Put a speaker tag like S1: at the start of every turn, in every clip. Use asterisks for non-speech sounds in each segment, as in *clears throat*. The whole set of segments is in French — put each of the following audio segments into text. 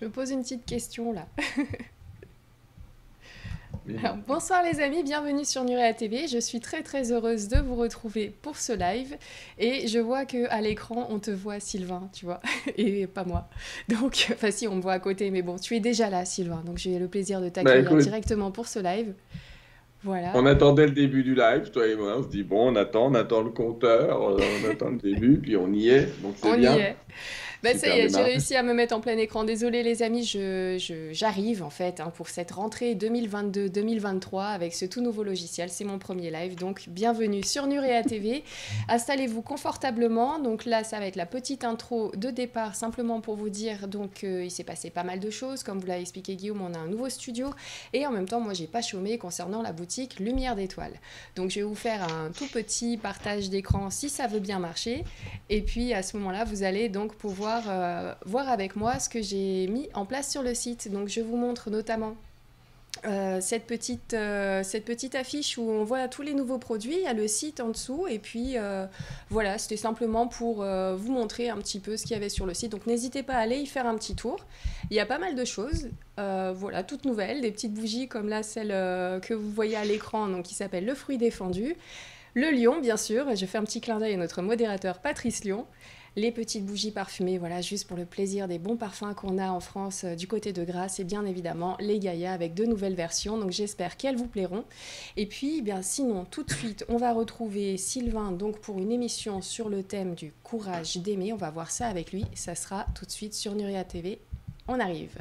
S1: Je me pose une petite question là. bonsoir les amis, bienvenue sur Nurea TV. Je suis très très heureuse de vous retrouver pour ce live. Et je vois que à l'écran, on te voit Sylvain, tu vois, *laughs* et pas moi. Donc, enfin si, on me voit à côté, mais bon, tu es déjà là Sylvain. Donc j'ai le plaisir de bah, t'accueillir directement pour ce live. Voilà.
S2: On attendait le début du live, toi et moi. On se dit, bon, on attend, on attend le compteur, euh, on attend le début, *laughs* puis on y est. Donc c'est bien. Y est. *laughs*
S1: Bah, ça y est, j'ai réussi à me mettre en plein écran. Désolé les amis, je, j'arrive en fait hein, pour cette rentrée 2022-2023 avec ce tout nouveau logiciel. C'est mon premier live, donc bienvenue sur Nurea TV. *laughs* Installez-vous confortablement. Donc là, ça va être la petite intro de départ, simplement pour vous dire donc euh, il s'est passé pas mal de choses. Comme vous l'a expliqué Guillaume, on a un nouveau studio et en même temps, moi, j'ai pas chômé concernant la boutique Lumière d'étoiles. Donc je vais vous faire un tout petit partage d'écran si ça veut bien marcher. Et puis à ce moment-là, vous allez donc pouvoir euh, voir avec moi ce que j'ai mis en place sur le site. Donc je vous montre notamment euh, cette, petite, euh, cette petite affiche où on voit tous les nouveaux produits, il y a le site en dessous et puis voilà, c'était simplement pour vous montrer un petit peu ce qu'il y avait sur le site. Donc n'hésitez pas à aller y faire un petit tour. Il y a pas mal de choses, voilà, toutes nouvelles, des petites bougies comme là celle que vous voyez à l'écran, donc qui s'appelle le fruit défendu. Le lion, bien sûr, je fais un petit clin d'œil à notre modérateur Patrice Lion les petites bougies parfumées, voilà, juste pour le plaisir des bons parfums qu'on a en France euh, du côté de Grasse, et bien évidemment les Gaïa avec deux nouvelles versions, donc j'espère qu'elles vous plairont. Et puis, eh bien sinon, tout de suite, on va retrouver Sylvain donc pour une émission sur le thème du courage d'aimer, on va voir ça avec lui, ça sera tout de suite sur Nuria TV. On arrive.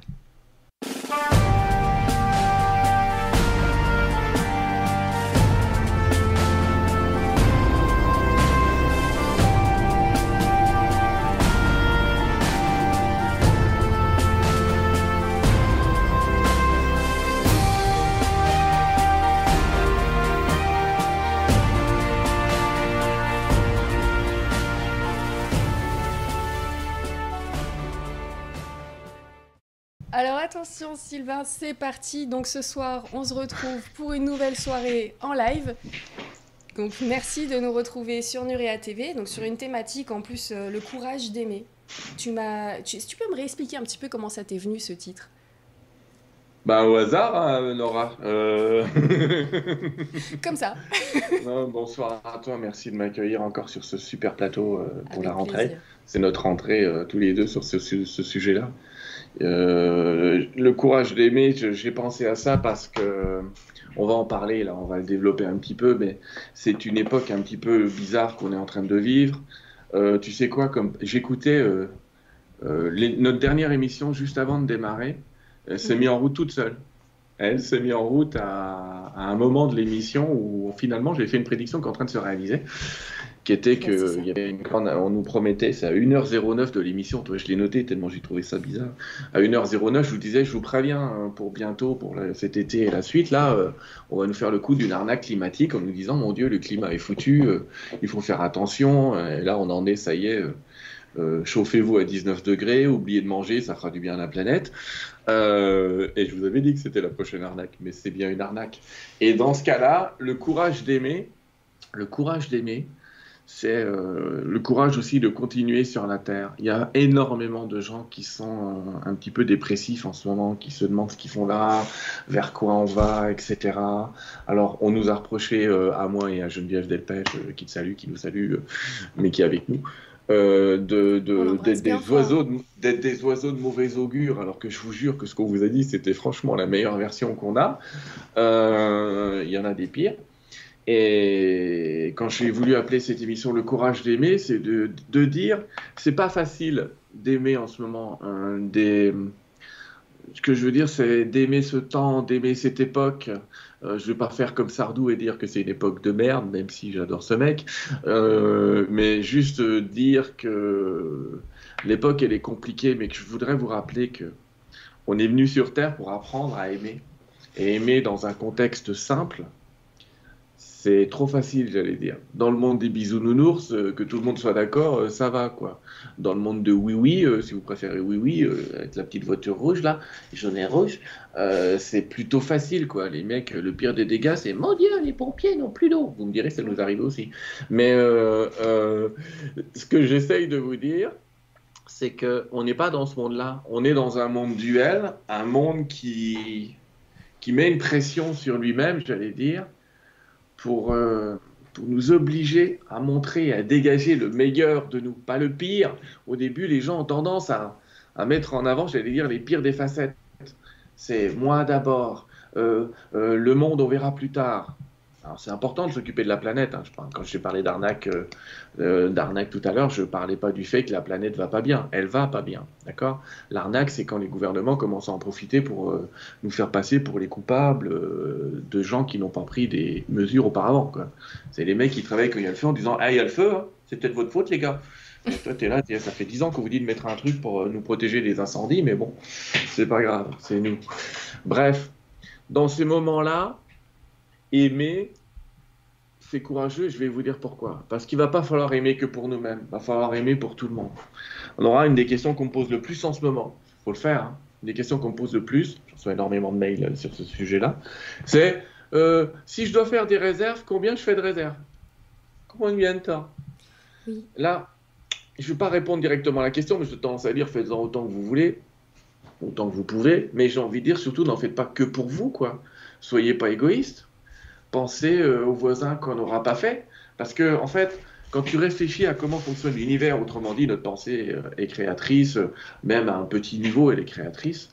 S1: Alors attention Sylvain, c'est parti. Donc ce soir, on se retrouve pour une nouvelle soirée en live. Donc merci de nous retrouver sur Nuria TV, donc sur une thématique en plus euh, le courage d'aimer. Tu m'as, tu, tu peux me réexpliquer un petit peu comment ça t'est venu ce titre?
S2: Bah au hasard, hein, Nora. Euh. *laughs*
S1: Comme ça. *laughs*
S2: bonsoir à toi, merci de m'accueillir encore sur ce super plateau euh, pour la rentrée. C'est notre rentrée tous les deux sur ce sujet-là. Euh, le courage d'aimer, j'ai pensé à ça parce que on va en parler là, on va le développer un petit peu, mais c'est une époque un petit peu bizarre qu'on est en train de vivre. Euh, tu sais quoi, comme j'écoutais euh, notre dernière émission juste avant de démarrer, elle s'est mise en route toute seule. Elle s'est mise en route à, à un moment de l'émission où finalement j'ai fait une prédiction qui est en train de se réaliser qui était que y avait une on nous promettait, c'est à 1h09 de l'émission, je l'ai noté tellement j'ai trouvé ça bizarre. À 1h09, je vous disais, je vous préviens hein, pour bientôt, pour cet été et la suite, là, euh, on va nous faire le coup d'une arnaque climatique en nous disant, mon Dieu, le climat est foutu, euh, il faut faire attention. Et là, on en est, ça y est. Euh, chauffez-vous à 19 degrés, oubliez de manger, ça fera du bien à la planète. et je vous avais dit que c'était la prochaine arnaque, mais c'est bien une arnaque. Et dans ce cas-là, le courage d'aimer, le courage d'aimer, c'est euh, le courage aussi de continuer sur la Terre. Il y a énormément de gens qui sont euh, un petit peu dépressifs en ce moment, qui se demandent ce qu'ils font là, vers quoi on va, etc. Alors, on nous a reproché, euh, à moi et à Geneviève Delpech, qui te salue, qui nous salue, mais qui est avec nous, de, d'être des oiseaux d'être des oiseaux de mauvais augure, alors que je vous jure que ce qu'on vous a dit, c'était franchement la meilleure version qu'on a. Il y en a des pires. Et quand j'ai voulu appeler cette émission Le courage d'aimer, c'est de, de, dire c'est pas facile d'aimer en ce moment. des... Ce que je veux dire, c'est d'aimer ce temps, d'aimer cette époque. Euh, je ne vais pas faire comme Sardou et dire que c'est une époque de merde, même si j'adore ce mec. Euh, mais juste dire que l'époque, elle est compliquée, mais que je voudrais vous rappeler que on est venu sur Terre pour apprendre à aimer. Et aimer dans un contexte simple, c'est trop facile, j'allais dire. Dans le monde des bisounours, euh, que tout le monde soit d'accord, euh, ça va, quoi. Dans le monde de oui oui, euh, si vous préférez oui oui, avec la petite voiture rouge là, jaune et rouge, c'est plutôt facile, quoi. Les mecs, le pire des dégâts, c'est mon Dieu, les pompiers n'ont plus d'eau. Vous me direz, ça nous arrive aussi. Mais ce que j'essaye de vous dire, c'est qu'on n'est pas dans ce monde-là. On est dans un monde duel, un monde qui, qui met une pression sur lui-même, j'allais dire, pour, euh, pour nous obliger à montrer, à dégager le meilleur de nous, pas le pire. Au début, les gens ont tendance à, à mettre en avant, j'allais dire, les pires des facettes. C'est moi d'abord, euh, euh, le monde on verra plus tard. C'est important de s'occuper de la planète. Hein. Quand j'ai parlé d'arnaque, euh, d'arnaque tout à l'heure, je ne parlais pas du fait que la planète va pas bien. Elle va pas bien, d'accord? L'arnaque, c'est quand les gouvernements commencent à en profiter pour nous faire passer pour les coupables de gens qui n'ont pas pris des mesures auparavant. C'est les mecs qui travaillent quand il y a le feu en disant Ah, il y a le feu, hein. c'est peut-être votre faute, les gars. Toi, là, ça fait 10 ans qu'on vous dit de mettre un truc pour nous protéger des incendies, mais bon, c'est pas grave, c'est nous. Bref, dans ces moments-là, aimer, c'est courageux, je vais vous dire pourquoi. Parce qu'il va pas falloir aimer que pour nous-mêmes, il va falloir aimer pour tout le monde. On aura une des questions qu'on me pose le plus en ce moment, il faut le faire, hein. une des questions qu'on me pose le plus, je reçois énormément de mails euh, sur ce sujet-là, c'est euh, si je dois faire des réserves, combien je fais de réserves? Combien de temps? Oui. Là, je ne vais pas répondre directement à la question, mais je tendance à dire faites-en autant que vous voulez autant que vous pouvez, mais j'ai envie de dire surtout n'en faites pas que pour vous, quoi. Soyez pas égoïste. Pensez euh, aux voisins qu'on n'aura pas fait, parce que en fait, quand tu réfléchis à comment fonctionne l'univers, autrement dit, notre pensée euh, est créatrice, même à un petit niveau, elle est créatrice.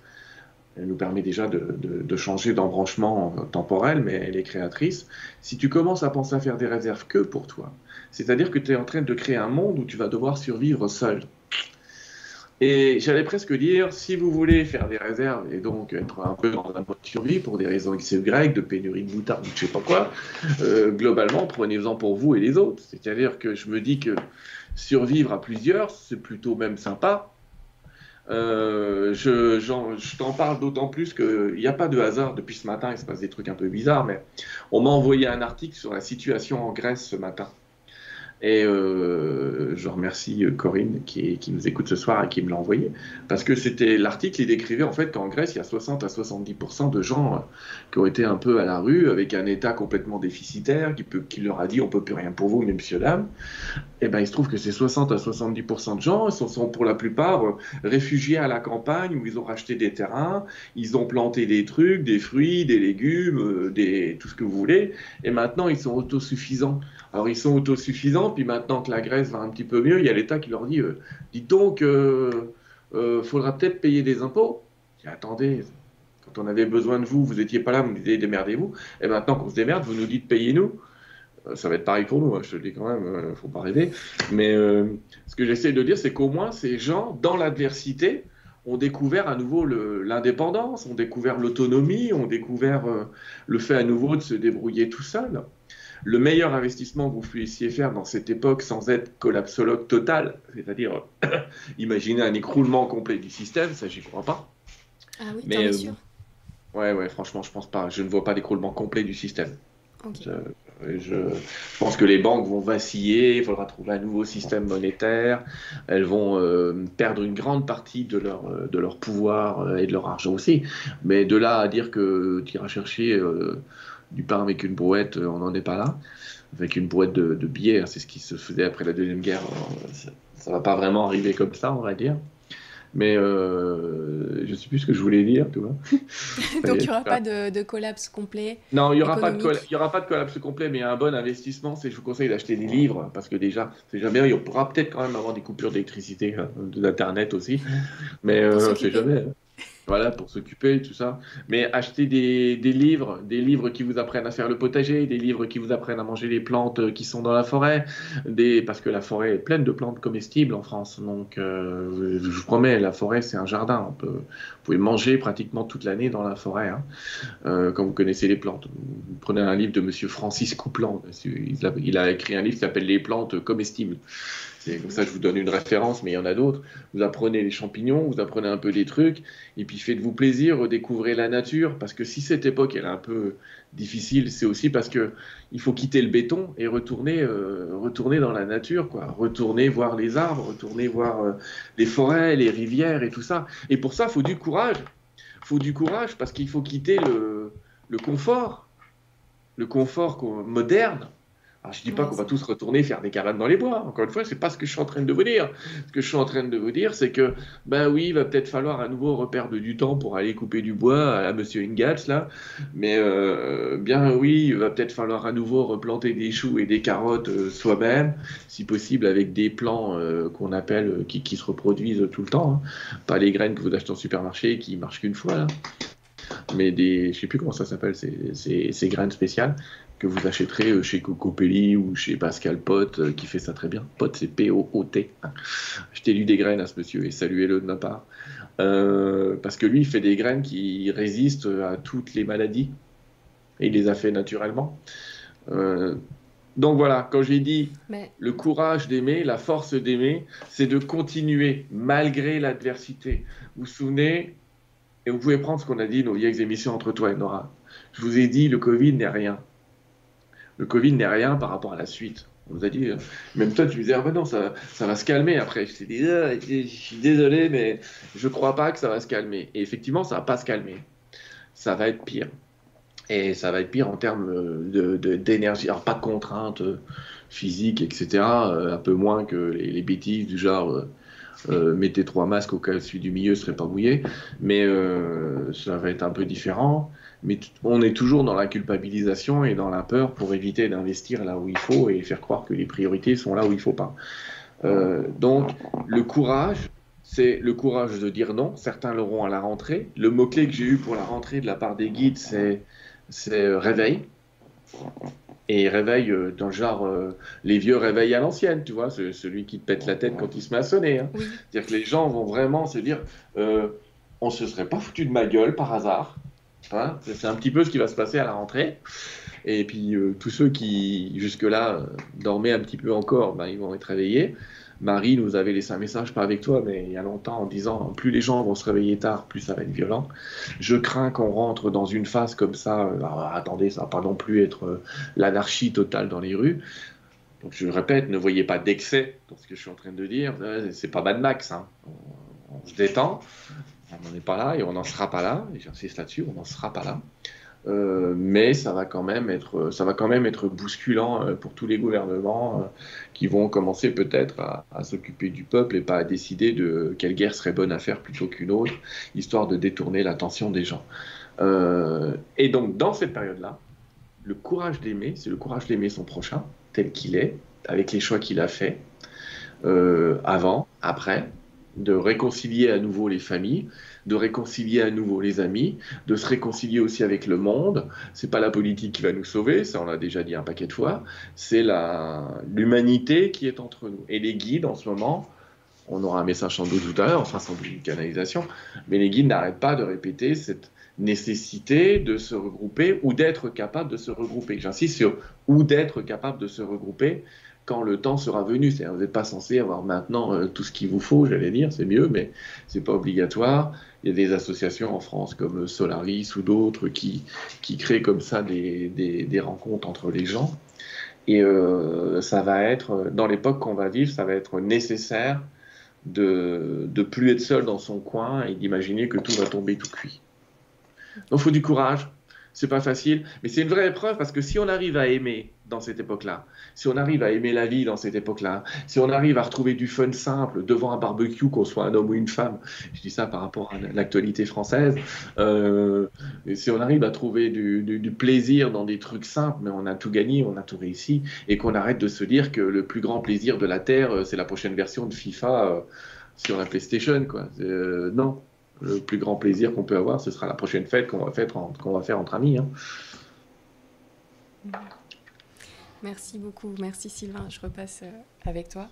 S2: Elle nous permet déjà de, de changer d'embranchement temporel, mais elle est créatrice. Si tu commences à penser à faire des réserves que pour toi, c'est-à-dire que tu es en train de créer un monde où tu vas devoir survivre seul. Et j'allais presque dire, si vous voulez faire des réserves et donc être un peu dans un mode survie pour des raisons X de pénurie de moutarde ou je sais pas quoi, euh, globalement, prenez-en pour vous et les autres. C'est-à-dire que je me dis que survivre à plusieurs, c'est plutôt même sympa. Euh, je, je t'en parle d'autant plus qu'il n'y a pas de hasard. Depuis ce matin, il se passe des trucs un peu bizarres, mais on m'a envoyé un article sur la situation en Grèce ce matin. Et euh, je remercie euh, Corinne qui, nous écoute ce soir et qui me l'a envoyé. Parce que c'était l'article, il décrivait en fait qu'en Grèce, il y a 60 à 70% de gens euh, qui ont été un peu à la rue avec un état complètement déficitaire, qui, peut, qui leur a dit on peut plus rien pour vous, monsieur, dame. Et ben il se trouve que ces 60 à 70% de gens sont, sont, pour la plupart réfugiés à la campagne où ils ont racheté des terrains, ils ont planté des trucs, des fruits, des légumes, des, tout ce que vous voulez. Et maintenant, ils sont autosuffisants. Alors ils sont autosuffisants, puis maintenant que la Grèce va un petit peu mieux, il y a l'État qui leur dit euh, dites donc, euh, euh, faudra peut-être payer des impôts. attendez, quand on avait besoin de vous, vous n'étiez pas là, vous nous disiez démerdez-vous. Et maintenant qu'on se démerde, vous nous dites payez-nous. Ça va être pareil pour nous, hein, je te le dis quand même, ne faut pas rêver. Mais ce que j'essaie de dire, c'est qu'au moins ces gens, dans l'adversité, ont découvert à nouveau l'indépendance, ont découvert l'autonomie, ont découvert le fait à nouveau de se débrouiller tout seul le meilleur investissement que vous puissiez faire dans cette époque sans être collapsologue total, c'est-à-dire *coughs* imaginer un écroulement complet du système, ça j'y crois pas.
S1: Ah oui, Mais, euh, sûr?
S2: Ouais, ouais, franchement, je pense pas. Je ne vois pas d'écroulement complet du système. Je, pense que les banques vont vaciller, il faudra trouver un nouveau système monétaire, elles vont euh, perdre une grande partie de leur, euh, de leur pouvoir et de leur argent aussi. Mais de là à dire que tu iras chercher du pain avec une brouette, euh, on n'en est pas là. Avec une brouette de, de billets, hein, c'est ce qui se faisait après la Deuxième Guerre. Ça, ne va pas vraiment arriver comme ça, on va dire. Mais euh, je ne sais plus ce que je voulais dire, tu vois. *laughs*
S1: Donc il n'y aura pas de, collapse complet
S2: Non, il n'y aura, pas de il y aura pas de collapse complet, mais un bon investissement, c'est je vous conseille d'acheter des livres, parce que déjà, c'est jamais, il pourra peut-être quand même avoir des coupures d'électricité, hein, d'Internet aussi, *laughs* mais euh, c'est jamais. Voilà, pour s'occuper, tout ça. Mais acheter des, des, livres, des livres qui vous apprennent à faire le potager, des livres qui vous apprennent à manger les plantes qui sont dans la forêt, parce que la forêt est pleine de plantes comestibles en France. Donc, euh, je vous promets, la forêt, c'est un jardin. Vous pouvez manger pratiquement toute l'année dans la forêt, hein, euh, quand vous connaissez les plantes. Prenez un livre de Monsieur Francis Coupland. Il a écrit un livre qui s'appelle Les plantes comestibles comme ça, je vous donne une référence, mais il y en a d'autres. Vous apprenez les champignons, vous apprenez un peu des trucs, et puis faites-vous plaisir, redécouvrez la nature, parce que si cette époque est un peu difficile, c'est aussi parce que il faut quitter le béton et retourner, euh, retourner dans la nature, quoi. Retourner voir les arbres, retourner voir euh, les forêts, les rivières et tout ça. Et pour ça, il faut du courage. Il faut du courage parce qu'il faut quitter le confort, le confort moderne Alors, je dis pas qu'on va tous retourner faire des cabanes dans les bois. Encore une fois, c'est pas ce que je suis en train de vous dire. Ce que je suis en train de vous dire, c'est que, ben oui, il va peut-être falloir un nouveau repère de du temps pour aller couper du bois à Monsieur Ingalls, là. Mais, euh, bien oui, il va peut-être falloir à nouveau replanter des choux et des carottes euh, soi-même, si possible avec des plants euh, qu'on appelle, qui, qui, se reproduisent tout le temps. Hein. Pas les graines que vous achetez en supermarché et qui marchent qu'une fois, là mais des, je sais plus comment ça s'appelle, ces, ces, graines spéciales que vous achèterez euh, chez Cocopelli ou chez Pascal Pot, euh, qui fait ça très bien. Pot, c'est P-O-O-T. *laughs* Lu des graines à ce monsieur et saluez-le de ma part. Euh, parce que lui, il fait des graines qui résistent à toutes les maladies. Et il les a fait naturellement. donc voilà, quand j'ai dit le courage d'aimer, la force d'aimer, c'est de continuer malgré l'adversité. Vous vous souvenez, et vous pouvez prendre ce qu'on a dit, nos vieilles émissions entre toi et Nora. Je vous ai dit, le Covid n'est rien. Le Covid n'est rien par rapport à la suite. On nous a dit, euh, même toi, tu disais, ah ben non, ça, va se calmer après. Je t'ai dit, ah, je suis désolé, mais je ne crois pas que ça va se calmer. Et effectivement, ça ne va pas se calmer. Ça va être pire. Et ça va être pire en termes d'énergie. De, Alors, pas de contraintes euh, physiques, etc. Euh, un peu moins que les, bêtises du genre mettez trois masques au cas où celui du milieu ne serait pas mouillé. Mais ça va être un peu différent. Mais on est toujours dans la culpabilisation et dans la peur pour éviter d'investir là où il faut et faire croire que les priorités sont là où il ne faut pas. Euh, donc, le courage, c'est le courage de dire non. Certains l'auront à la rentrée. Le mot-clé que j'ai eu pour la rentrée de la part des guides, c'est réveil et réveille euh, dans le genre euh, les vieux réveils à l'ancienne, tu vois, celui qui te pète la tête quand il se met à sonner. Hein. C'est-à-dire que les gens vont vraiment se dire euh, on se serait pas foutu de ma gueule par hasard. C'est un petit peu ce qui va se passer à la rentrée. Et puis tous ceux qui jusque-là dormaient un petit peu encore, ben, ils vont être réveillés. Marie nous avait laissé un message, pas avec toi, mais il y a longtemps, en disant plus les gens vont se réveiller tard, plus ça va être violent. Je crains qu'on rentre dans une phase comme ça. Euh, attendez, ça va pas non plus être euh, l'anarchie totale dans les rues. Donc je répète, ne voyez pas d'excès dans ce que je suis en train de dire. Euh, c'est pas Mad Max. Hein. On, se détend. On n'en est pas là et on n'en sera pas là. Et j'insiste là-dessus, on n'en sera pas là. Euh, mais ça va quand même être, ça va quand même être bousculant euh, pour tous les gouvernements euh, qui vont commencer peut-être à, s'occuper du peuple et pas à décider de quelle guerre serait bonne à faire plutôt qu'une autre, histoire de détourner l'attention des gens. et donc dans cette période-là, le courage d'aimer, c'est le courage d'aimer son prochain tel qu'il est, avec les choix qu'il a faits, avant, après, de réconcilier à nouveau les familles, de réconcilier à nouveau les amis, de se réconcilier aussi avec le monde. C'est pas la politique qui va nous sauver, ça on l'a déjà dit un paquet de fois. C'est l'humanité qui est entre nous. Et les guides en ce moment, on aura un message sans doute tout à l'heure, enfin sans doute une canalisation, mais les guides n'arrêtent pas de répéter cette nécessité de se regrouper ou d'être capable de se regrouper. J'insiste sur ou d'être capable de se regrouper quand le temps sera venu. C'est-à-dire, vous n'êtes pas censé avoir maintenant euh, tout ce qu'il vous faut, j'allais dire, c'est mieux, mais c'est pas obligatoire. Il y a des associations en France comme Solaris ou d'autres qui, créent comme ça des, des, rencontres entre les gens. Et euh, ça va être, dans l'époque qu'on va vivre, ça va être nécessaire de ne plus être seul dans son coin et d'imaginer que tout va tomber tout cuit. Donc il faut du courage, c'est pas facile, mais c'est une vraie épreuve parce que si on arrive à aimer dans cette époque-là, si on arrive à aimer la vie dans cette époque-là, si on arrive à retrouver du fun simple devant un barbecue, qu'on soit un homme ou une femme, je dis ça par rapport à l'actualité française, euh, si on arrive à trouver du, plaisir dans des trucs simples, mais on a tout gagné, on a tout réussi, et qu'on arrête de se dire que le plus grand plaisir de la Terre, euh, c'est la prochaine version de FIFA euh, sur la PlayStation, quoi. non, le plus grand plaisir qu'on peut avoir, ce sera la prochaine fête qu'on va faire, qu'on va faire entre amis. Hein.
S1: Merci beaucoup, merci Sylvain, je repasse euh, avec toi.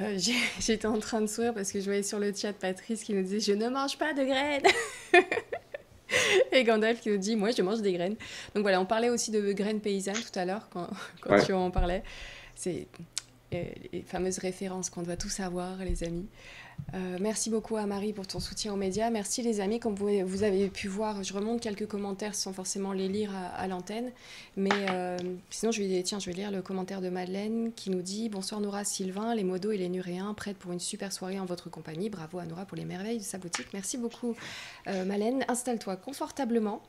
S1: Euh, *laughs* j'étais en train de sourire parce que je voyais sur le chat Patrice qui nous disait Je ne mange pas de graines *laughs* Et Gandalf qui nous dit Moi, je mange des graines. Donc voilà, on parlait aussi de graines paysannes tout à l'heure quand, *laughs* tu en parlais. C'est euh, les fameuses références qu'on doit tous avoir, les amis. Euh, merci beaucoup à Marie pour ton soutien aux médias. Merci les amis, comme vous, avez pu voir, je remonte quelques commentaires sans forcément les lire à, l'antenne. Mais euh, sinon, je vais, tiens, je vais lire le commentaire de Madeleine qui nous dit Bonsoir Nora, Sylvain, les modos et les nuréens, prêtes pour une super soirée en votre compagnie. Bravo à Nora pour les merveilles de sa boutique. Merci beaucoup euh, Madeleine. Installe-toi confortablement.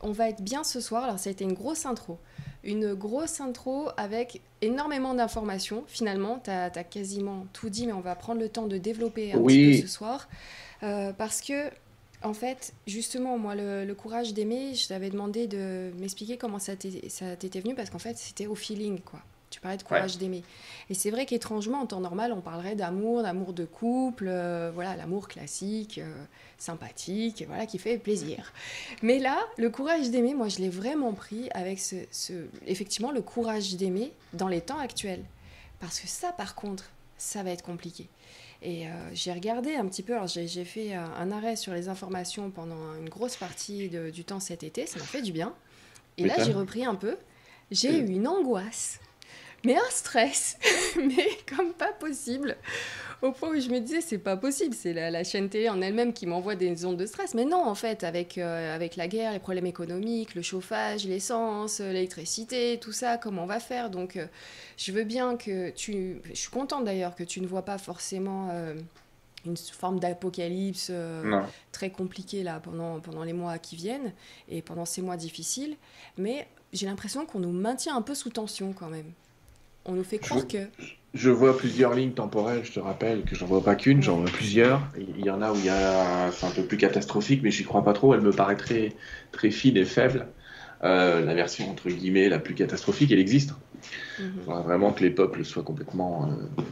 S1: On va être bien ce soir. Alors ça a été une grosse intro. Une grosse intro avec énormément d'informations. Finalement, tu as, quasiment tout dit, mais on va prendre le temps de développer un petit peu ce soir. Euh, parce que, en fait, justement, moi, le, courage d'aimer, je t'avais demandé de m'expliquer comment ça t'était venu, parce qu'en fait, c'était au feeling, quoi. Tu parlais de courage d'aimer. Et c'est vrai qu'étrangement, en temps normal, on parlerait d'amour, d'amour de couple, euh, voilà, l'amour classique, euh, sympathique, voilà, qui fait plaisir. Mais là, le courage d'aimer, moi, je l'ai vraiment pris avec ce, effectivement, le courage d'aimer dans les temps actuels. Parce que ça, par contre, ça va être compliqué. Et euh, j'ai regardé un petit peu, alors j'ai fait un, arrêt sur les informations pendant une grosse partie du temps cet été, ça m'a fait du bien. Et là, j'ai repris un peu. J'ai eu une angoisse mais un stress, *laughs* mais comme pas possible. Au point où je me disais, c'est pas possible, c'est la, chaîne télé en elle-même qui m'envoie des ondes de stress. Mais non, en fait, avec, euh, avec la guerre, les problèmes économiques, le chauffage, l'essence, euh, l'électricité, tout ça, comment on va faire? Donc, euh, je veux bien que tu. Je suis contente d'ailleurs que tu ne vois pas forcément. une forme d'apocalypse très compliquée là pendant, pendant les mois qui viennent et pendant ces mois difficiles mais j'ai l'impression qu'on nous maintient un peu sous tension quand même on nous fait croire que.
S2: Je vois plusieurs lignes temporelles, je te rappelle que j'en vois pas qu'une, j'en vois plusieurs. Il y en a où il y a, c'est un peu plus catastrophique, mais j'y crois pas trop. Elle me paraît très, très fine et faible. Euh, la version entre guillemets la plus catastrophique, elle existe. Il mhm. faudra vraiment que les peuples soient complètement. Euh,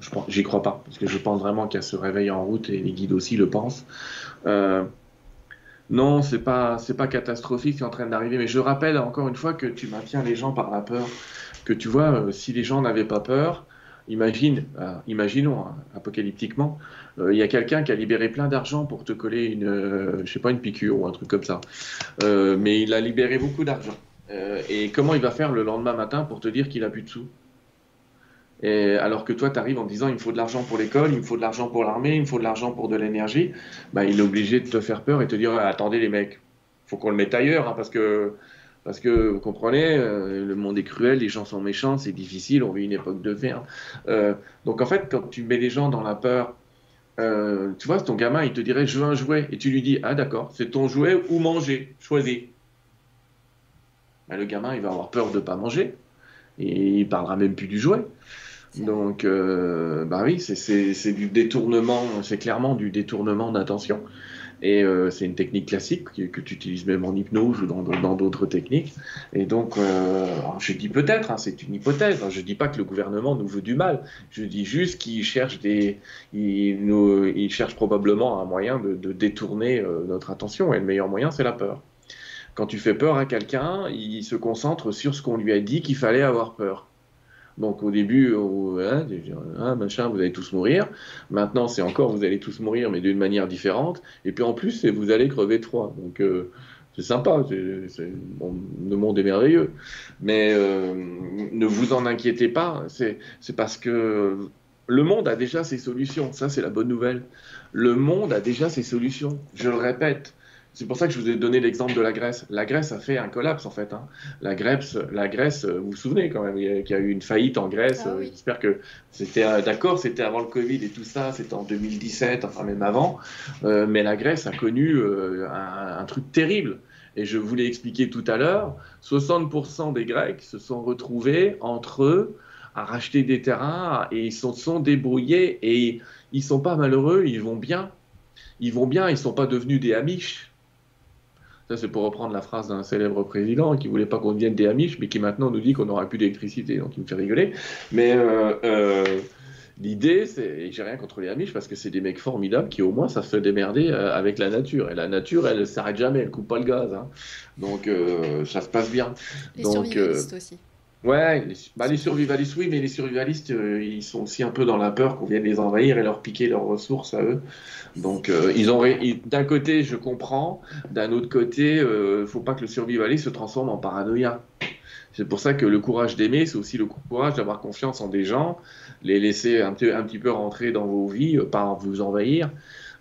S2: je j'y crois pas, parce que je pense vraiment qu'elle se réveille en route et les guides aussi le pensent. Euh, non, c'est pas, c'est pas catastrophique, c'est en train d'arriver. Mais je rappelle encore une fois que tu maintiens les gens par la peur que tu vois, euh, si les gens n'avaient pas peur, imagine, euh, imaginons hein, apocalyptiquement, euh, il y a quelqu'un qui a libéré plein d'argent pour te coller une, je sais pas, une piqûre ou un truc comme ça, mais il a libéré beaucoup d'argent. et comment il va faire le lendemain matin pour te dire qu'il a plus de sous? Et alors que toi, tu arrives en disant il me faut de l'argent pour l'école, il me faut de l'argent pour l'armée, il me faut de l'argent pour de l'énergie, bah, il est obligé de te faire peur et te dire attendez les mecs, faut qu'on le mette ailleurs, hein, parce que parce que vous comprenez, euh, le monde est cruel, les gens sont méchants, c'est difficile, on vit une époque de fer. Euh, donc en fait, quand tu mets les gens dans la peur, euh, tu vois, ton gamin, il te dirait je veux un jouet, et tu lui dis ah d'accord, c'est ton jouet ou manger, choisis. Ben, le gamin, il va avoir peur de ne pas manger, et il parlera même plus du jouet. Donc, bah oui, c'est du détournement, c'est clairement du détournement d'attention. Et euh, c'est une technique classique que, tu utilises même en hypnose ou dans d'autres techniques. Et donc, euh, je dis peut-être, hein, c'est une hypothèse. Hein, je ne dis pas que le gouvernement nous veut du mal. Je dis juste qu'il cherche des, il, nous, il cherche probablement un moyen de, de détourner euh, notre attention. Et le meilleur moyen, c'est la peur. Quand tu fais peur à quelqu'un, il se concentre sur ce qu'on lui a dit qu'il fallait avoir peur. Donc au début, hein, hein, machin, vous allez tous mourir. Maintenant, c'est encore, vous allez tous mourir, mais d'une manière différente. Et puis en plus, vous allez crever froid. Donc euh, c'est sympa, le monde est merveilleux. Mais euh, ne vous en inquiétez pas, c'est parce que le monde a déjà ses solutions. Ça, c'est la bonne nouvelle. Le monde a déjà ses solutions. Je le répète, c'est pour ça que je vous ai donné l'exemple de la Grèce. La Grèce a fait un collapse en fait. Hein. La, Grèce, la Grèce, euh, vous vous souvenez quand même qu'il y a eu une faillite en Grèce. Ah euh, j'espère que c'était euh, d'accord, c'était avant le Covid et tout ça, c'était en 2017, enfin même avant. mais la Grèce a connu un, truc terrible. Et je vous l'ai expliqué tout à l'heure, 60% des Grecs se sont retrouvés entre eux à racheter des terrains et ils se sont débrouillés et ils sont pas malheureux, ils vont bien. Ils vont bien, ils sont pas devenus des Amish ça, c'est pour reprendre la phrase d'un célèbre président qui voulait pas qu'on devienne des Amish, mais qui maintenant nous dit qu'on n'aura plus d'électricité, donc il me fait rigoler. Mais euh, euh, l'idée, c'est, j'ai rien contre les Amish parce que c'est des mecs formidables qui au moins ça se fait démerder euh, avec la nature. Et la nature, elle s'arrête jamais, elle coupe pas le gaz. Hein. Donc ça se passe bien.
S1: Les
S2: donc,
S1: survivalistes aussi.
S2: Ouais, les, bah, les, survivalistes, oui, mais les survivalistes, ils sont aussi un peu dans la peur qu'on vienne les envahir et leur piquer leurs ressources à eux. Donc, euh, ils ont d'un côté, je comprends, d'un autre côté, il euh, faut pas que le survivaliste se transforme en paranoïa. C'est pour ça que le courage d'aimer, c'est aussi le courage d'avoir confiance en des gens, les laisser un, un, petit peu rentrer dans vos vies, euh, pas vous envahir,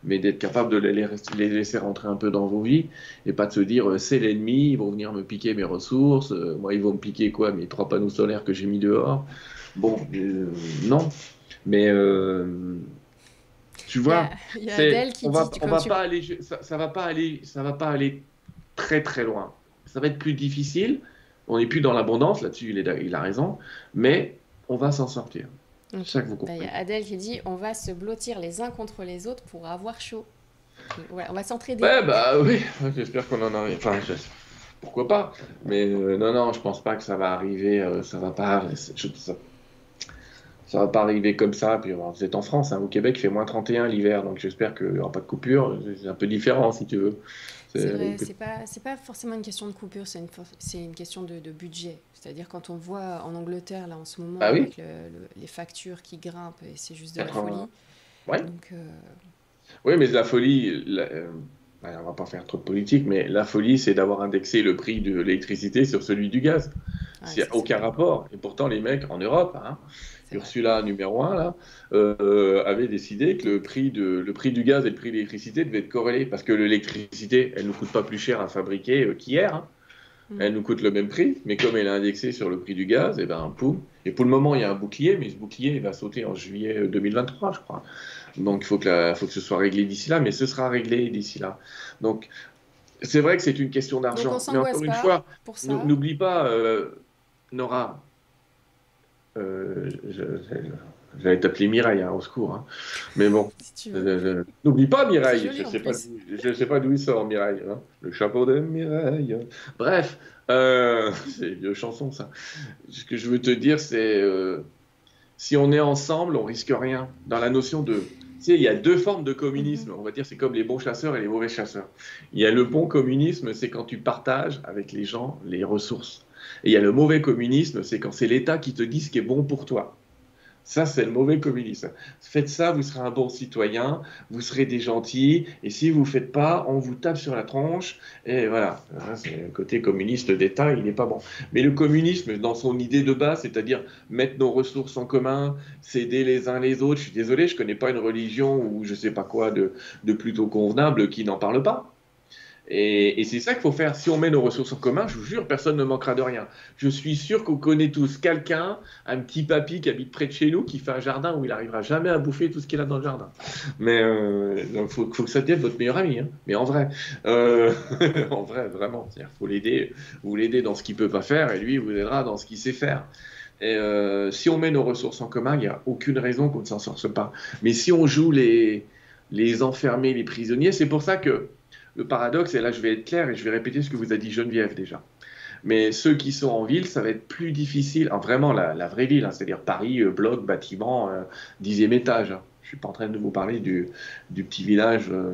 S2: mais d'être capable de les, les, laisser rentrer un peu dans vos vies et pas de se dire c'est l'ennemi, ils vont venir me piquer mes ressources, moi ils vont me piquer quoi, mes trois panneaux solaires que j'ai mis dehors. Bon, non, mais tu vois,
S1: il y a, qui
S2: on va, va pas aller, ça, va pas aller, ça va pas aller très très loin. Ça va être plus difficile. On n'est plus dans l'abondance, là-dessus il, il, a raison, mais on va s'en sortir.
S1: C'est ça que vous comprenez. Il y a Adèle qui dit on va se blottir les uns contre les autres pour avoir chaud. on va s'entraider.
S2: Ouais, bah oui, j'espère qu'on en arrive. Enfin, pourquoi pas Mais euh, non, non, je pense pas que ça va arriver. Euh, ça va pas. ça, ça va pas arriver comme ça. Puis vous êtes en France, hein, au Québec, il fait moins 31 l'hiver, donc j'espère qu'il n'y aura pas de coupure. C'est un peu différent si tu veux.
S1: C'est pas, pas forcément une question de coupure, c'est une, une question de, de budget. C'est-à-dire quand on voit en Angleterre, là, en ce moment, ah avec les factures qui grimpent, et c'est juste de la folie.
S2: Ouais. Donc, euh, Oui, mais la folie, euh, on va pas faire trop de politique, mais la folie, c'est d'avoir indexé le prix de l'électricité sur celui du gaz. Il n'y a aucun rapport. Et pourtant, les mecs en Europe, hein, Ursula numéro 1 là, euh, avait décidé que le prix, de, le prix du gaz et le prix de l'électricité devaient être corrélés parce que l'électricité, elle ne coûte pas plus cher à fabriquer euh, qu'hier. Hein. Mm. Elle nous coûte le même prix, mais comme elle est indexée sur le prix du gaz, et eh ben poum. Et pour le moment, il y a un bouclier, mais ce bouclier va sauter en juillet 2023, je crois. Donc il faut que, faut que ce soit réglé d'ici là, mais ce sera réglé d'ici là. Donc c'est vrai que c'est une question d'argent. Mais encore une fois, n'oublie pas, euh, Nora, euh, J'allais t'appeler Mireille, hein, au secours. Hein. Mais bon, n'oublie pas Mireille. je ne sais, pas d'où il sort, Mireille. Hein. Le chapeau de Mireille. Bref, euh, *laughs* c'est une chanson, ça. Ce que je veux te dire, c'est euh, si on est ensemble, on risque rien. Dans la notion de. Tu sais, il y a deux formes de communisme. On va dire, c'est comme les bons chasseurs et les mauvais chasseurs. Il y a le bon communisme, c'est quand tu partages avec les gens les ressources. Et il y a le mauvais communisme, c'est quand c'est l'État qui te dit ce qui est bon pour toi. Ça, c'est le mauvais communisme. Faites ça, vous serez un bon citoyen, vous serez des gentils, et si vous ne faites pas, on vous tape sur la tronche, et voilà. C'est le côté communiste d'État, il n'est pas bon. Mais le communisme, dans son idée de base, c'est-à-dire mettre nos ressources en commun, s'aider les uns les autres, je suis désolé, je ne connais pas une religion ou je ne sais pas quoi de plutôt convenable qui n'en parle pas. Et, c'est ça qu'il faut faire. Si on met nos ressources en commun, je vous jure, personne ne manquera de rien. Je suis sûr qu'on connaît tous quelqu'un, un petit papy qui habite près de chez nous, qui fait un jardin où il n'arrivera jamais à bouffer tout ce qu'il a dans le jardin. Mais il euh, faut, que ça devienne votre meilleur ami. Hein. Mais en vrai, euh, *laughs* en vrai, vraiment, il faut l'aider. Vous l'aider dans ce qu'il peut pas faire, et lui vous aidera dans ce qu'il sait faire. Et euh, si on met nos ressources en commun, il n'y a aucune raison qu'on ne s'en sorte pas. Mais si on joue les, les enfermés, les prisonniers, c'est pour ça que le paradoxe, et là je vais être clair et je vais répéter ce que vous a dit Geneviève déjà. Mais ceux qui sont en ville, ça va être plus difficile, vraiment la, vraie ville, hein, c'est-à-dire Paris, euh, bloc, bâtiment, euh, dixième étage. Hein. Je ne suis pas en train de vous parler du, petit village, euh,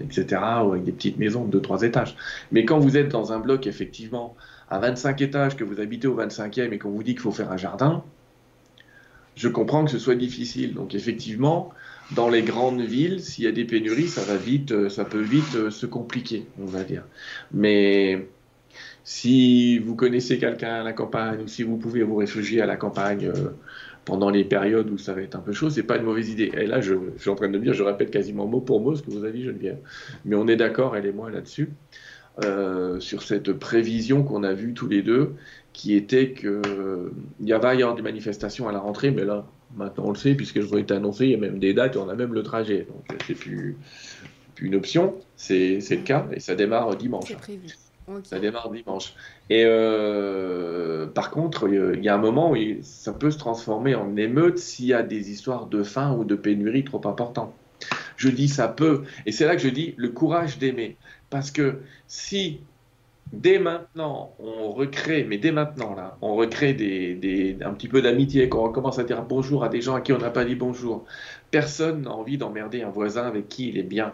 S2: etc., ou avec des petites maisons de 2-3 étages. Mais quand vous êtes dans un bloc, effectivement, à 25 étages, que vous habitez au 25e et qu'on vous dit qu'il faut faire un jardin, je comprends que ce soit difficile. Donc effectivement, dans les grandes villes, s'il y a des pénuries, ça va vite, euh, ça peut vite euh, se compliquer, on va dire. Mais si vous connaissez quelqu'un à la campagne, ou si vous pouvez vous réfugier à la campagne euh, pendant les périodes où ça va être un peu chaud, c'est pas une mauvaise idée. Et là, je, suis en train de dire, je répète quasiment mot pour mot ce que vous avez dit, Geneviève. Mais on est d'accord, elle et moi, là-dessus, sur cette prévision qu'on a vue tous les deux, qui était qu'il y avait y avoir des manifestations à la rentrée, mais là, Maintenant, on le sait, puisque je été annoncé, il y a même des dates et on a même le trajet. Donc, c'est plus, plus une option, c'est le cas, et ça démarre dimanche. Ça démarre dimanche. Et euh, par contre, il y a un moment où ça peut se transformer en émeute s'il y a des histoires de faim ou de pénurie trop importantes. Je dis ça peut, et c'est là que je dis le courage d'aimer. Parce que si dès maintenant, on recrée, mais dès maintenant, là, on recrée un petit peu d'amitié, qu'on commence à dire bonjour à des gens à qui on n'a pas dit bonjour. Personne n'a envie d'emmerder un voisin avec qui il est bien.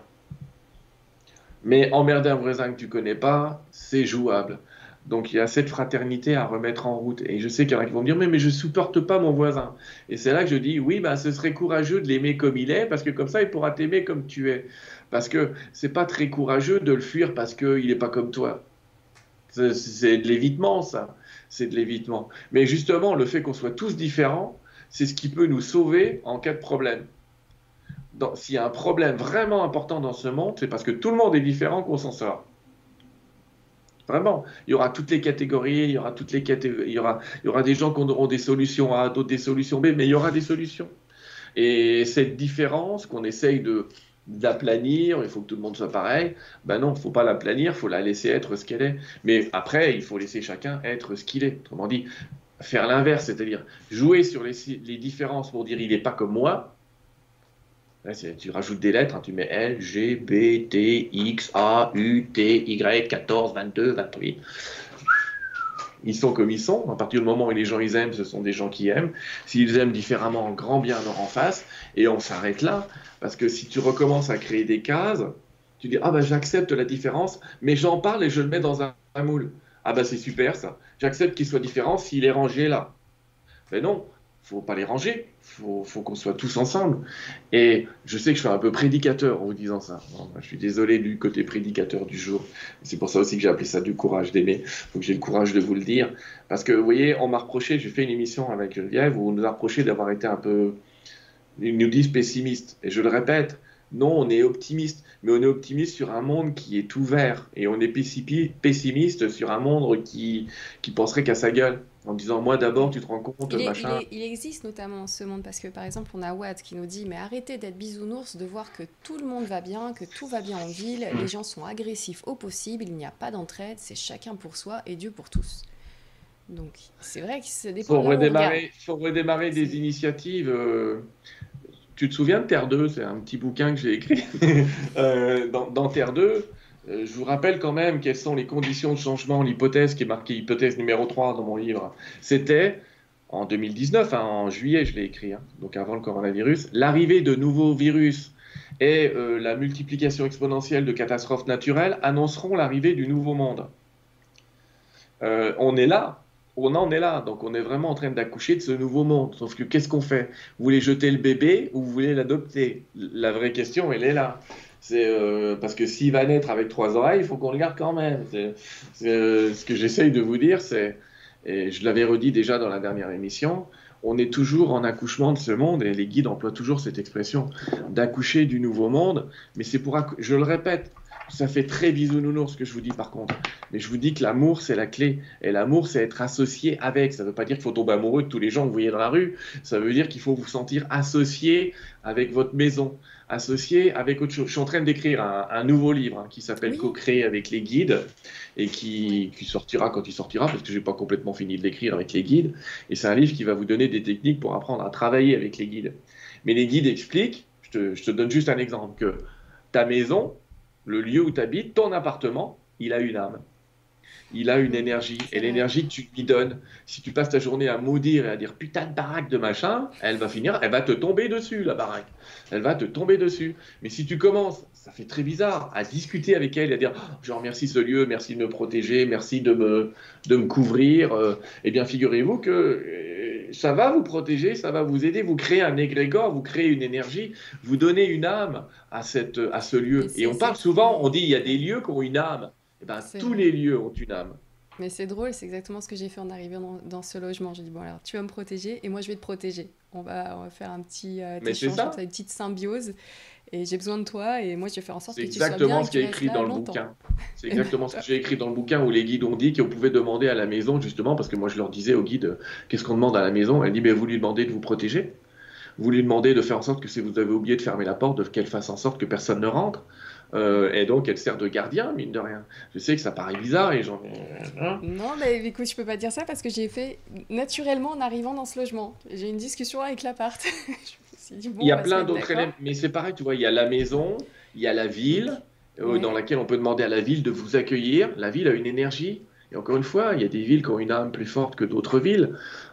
S2: Mais emmerder un voisin que tu connais pas, c'est jouable. Donc il y a cette fraternité à remettre en route. Et je sais qu'il y en a qui vont me dire, mais, mais je supporte pas mon voisin. Et c'est là que je dis, oui, bah, ce serait courageux de l'aimer comme il est, parce que comme ça, il pourra t'aimer comme tu es. Parce que c'est pas très courageux de le fuir parce qu'il n'est pas comme toi. C'est de l'évitement, ça. C'est de l'évitement. Mais justement, le fait qu'on soit tous différents, c'est ce qui peut nous sauver en cas de problème. S'il y a un problème vraiment important dans ce monde, c'est parce que tout le monde est différent qu'on s'en sort. Vraiment, il y aura toutes les catégories, il y aura toutes les catégories, il y aura, il y aura des gens qui auront des solutions A, d'autres des solutions B, mais il y aura des solutions. Et cette différence qu'on essaye de, d'aplanir, il faut que tout le monde soit pareil. Ben non, il faut pas l'aplanir, il faut la laisser être ce qu'elle est. Mais après, il faut laisser chacun être ce qu'il est. Autrement dit, faire l'inverse, c'est-à-dire jouer sur les, les, différences pour dire il n'est pas comme moi. Là, tu rajoutes des lettres, hein, tu mets L, G, B, T, X, A, U, T, Y, 14, 22, 28 ils sont comme ils sont. À partir du moment où les gens ils aiment, ce sont des gens qui aiment. S'ils aiment différemment, grand bien leur en face. Et on s'arrête là. Parce que si tu recommences à créer des cases, tu dis Ah ben j'accepte la différence, mais j'en parle et je le mets dans un, moule. Ah ben c'est super ça. J'accepte qu'il soit différent s'il est rangé là. Mais non, faut pas les ranger. Faut, faut qu'on soit tous ensemble. Et je sais que je suis un peu prédicateur en vous disant ça. je suis désolé du côté prédicateur du jour. C'est pour ça aussi que j'ai appelé ça du courage d'aimer. Faut que j'ai le courage de vous le dire. Parce que vous voyez, on m'a reproché, j'ai fait une émission avec Geneviève où on nous a reproché d'avoir été un peu, ils nous disent pessimiste. Et je le répète, non, on est optimiste, mais on est optimiste sur un monde qui est ouvert et on est pessimiste sur un monde qui, qui penserait qu'à sa gueule en disant moi d'abord tu te rends compte
S1: il, machin. il, existe notamment ce monde parce que par exemple on a Watt qui nous dit mais arrêtez d'être bisounours de voir que tout le monde va bien que tout va bien en ville les gens sont agressifs au possible il n'y a pas d'entraide c'est chacun pour soi et Dieu pour tous donc c'est vrai que ça dépend
S2: faut redémarrer faut redémarrer des initiatives euh, tu te souviens de Terre 2 c'est un petit bouquin que j'ai écrit *laughs* euh, dans, dans Terre 2 euh, je vous rappelle quand même quelles sont les conditions de changement, l'hypothèse qui est marquée hypothèse numéro 3 dans mon livre. C'était en 2019, hein, en juillet, je l'ai écrit, hein, donc avant le coronavirus, l'arrivée de nouveaux virus et euh, la multiplication exponentielle de catastrophes naturelles annonceront l'arrivée du nouveau monde. Euh, on est là, on en est là, donc on est vraiment en train d'accoucher de ce nouveau monde. Sauf que qu'est-ce qu'on fait? Vous voulez jeter le bébé ou vous voulez l'adopter? La vraie question, elle est là. C'est euh, parce que s'il va naître avec trois oreilles, il faut qu'on le garde quand même. Euh, ce que j'essaye de vous dire, c'est, et je l'avais redit déjà dans la dernière émission, on est toujours en accouchement de ce monde, et les guides emploient toujours cette expression d'accoucher du nouveau monde, mais c'est pour, je le répète, ça fait très bisounours ce que je vous dis par contre. Mais je vous dis que l'amour, c'est la clé. Et l'amour, c'est être associé avec. Ça ne veut pas dire qu'il faut tomber amoureux de tous les gens que vous voyez dans la rue. Ça veut dire qu'il faut vous sentir associé avec votre maison, associé avec autre chose. Je suis en train d'écrire un, nouveau livre hein, qui s'appelle Co-créer avec les guides et qui, sortira quand il sortira parce que je n'ai pas complètement fini de l'écrire avec les guides. Et c'est un livre qui va vous donner des techniques pour apprendre à travailler avec les guides. Mais les guides expliquent, je te donne juste un exemple, que ta maison, le lieu où tu habites, ton appartement, il a une âme. Il a une énergie. Et l'énergie que tu lui donnes, si tu passes ta journée à maudire et à dire putain de baraque de machin, elle va finir, elle va te tomber dessus, la baraque. Elle va te tomber dessus. Mais si tu commences, ça fait très bizarre, à discuter avec elle et à dire oh, je remercie ce lieu, merci de me protéger, merci de me, de me couvrir, euh, eh bien figurez-vous que ça va vous protéger, ça va vous aider, vous créez un égrégore, vous créez une énergie, vous donnez une âme à, cette, à ce lieu. Et, on parle souvent, on dit il y a des lieux qui ont une âme. Eh ben, tous les lieux ont une âme.
S1: Mais c'est drôle, c'est exactement ce que j'ai fait en arrivant dans, ce logement. J'ai dit, bon, alors tu vas me protéger et moi je vais te protéger. On va, on va faire un petit euh, échange, une petite symbiose. Et j'ai besoin de toi et moi je vais faire en sorte que tu sois bien. C'est exactement ce qui est écrit dans le bouquin. *laughs*
S2: C'est exactement ce que j'ai écrit dans le bouquin où les guides ont dit qu'on pouvait demander à la maison, justement, parce que moi je leur disais aux guides, qu'est-ce qu'on demande à la maison? Elle dit, mais vous lui demandez de vous protéger vous lui demandez de faire en sorte que si vous avez oublié de fermer la porte, qu'elle fasse en sorte que personne ne rentre. Euh, et donc, elle sert de gardien, mine de rien. Je sais que ça paraît bizarre et j'en
S1: hein. non, mais écoute, je peux pas dire ça parce que j'ai fait naturellement en arrivant dans ce logement. J'ai une discussion avec l'appart. *laughs*
S2: il y a plein d'autres éléments, mais c'est pareil, tu vois, il y a la maison, il y a la ville, euh, dans laquelle on peut demander à la ville de vous accueillir. La ville a une énergie. Et encore une fois, il y a des villes qui ont une âme plus forte que d'autres villes.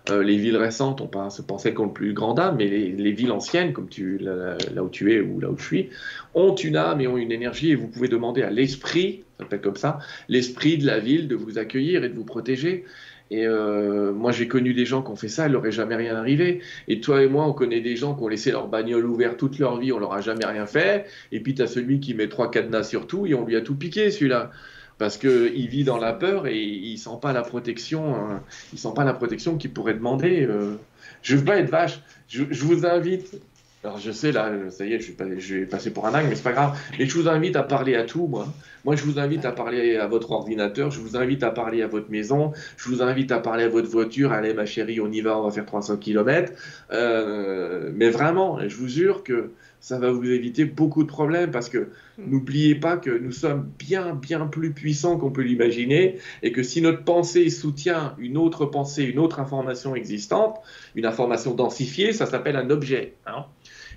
S2: Euh, les villes récentes, on pense, penser qu'ont le plus grand âme, mais les, villes anciennes, comme tu, là, où tu es ou là où je suis, ont une âme et ont une énergie. Et vous pouvez demander à l'esprit, ça s'appelle comme ça, l'esprit de la ville de vous accueillir et de vous protéger. Et euh, moi, j'ai connu des gens qui ont fait ça, il leur est jamais rien arrivé. Et toi et moi, on connaît des gens qui ont laissé leur bagnole ouverte toute leur vie, on leur a jamais rien fait. Et puis, tu as celui qui met trois cadenas sur tout et on lui a tout piqué, celui-là parce qu'il vit dans la peur et il sent pas la protection, hein. il sent pas la protection qu'il pourrait demander. Euh. Je veux pas être vache. Je, vous invite. Alors je sais là, ça y est, je, je vais passer pour un dingue, mais c'est pas grave. Mais je vous invite à parler à tout, moi. Moi, je vous invite à parler à votre ordinateur, je vous invite à parler à votre maison, je vous invite à parler à votre voiture. Allez, ma chérie, on y va, on va faire 300 km. Euh, mais vraiment, je vous jure que ça va vous éviter beaucoup de problèmes parce que mm. n'oubliez pas que nous sommes bien, bien plus puissants qu'on peut l'imaginer et que si notre pensée soutient une autre pensée, une autre information existante, une information densifiée, ça s'appelle un objet. Hein.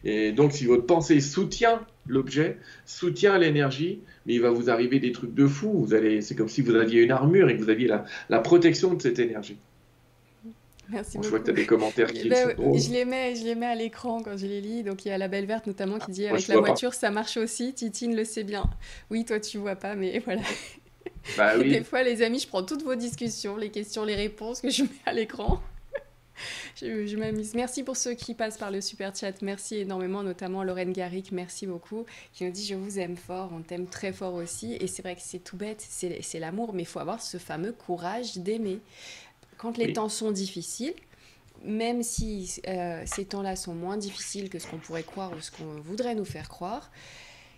S2: Et donc, si votre pensée soutient l'objet, soutient l'énergie, mais il va vous arriver des trucs de fou. Vous allez, c'est comme si vous aviez une armure et que vous aviez la protection de cette énergie.
S1: Merci
S2: Je vois que tu as des commentaires qui
S1: ben, Je les mets, je les mets à l'écran quand je les lis. Donc il y a la belle verte notamment qui dit avec la voiture ça marche aussi. Titine le sait bien. Oui, toi tu vois pas, mais voilà. Bah *laughs* des fois les amis, je prends toutes vos discussions, les questions, les réponses que je mets à l'écran. *laughs* je, m'amuse. Merci pour ceux qui passent par le super chat. Merci énormément, notamment Lorraine Garrick. Merci beaucoup. Qui nous dit Je vous aime fort. On t'aime très fort aussi. Et c'est vrai que c'est tout bête. C'est l'amour. Mais il faut avoir ce fameux courage d'aimer quand les temps sont difficiles, même si euh, ces temps-là sont moins difficiles que ce qu'on pourrait croire ou ce qu'on voudrait nous faire croire,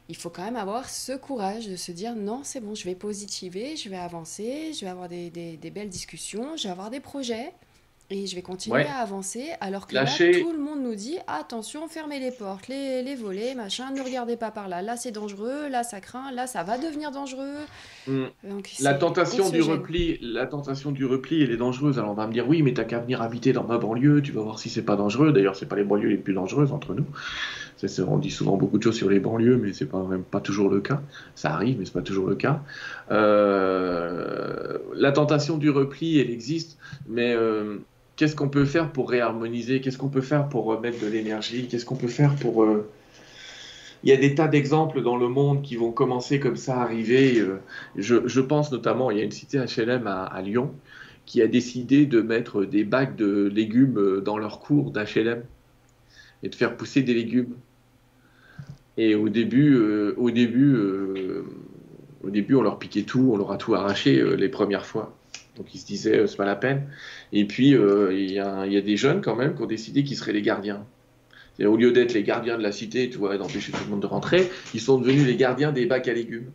S1: il faut quand même avoir ce courage de se dire non, c'est bon, je vais positiver, je vais avancer, je vais avoir des, des belles discussions, je vais avoir des projets. Et je vais continuer à avancer, alors que là, tout le monde nous dit attention, fermez les portes, les, les volets, machin, ne regardez pas par là. Là, c'est dangereux, là, ça craint, là, ça va devenir dangereux.
S2: Hmm. la tentation du repli, la tentation du repli, elle est dangereuse. Alors on va me dire oui, mais t'as qu'à venir habiter dans ma banlieue, tu vas voir si c'est pas dangereux. D'ailleurs, c'est pas les banlieues les plus dangereuses entre nous. on dit souvent beaucoup de choses sur les banlieues, mais c'est pas même pas toujours le cas. Ça arrive, mais c'est pas toujours le cas. Euh, la tentation du repli, elle existe, mais euh, qu'est-ce qu'on peut faire pour réharmoniser Qu'est-ce qu'on peut faire pour remettre de l'énergie Qu'est-ce qu'on peut faire pour... Euh, il y a des tas d'exemples dans le monde qui vont commencer comme ça à arriver. Euh, je, pense notamment, il y a une cité HLM à, Lyon qui a décidé de mettre des bacs de légumes euh, dans leur cours d'HLM et de faire pousser des légumes. Et au début, au début, au début, on leur piquait tout, on leur a tout arraché les premières fois. Donc ils se disaient, euh, c'est pas la peine. Et puis, euh, il y, a des jeunes quand même qui ont décidé qu'ils seraient les gardiens. Au lieu d'être les gardiens de la cité, tu vois, d'empêcher tout le monde de rentrer, ils sont devenus les gardiens des bacs à légumes.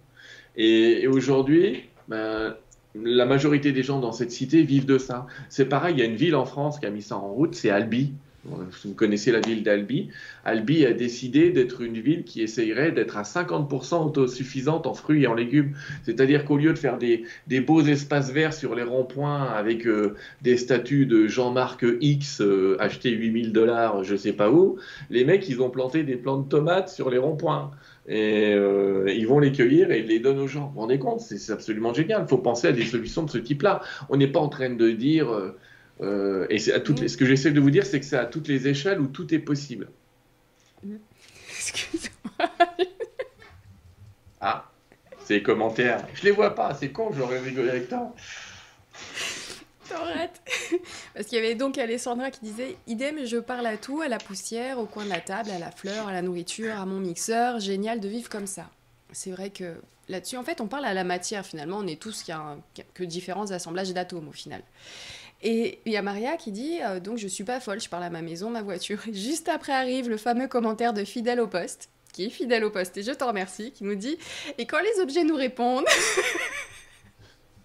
S2: Et, aujourd'hui, ben, la majorité des gens dans cette cité vivent de ça. C'est pareil, il y a une ville en France qui a mis ça en route, c'est Albi. Vous connaissez la ville d'Albi. Albi a décidé d'être une ville qui essayerait d'être à 50% autosuffisante en fruits et en légumes. C'est-à-dire qu'au lieu de faire des, beaux espaces verts sur les ronds-points avec euh, des statues de Jean-Marc X euh, achetés 8000 dollars, je sais pas où, les mecs, ils ont planté des plants de tomates sur les ronds-points. Et euh, ils vont les cueillir et ils les donnent aux gens. Vous vous rendez compte? C'est absolument génial. Il faut penser à des solutions de ce type-là. On n'est pas en train de dire euh, et à toutes ce que j'essaie de vous dire, c'est que c'est à toutes les échelles où tout est possible. *laughs* Excuse-moi. ah, c'est les commentaires. Je les vois pas, c'est con, j'aurais rigolé avec toi.
S1: T'arrêtes. Parce qu'il y avait donc Alessandra qui disait Idem, je parle à tout, à la poussière, au coin de la table, à la fleur, à la nourriture, à mon mixeur. Génial de vivre comme ça. C'est vrai que là-dessus, en fait, on parle à la matière finalement. On est tous qui a que différents assemblages d'atomes au final. Et il y a Maria qui dit euh, Donc je suis pas folle, je parle à ma maison, ma voiture. juste après arrive le fameux commentaire de Fidèle au poste, qui est fidèle au poste, et je t'en remercie, qui nous dit Et quand les objets nous répondent? *laughs*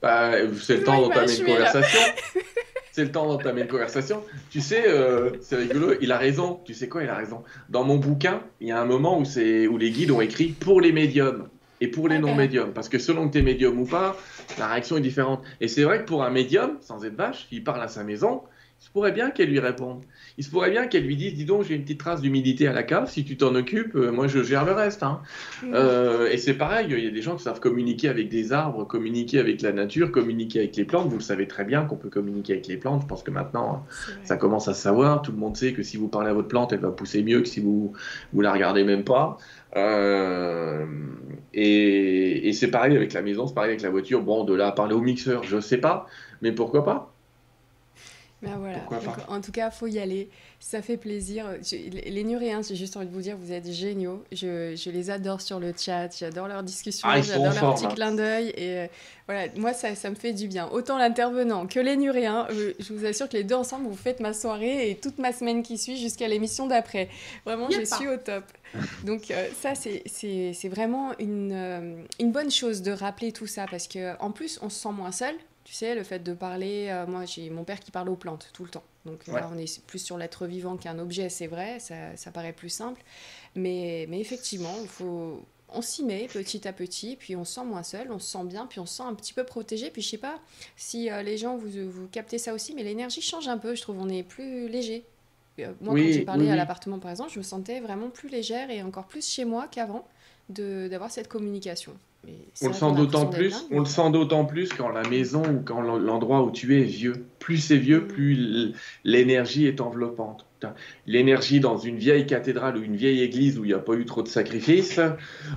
S2: Bah, C'est le temps d'entamer une conversation. *laughs* c'est le temps d'entamer une conversation. Tu sais, euh, c'est rigolo, il a raison. Tu sais quoi, il a raison. Dans mon bouquin, il y a un moment où, où les guides ont écrit pour les médiums et pour les non-médiums. Parce que selon que tu es médium ou pas, la réaction est différente. Et c'est vrai que pour un médium, sans être vache, qui parle à sa maison, il se pourrait bien qu'elle lui réponde. Il se pourrait bien qu'elle lui dise, dis donc, j'ai une petite trace d'humidité à la cave, si tu t'en occupes, euh, moi je gère le reste. Hein. Euh, et c'est pareil, il y a des gens qui savent communiquer avec des arbres, communiquer avec la nature, communiquer avec les plantes. Vous le savez très bien qu'on peut communiquer avec les plantes. Je pense que maintenant, ça commence à se savoir. Tout le monde sait que si vous parlez à votre plante, elle va pousser mieux que si vous, vous la regardez même pas. Euh, et, et c'est pareil avec la maison, c'est pareil avec la voiture. Bon, de là à parler au mixeur, je sais pas, mais pourquoi pas?
S1: Ben voilà. en tout cas, faut y aller. Ça fait plaisir. les Nuréens, j'ai juste envie de vous dire, vous êtes géniaux. Je, je les adore sur le chat. J'adore leurs discussions. Ah, j'adore leurs petits hein. clins d'œil. Et euh, voilà, moi, ça, ça, me fait du bien. Autant l'intervenant que les Nuréens. Euh, je vous assure que les deux ensemble, vous faites ma soirée et toute ma semaine qui suit jusqu'à l'émission d'après. Vraiment, je suis au top. *laughs* Donc, euh, ça, c'est vraiment une, une bonne chose de rappeler tout ça parce qu'en plus, on se sent moins seul tu sais, le fait de parler, euh, moi j'ai mon père qui parle aux plantes tout le temps. Donc là, on est plus sur l'être vivant qu'un objet, c'est vrai, ça, ça, paraît plus simple. Mais, mais effectivement, faut, on s'y met petit à petit, puis on se sent moins seul, on se sent bien, puis on se sent un petit peu protégé. Puis je sais pas si euh, les gens, vous, vous captez ça aussi, mais l'énergie change un peu, je trouve, on est plus léger. Moi, quand j'ai parlé à l'appartement, par exemple, je me sentais vraiment plus légère et encore plus chez moi qu'avant d'avoir cette communication.
S2: On le sent d'autant plus, on le sent d'autant plus quand la maison ou quand l'endroit où tu es est vieux. Plus c'est vieux, mm. plus l'énergie est enveloppante. L'énergie dans une vieille cathédrale ou une vieille église où il n'y a pas eu trop de sacrifices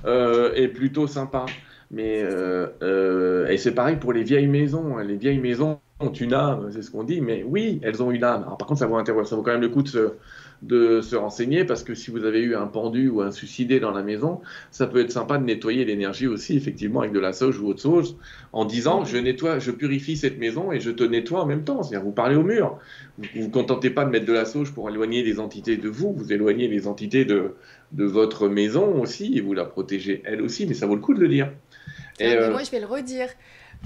S2: euh, est plutôt sympa. Mais euh, euh, et c'est pareil pour les vieilles maisons. Hein. Les vieilles maisons ont une âme, c'est ce qu'on dit. Mais oui, elles ont une âme. par contre, ça vaut, quand même le coup de se, renseigner parce que si vous avez eu un pendu ou un suicidé dans la maison, ça peut être sympa de nettoyer l'énergie aussi, effectivement, avec de la sauge ou autre chose, en disant je nettoie, je purifie cette maison et je te nettoie en même temps. C'est-à-dire, vous parlez au mur. Vous ne vous contentez pas de mettre de la sauge pour éloigner des entités de vous, vous éloignez les entités de, de votre maison aussi et vous la protégez elle aussi, mais ça vaut le coup de le dire.
S1: Et euh, Moi, je vais le redire.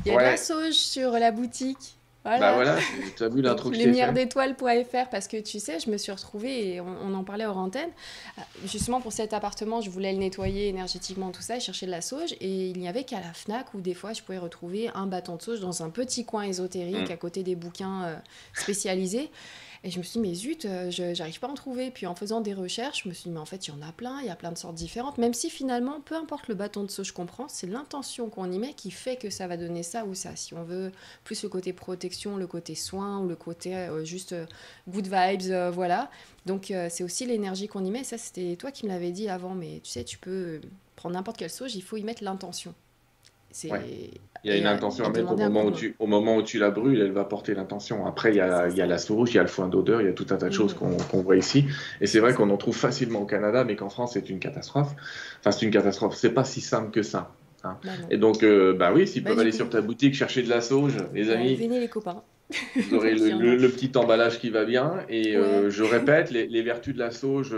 S1: Il y a de la sauge sur la boutique.
S2: Voilà. Bah voilà, tu as vu l'intro que *laughs*
S1: Lumière d'étoile.fr parce que tu sais, je me suis retrouvée et on, en parlait hors antenne. Euh, justement pour cet appartement, je voulais le nettoyer énergétiquement, tout ça, et chercher de la sauge. Et il n'y avait qu'à la Fnac où des fois je pouvais retrouver un bâton de sauge dans un petit coin ésotérique mm. à côté des bouquins euh, spécialisés. Et je me suis dit, mais zut, euh, je j'arrive pas à en trouver. Puis en faisant des recherches, je me suis dit, mais en fait, il y en a plein, il y a plein de sortes différentes. Même si finalement, peu importe le bâton de sauge qu'on prend, c'est l'intention qu'on y met qui fait que ça va donner ça ou ça. Si on veut plus le côté protection, le côté soin ou le côté euh, juste euh, good vibes, voilà. Donc c'est aussi l'énergie qu'on y met. Ça, c'était toi qui me l'avais dit avant, mais tu sais, tu peux prendre n'importe quelle sauge, il faut y mettre l'intention.
S2: Il y a une intention à mettre au moment, où tu, au moment où tu la brûles, elle va porter l'intention. Après, il y, a, il y a la sauge, il y a le foin d'odeur, il y a tout un tas de choses mm. qu'on voit ici. Et c'est vrai qu'on en trouve facilement au Canada, mais qu'en France, c'est une catastrophe. Enfin, c'est une catastrophe. C'est pas si simple que ça. Hein. Bah et donc, euh, bah oui, s'ils bah, peuvent aller sur ta boutique chercher de la sauge, les amis.
S1: Venez les copains.
S2: Vous aurez *laughs* le, petit emballage qui va bien. Et euh, je répète, les, les, vertus de la sauge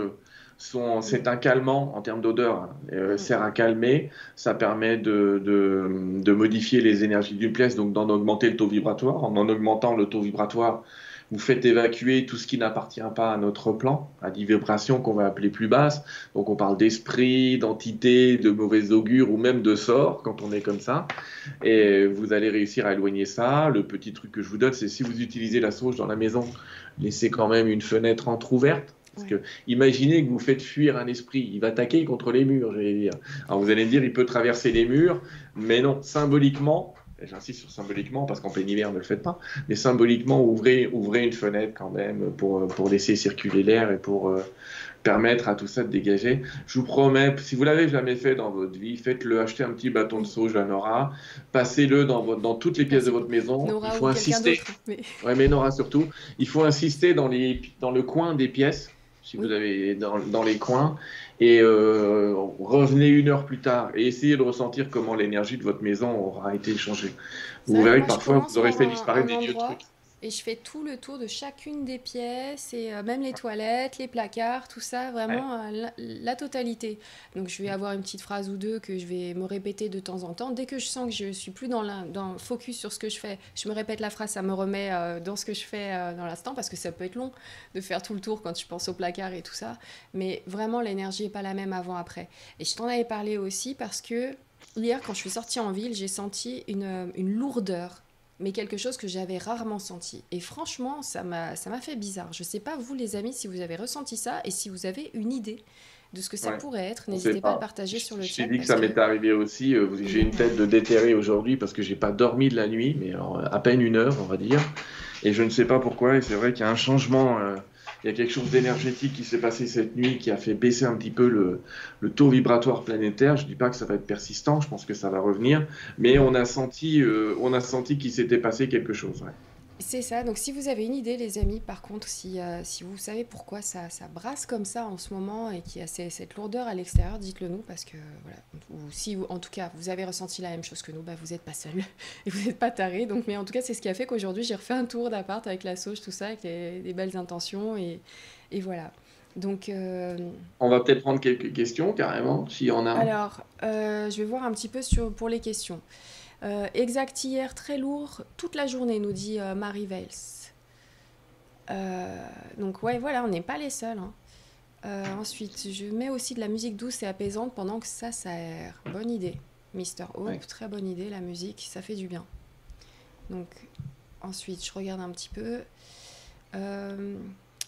S2: c'est un calmant en termes d'odeur, hein. euh, sert à calmer, ça permet de, de, modifier les énergies d'une pièce, donc d'en augmenter le taux vibratoire. En en augmentant le taux vibratoire, vous faites évacuer tout ce qui n'appartient pas à notre plan, à des vibrations qu'on va appeler plus basses. Donc on parle d'esprit, d'entité, de mauvais augure ou même de sort quand on est comme ça. Et vous allez réussir à éloigner ça. Le petit truc que je vous donne, c'est si vous utilisez la sauge dans la maison, laissez quand même une fenêtre entrouverte parce que imaginez que vous faites fuir un esprit, il va attaquer contre les murs, j'allais dire. Alors vous allez me dire, il peut traverser les murs, mais non, symboliquement, j'insiste sur symboliquement parce qu'en plein hiver ne le faites pas, mais symboliquement ouvrez, ouvrez une fenêtre quand même pour, pour laisser circuler l'air et pour euh, permettre à tout ça de dégager. Je vous promets, si vous l'avez jamais fait dans votre vie, faites-le, achetez un petit bâton de sauge à Nora, passez-le dans, dans toutes les pièces de votre maison.
S1: il faut insister.
S2: Mais... Ouais, mais Nora surtout, il faut insister dans, les, dans le coin des pièces si vous avez dans, dans, les coins, et euh, revenez une heure plus tard et essayez de ressentir comment l'énergie de votre maison aura été changée. Vous verrez que parfois vous aurez fait disparaître des vieux trucs
S1: et je fais tout le tour de chacune des pièces et euh, même les toilettes, les placards, tout ça, vraiment euh, la, totalité. Donc je vais avoir une petite phrase ou deux que je vais me répéter de temps en temps. Dès que je sens que je suis plus dans, dans focus sur ce que je fais, je me répète la phrase, ça me remet euh, dans ce que je fais dans l'instant parce que ça peut être long de faire tout le tour quand je pense au placard et tout ça. Mais vraiment l'énergie est pas la même avant après. Et je t'en avais parlé aussi parce que hier quand je suis sortie en ville, j'ai senti une, une lourdeur mais quelque chose que j'avais rarement senti. Et franchement, ça m'a fait bizarre. Je ne sais pas, vous les amis, si vous avez ressenti ça et si vous avez une idée de ce que ça pourrait être. N'hésitez pas. à le partager sur le chat.
S2: J'ai dit que ça m'est arrivé aussi. Euh, j'ai une tête de déterré aujourd'hui parce que j'ai pas dormi de la nuit, mais à peine une heure, on va dire. Et je ne sais pas pourquoi. Et c'est vrai qu'il y a un changement. Euh, il y a quelque chose d'énergétique qui s'est passé cette nuit qui a fait baisser un petit peu le, taux vibratoire planétaire. Je ne dis pas que ça va être persistant, je pense que ça va revenir, mais on a senti, euh, on a senti qu'il s'était passé quelque chose.
S1: C'est ça, donc si vous avez une idée les amis, par contre, si, euh, si vous savez pourquoi ça, ça, brasse comme ça en ce moment et qu'il y a cette lourdeur à l'extérieur, dites-le nous parce que voilà, ou si en tout cas vous avez ressenti la même chose que nous, bah, vous n'êtes pas seul *laughs* et vous n'êtes pas taré. Donc, mais en tout cas, c'est ce qui a fait qu'aujourd'hui j'ai refait un tour d'appart avec la sauge, tout ça, avec des belles intentions et, et voilà. Donc, euh,
S2: On va peut-être prendre quelques questions carrément, s'il y en a.
S1: Alors, euh, je vais voir un petit peu sur, pour les questions. Euh, exact hier, très lourd, toute la journée, nous dit Marie Vels. donc ouais, voilà, on n'est pas les seuls. Hein. ensuite, je mets aussi de la musique douce et apaisante pendant que ça s'aère. Bonne idée. Mister Hope, très bonne idée, la musique, ça fait du bien. Donc ensuite, je regarde un petit peu.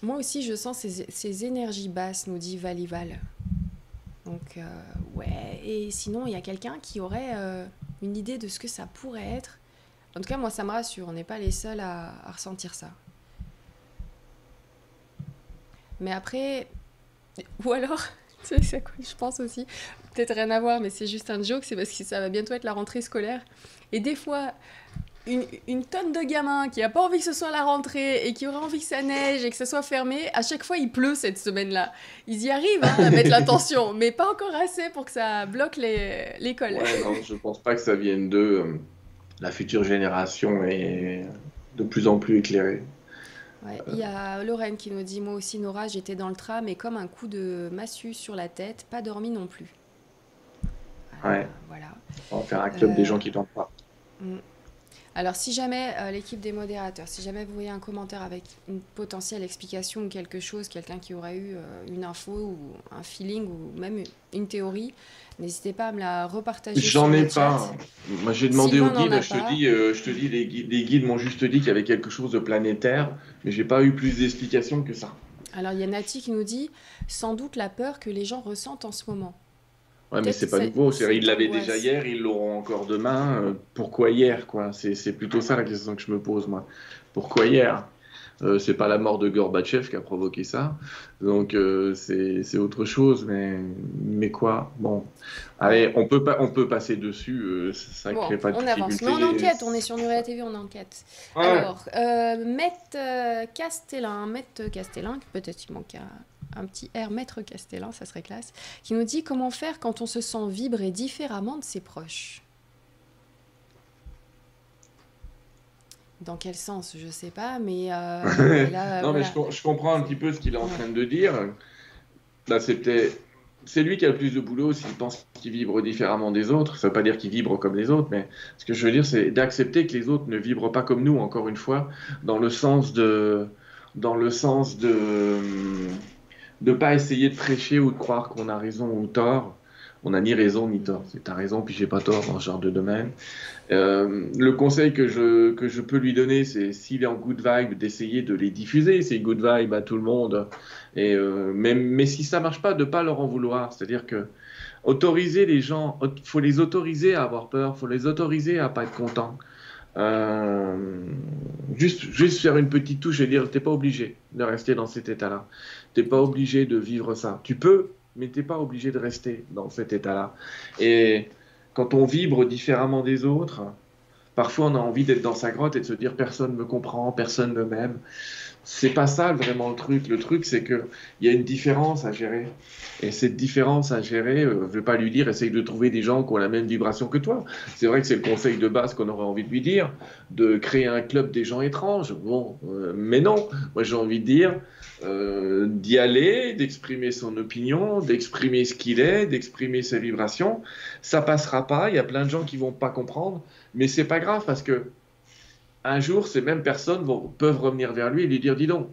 S1: moi aussi, je sens ces, ces, énergies basses, nous dit Valival. Donc, euh, ouais. Et sinon, il y a quelqu'un qui aurait euh, une idée de ce que ça pourrait être. En tout cas, moi, ça me rassure. On n'est pas les seuls à, ressentir ça. Mais après, *laughs* ou alors, *laughs* c'est quoi je pense aussi Peut-être rien à voir, mais c'est juste un joke. C'est parce que ça va bientôt être la rentrée scolaire. Et des fois, une, tonne de gamins qui n'a pas envie que ce soit la rentrée et qui aurait envie que ça neige et que ça soit fermé, à chaque fois il pleut cette semaine-là. Ils y arrivent hein, à mettre l'attention, *laughs* mais pas encore assez pour que ça bloque l'école.
S2: Ouais, non, je pense pas que ça vienne de euh, la future génération est de plus en plus éclairée.
S1: Il y a Lorraine qui nous dit Moi aussi, Nora, j'étais dans le tram et comme un coup de massue sur la tête, pas dormi non plus.
S2: ouais. Voilà. On va faire un club des euh, gens qui dorment pas. Mm.
S1: Alors, si jamais euh, l'équipe des modérateurs, si jamais vous voyez un commentaire avec une potentielle explication ou quelque chose, quelqu'un qui aurait eu euh, une info ou un feeling ou même une théorie, n'hésitez pas à me la repartager.
S2: J'en ai pas. Moi, j'ai demandé au guide, je te, dis, euh, je te dis, les guides, les guides m'ont juste dit qu'il y avait quelque chose de planétaire, mais j'ai pas eu plus d'explications que ça.
S1: Alors, il y a Nati qui nous dit sans doute la peur que les gens ressentent en ce moment.
S2: Ouais, mais c'est pas nouveau. Ils l'avaient déjà hier, ils l'auront encore demain. Euh, pourquoi hier, quoi? C'est plutôt ça la question que je me pose, moi. Pourquoi hier? Euh, C'est pas la mort de Gorbatchev qui a provoqué ça. Donc euh, c'est autre chose, mais, mais quoi? Bon, allez, on peut, pas, on peut passer dessus. Euh, ça
S1: bon,
S2: crée pas
S1: de On avance. Mais on enquête, on est sur Nuria TV, on enquête. Alors, Maître Castellin, Maître Castellin, peut-être il manque un un petit air maître Castellan, ça serait classe, qui nous dit comment faire quand on se sent vibrer différemment de ses proches. Dans quel sens, je sais pas, mais
S2: euh, *laughs* non, mais je, comprends un petit peu ce qu'il est en train de dire. Là, c'était, c'est lui qui a le plus de boulot s'il pense qu'il vibre différemment des autres. Ça veut pas dire qu'il vibre comme les autres, mais ce que je veux dire, c'est d'accepter que les autres ne vibrent pas comme nous. Encore une fois, dans le sens de, dans le sens de de pas essayer de prêcher ou de croire qu'on a raison ou tort. On n'a ni raison ni tort. C'est ta raison, puis j'ai pas tort dans ce genre de domaine. Euh, le conseil que je, que je peux lui donner, c'est s'il est en good vibe, d'essayer de les diffuser, ces good vibes à tout le monde. Et, euh, mais, si ça marche pas, de pas leur en vouloir. C'est-à-dire que autoriser les gens, faut les autoriser à avoir peur, faut les autoriser à pas être contents. Euh, juste, juste faire une petite touche et dire t'es pas obligé de rester dans cet état-là. T'es pas obligé de vivre ça. Tu peux, mais t'es pas obligé de rester dans cet état-là. Et quand on vibre différemment des autres, parfois on a envie d'être dans sa grotte et de se dire personne me comprend, personne ne m'aime c'est pas ça vraiment le truc. Le truc, c'est qu'il y a une différence à gérer. Et cette différence à gérer, euh, je vais pas lui dire essaye de trouver des gens qui ont la même vibration que toi. C'est vrai que c'est le conseil de base qu'on aurait envie de lui dire, de créer un club des gens étranges. Bon, euh, mais non. Moi, j'ai envie de dire euh, d'y aller, d'exprimer son opinion, d'exprimer ce qu'il est, d'exprimer ses vibrations. Ça passera pas. Il y a plein de gens qui vont pas comprendre, mais c'est pas grave parce que un jour, ces mêmes personnes vont, peuvent revenir vers lui et lui dire Dis donc,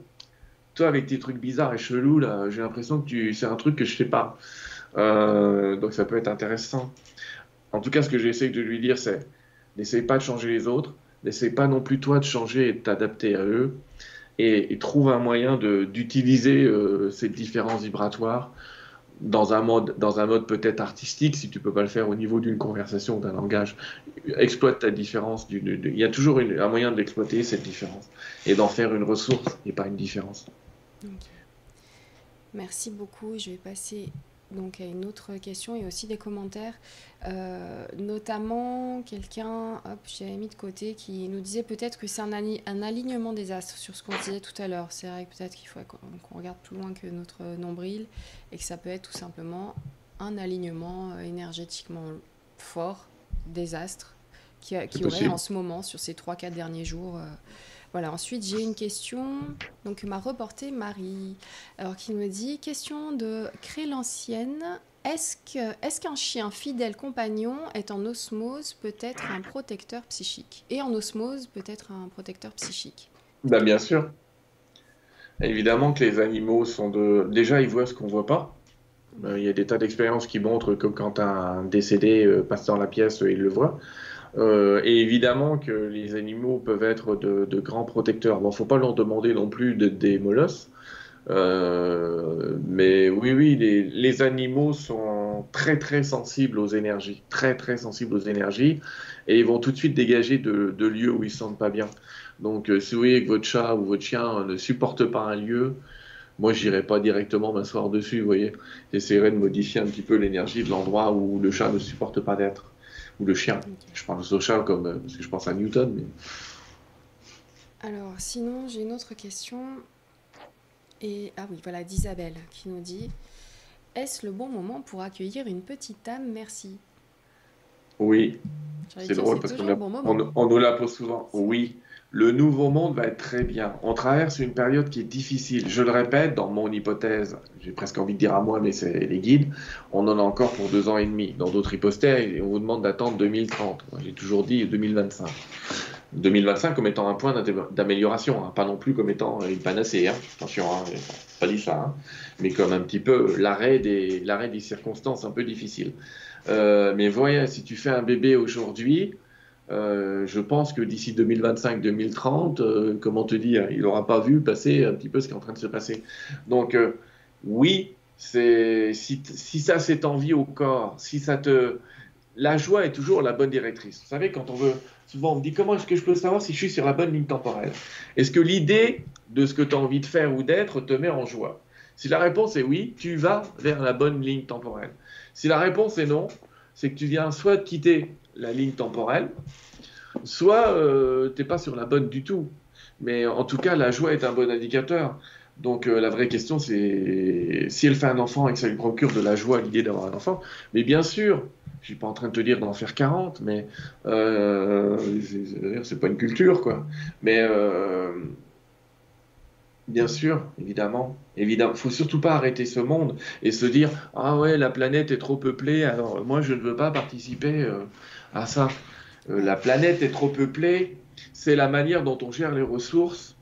S2: toi, avec tes trucs bizarres et chelous, là, j'ai l'impression que tu... c'est un truc que je sais pas. Euh, donc, ça peut être intéressant. En tout cas, ce que j'essaie de lui dire, c'est n'essaye pas de changer les autres, n'essaye pas non plus toi de changer et de t'adapter à eux, et, trouve un moyen d'utiliser euh, ces différences vibratoires dans un mode, mode peut-être artistique, si tu peux pas le faire au niveau d'une conversation, d'un langage, exploite ta différence. il y a toujours un moyen d'exploiter cette différence et d'en faire une ressource et pas une différence.
S1: Merci beaucoup. Je vais passer donc à une autre question et aussi des commentaires, euh, notamment quelqu'un, hop, j'avais mis de côté, qui nous disait peut-être que c'est un, un, alignement des astres sur ce qu'on disait tout à l'heure. C'est vrai que peut-être qu'il faut qu'on regarde plus loin que notre nombril et que ça peut être tout simplement un alignement euh, énergétiquement fort des astres qui, qui aurait en ce moment sur ces 3-4 derniers jours. Euh, voilà, ensuite j'ai une question donc m'a reporté Marie, alors qui me dit question de l'ancienne Est-ce que qu'un chien fidèle compagnon est en osmose peut-être un protecteur psychique? Et en osmose peut-être un protecteur psychique?
S2: Ben, Bien sûr. Évidemment que les animaux sont de. Déjà, ils voient ce qu'on voit pas. Euh, il y a des tas d'expériences qui montrent que quand un décédé euh, passe dans la pièce, il le voit. Euh, et évidemment que les animaux peuvent être de, grands protecteurs. Bon, faut pas leur demander non plus de, des molosses. mais oui, oui, les, les, animaux sont très très sensibles aux énergies, très très sensibles aux énergies, et ils vont tout de suite dégager de, de lieux où ils se sentent pas bien. Donc, si vous voyez que votre chat ou votre chien ne supporte pas un lieu, moi, j'irai pas directement m'asseoir dessus, vous voyez. J'essaierai de modifier un petit peu l'énergie de l'endroit où le chat ne supporte pas d'être. Ou le chien. Je pense au chat comme, euh, parce que je pense à Newton. Mais...
S1: Alors, sinon, j'ai une autre question. Et, ah oui, voilà, d'Isabelle qui nous dit Est-ce le bon moment pour accueillir une petite âme Merci.
S2: Oui. C'est drôle parce qu'on on, on nous la pose souvent. Oui le nouveau monde va être très bien. On traverse une période qui est difficile. Je le répète, dans mon hypothèse, j'ai presque envie de dire à moi, mais c'est les guides, on en a encore pour deux ans et demi. Dans d'autres hypothèses, on vous demande d'attendre 2030. J'ai toujours dit 2025. 2025 comme étant un point d'amélioration, hein. pas non plus comme étant une panacée. Hein. Attention, hein, pas dit ça, hein. mais comme un petit peu l'arrêt des, circonstances un peu difficiles. Euh, mais voyez, si tu fais un bébé aujourd'hui, euh, je pense que d'ici 2025-2030, euh, comment te dire, il n'aura pas vu passer un petit peu ce qui est en train de se passer. Donc, euh, oui, si, ça c'est envie au corps, si ça te. La joie est toujours la bonne directrice. Vous savez, quand on veut. Souvent, on me dit comment est-ce que je peux savoir si je suis sur la bonne ligne temporelle? Est-ce que l'idée de ce que tu as envie de faire ou d'être te met en joie? Si la réponse est oui, tu vas vers la bonne ligne temporelle. Si la réponse est non, c'est que tu viens soit de quitter la ligne temporelle, soit euh, tu n'es pas sur la bonne du tout. Mais en tout cas, la joie est un bon indicateur. Donc euh, la vraie question, c'est si elle fait un enfant et que ça lui procure de la joie l'idée d'avoir un enfant. Mais bien sûr, je suis pas en train de te dire d'en faire 40, mais euh, c'est pas une culture, quoi. Mais euh, bien sûr, évidemment, évidemment, faut surtout pas arrêter ce monde et se dire ah ouais, la planète est trop peuplée, alors moi je ne veux pas participer à ça. Euh, la planète est trop peuplée, c'est la manière dont on gère les ressources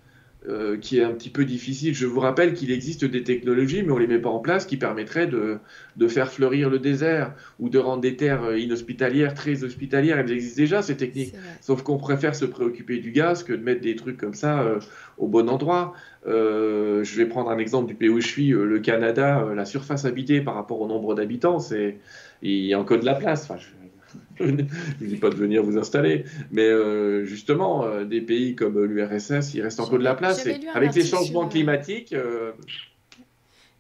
S2: euh, qui est un petit peu difficile. Je vous rappelle qu'il existe des technologies, mais on ne les met pas en place, qui permettraient de, de, faire fleurir le désert ou de rendre des terres euh, inhospitalières très hospitalières. Elles existent déjà, ces techniques. Sauf qu'on préfère se préoccuper du gaz que de mettre des trucs comme ça au bon endroit. je vais prendre un exemple du pays où je suis, le Canada. la surface habitée par rapport au nombre d'habitants, c'est il y a encore de la place. Enfin, je ne dis pas de venir vous installer, mais euh, justement, euh, des pays comme l'URSS, il reste encore de la place. avec les changements euh, climatiques.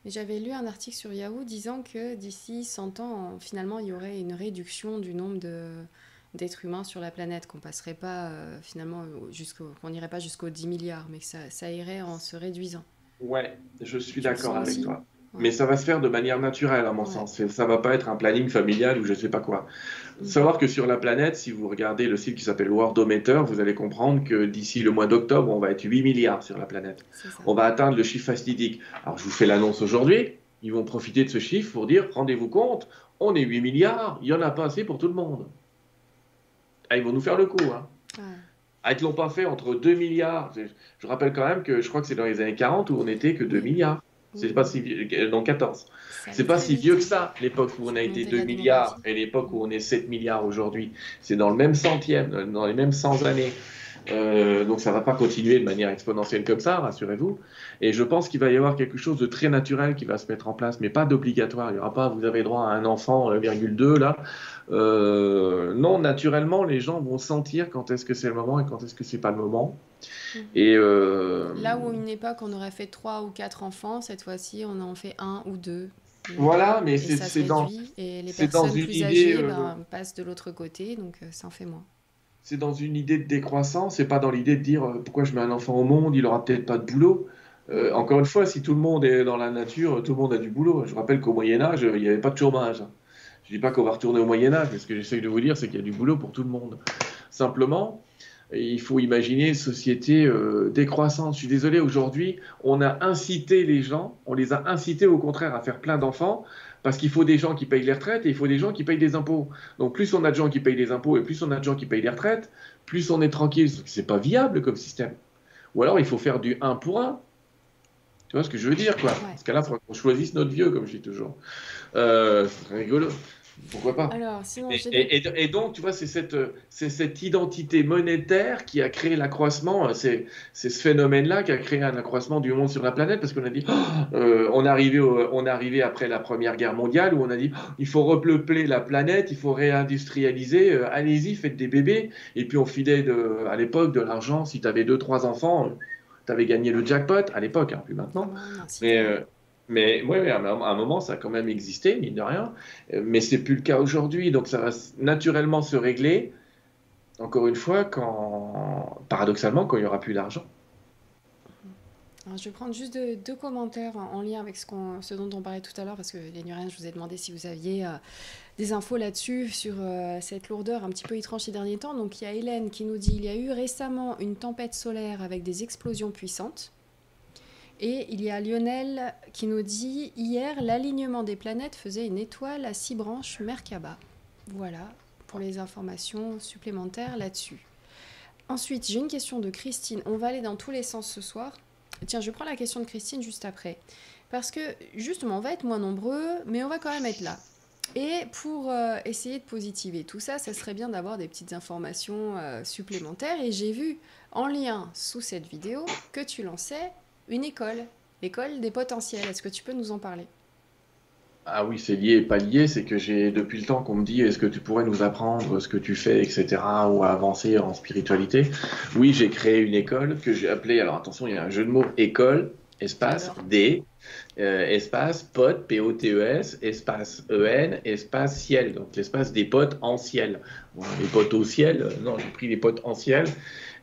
S1: J'avais lu un article sur Yahoo disant que d'ici 100 ans, finalement, il y aurait une réduction du nombre d'êtres humains sur la planète, qu'on passerait pas finalement jusqu'au, qu'on n'irait pas jusqu'aux 10 milliards, mais que ça, ça irait en se réduisant.
S2: Ouais, je suis d'accord avec toi. Mais ça va se faire de manière naturelle, à mon sens. Ça va pas être un planning familial ou je sais pas quoi. Savoir que sur la planète, si vous regardez le site qui s'appelle Worldometer, vous allez comprendre que d'ici le mois d'octobre, on va être 8 milliards sur la planète. On va atteindre le chiffre fastidique. Alors je vous fais l'annonce aujourd'hui. Ils vont profiter de ce chiffre pour dire, rendez-vous compte, on est 8 milliards, il y en a pas assez pour tout le monde. Ah, ils vont nous faire le coup. Hein. Ah, ils ne l'ont pas fait entre 2 milliards. Je rappelle quand même que je crois que c'est dans les années 40 où on n'était que 2 milliards. C'est pas si vieux, euh, dans 14. C'est pas si vieux que ça, l'époque où on a été 2 milliards et l'époque où on est 7 milliards aujourd'hui. C'est dans le même centième, dans les mêmes 100 années. Euh, donc ça va pas continuer de manière exponentielle comme ça, rassurez-vous. Et je pense qu'il va y avoir quelque chose de très naturel qui va se mettre en place, mais pas d'obligatoire. Il y aura pas, vous avez droit à un enfant, 1,2 euh, là. Euh, non, naturellement, les gens vont sentir quand est-ce que c'est le moment et quand est-ce que c'est pas le moment. Mhm.
S1: Et euh, là où une époque on aurait fait trois ou quatre enfants, cette fois-ci on en fait un ou deux.
S2: Voilà, mais c'est dans.
S1: Et les personnes plus âgées ben, passent de l'autre côté, donc ça en fait moins
S2: c'est dans une idée de décroissance, c'est pas dans l'idée de dire euh, pourquoi je mets un enfant au monde, il aura peut-être pas de boulot. Euh, encore une fois, si tout le monde est dans la nature, tout le monde a du boulot. Je rappelle qu'au Moyen Âge, il n'y avait pas de chômage. Je dis pas qu'on va retourner au Moyen Âge, mais ce que j'essaye de vous dire, c'est qu'il y a du boulot pour tout le monde. Simplement, il faut imaginer une société euh, décroissante. Je suis désolé, aujourd'hui, on a incité les gens, on les a incités au contraire à faire plein d'enfants parce qu'il faut des gens qui payent les retraites et il faut des gens qui payent des impôts. Donc plus on a de gens qui payent des impôts et plus on a de gens qui payent les retraites, plus on est tranquille. C'est pas viable comme système. Ou alors il faut faire du 1 pour 1. Tu vois ce que je veux dire, quoi? Parce qu'à là, il faudra qu'on choisisse notre vieux, comme je dis toujours. Euh, c'est rigolo. Pourquoi pas
S1: Alors, sinon,
S2: et, et, donc, tu vois, c'est cette, cette identité monétaire qui a créé l'accroissement, c'est ce phénomène-là qui a créé un accroissement du monde sur la planète, parce qu'on a dit, euh, on, est arrivé on est arrivé après la Première Guerre mondiale, où on a dit, il faut repeupler la planète, il faut réindustrialiser, euh, allez-y, faites des bébés. Et puis on filait de, à l'époque de l'argent, si tu avais deux, trois enfants, tu avais gagné le jackpot, à l'époque, hein, plus maintenant. Ah, Mais... Euh, mais oui, à un moment, ça a quand même existé, mine de rien. Mais c'est plus le cas aujourd'hui. Donc ça va naturellement se régler, encore une fois, quand, paradoxalement, quand il n'y aura plus d'argent.
S1: je vais prendre juste deux, commentaires en, lien avec ce, dont on parlait tout à l'heure, parce que les je vous ai demandé si vous aviez euh, des infos là-dessus, sur euh, cette lourdeur un petit peu étrange ces derniers temps. Donc il y a Hélène qui nous dit il y a eu récemment une tempête solaire avec des explosions puissantes. Et il y a Lionel qui nous dit Hier, l'alignement des planètes faisait une étoile à six branches Merkaba. Voilà pour les informations supplémentaires là-dessus. Ensuite, j'ai une question de Christine. On va aller dans tous les sens ce soir. Tiens, je prends la question de Christine juste après. Parce que justement, on va être moins nombreux, mais on va quand même être là. Et pour euh, essayer de positiver tout ça, ça serait bien d'avoir des petites informations euh, supplémentaires. Et j'ai vu en lien sous cette vidéo que tu lançais une école, l'école des potentiels. Est-ce que tu peux nous en parler?
S2: Ah oui, c'est lié et pas lié, c'est que j'ai depuis le temps qu'on me dit est-ce que tu pourrais nous apprendre ce que tu fais, etc., ou à avancer en spiritualité? Oui, j'ai créé une école que j'ai appelée, alors attention, il y a un jeu de mots, école, espace, D, euh, espace, pot, P-O-T-E-S, espace E-N, espace ciel, donc l'espace des potes en ciel. les potes au ciel, euh, non, j'ai pris les potes en ciel,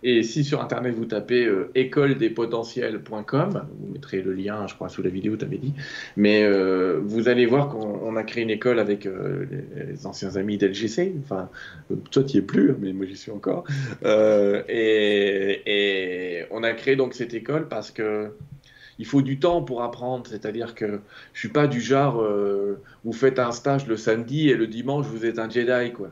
S2: et si sur Internet vous tapez euh, vous mettrez le lien, je crois, sous la vidéo, tu avais dit, mais euh, vous allez voir qu'on a créé une école avec euh, les, anciens amis d'LGC, enfin, toi tu es plus, mais moi j'y suis encore, et, et, on a créé donc cette école parce que il faut du temps pour apprendre, c'est-à-dire que je suis pas du genre, vous faites un stage le samedi et le dimanche vous êtes un Jedi, quoi.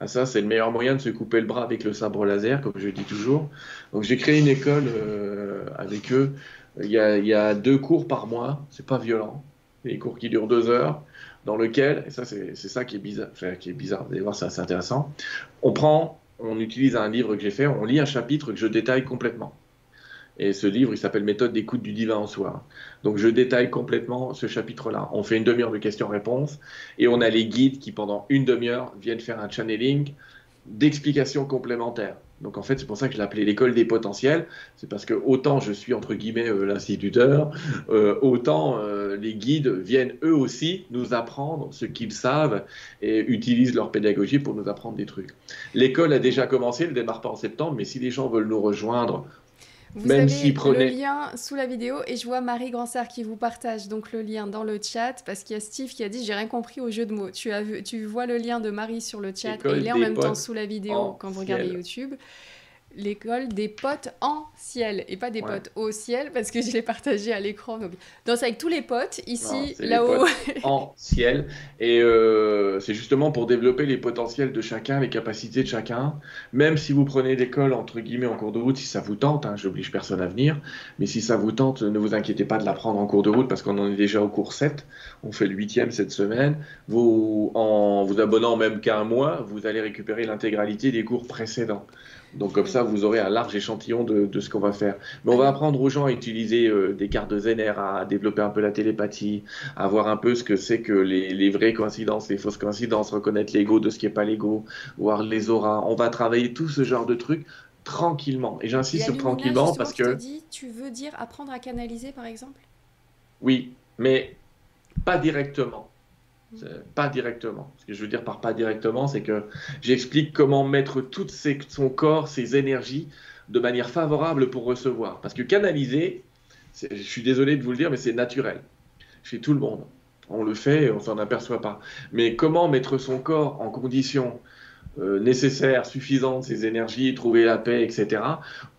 S2: Ah, ça, c'est le meilleur moyen de se couper le bras avec le sabre laser, comme je dis toujours. Donc j'ai créé une école euh, avec eux. Il y, a, deux cours par mois, c'est pas violent. Des cours qui durent deux heures, dans lequel, et ça c'est ça qui est bizarre, qui est bizarre, vous allez voir, c'est assez intéressant. On prend, on utilise un livre que j'ai fait, on lit un chapitre que je détaille complètement. Et ce livre, il s'appelle Méthode d'écoute du divin en soi. Donc je détaille complètement ce chapitre-là. On fait une demi-heure de questions-réponses et on a les guides qui, pendant une demi-heure, viennent faire un channeling d'explications complémentaires. Donc en fait, c'est pour ça que je l'ai appelé l'école des potentiels. C'est parce que autant je suis entre guillemets euh, l'instituteur, euh, autant euh, les guides viennent eux aussi nous apprendre ce qu'ils savent et utilisent leur pédagogie pour nous apprendre des trucs. L'école a déjà commencé, elle ne démarre pas en septembre, mais si les gens veulent nous rejoindre
S1: vous Même avez le lien sous la vidéo et je vois Marie Gransard qui vous partage donc le lien dans le chat parce qu'il y a Steve qui a dit j'ai rien compris au jeu de mots. Tu, as vu, tu vois le lien de Marie sur le chat et il est en même temps sous la vidéo quand vous regardez YouTube l'école des potes en ciel et pas des potes au ciel parce que je l'ai partagé à l'écran. Donc, c'est avec tous les potes ici, là-haut.
S2: en ciel. Et euh, c'est justement pour développer les potentiels de chacun, les capacités de chacun. Même si vous prenez l'école entre guillemets en cours de route, si ça vous tente, hein, j'oblige personne à venir, mais si ça vous tente, ne vous inquiétez pas de l'apprendre en cours de route parce qu'on en est déjà au cours 7. On fait le huitième cette semaine. Vous, en vous abonnant même qu'à un mois, vous allez récupérer l'intégralité des cours précédents. Donc comme ça, vous aurez un large échantillon de, ce qu'on va faire. Mais on va apprendre aux gens à utiliser euh, des cartes de Zener, à développer un peu la télépathie, à voir un peu ce que c'est que les, vraies coïncidences, les fausses coïncidences, reconnaître l'ego de ce qui n'est pas l'ego, voir les auras. On va travailler tout ce genre de trucs tranquillement. Et j'insiste sur tranquillement parce que...
S1: tu veux dire apprendre à canaliser par exemple?
S2: Oui, mais pas directement. Pas directement. Ce que je veux dire par pas directement, c'est que j'explique comment mettre tout son corps, ses énergies, de manière favorable pour recevoir. Parce que canaliser, je suis désolé de vous le dire, mais c'est naturel. Chez tout le monde. On le fait on s'en aperçoit pas. Mais comment mettre son corps en condition nécessaires, suffisantes, ces énergies, trouver la paix, etc.,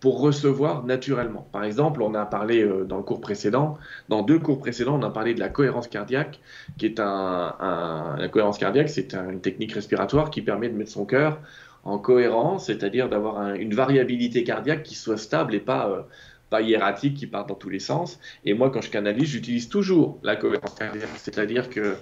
S2: pour recevoir naturellement. Par exemple, on a parlé euh, dans le cours précédent, dans deux cours précédents, on a parlé de la cohérence cardiaque, qui est un, la cohérence cardiaque, c'est une technique respiratoire qui permet de mettre son cœur en cohérence, c'est-à-dire d'avoir une variabilité cardiaque qui soit stable et pas euh, pas hiératique qui part dans tous les sens. Et moi, quand je canalise, j'utilise toujours la cohérence cardiaque, c'est-à-dire que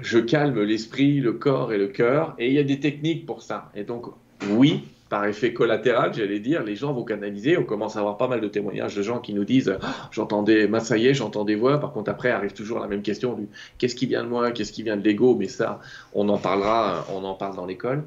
S2: je calme l'esprit, le corps et le cœur, et il y a des techniques pour ça. Et donc, oui, par effet collatéral, j'allais dire, les gens vont canaliser. On commence à avoir pas mal de témoignages de gens qui nous disent ah, J'entendais, ça y est, j'entends des voix. Par contre, après arrive toujours la même question du Qu'est-ce qui vient de moi Qu'est-ce qui vient de l'ego? Mais ça, on en parlera, on en parle dans l'école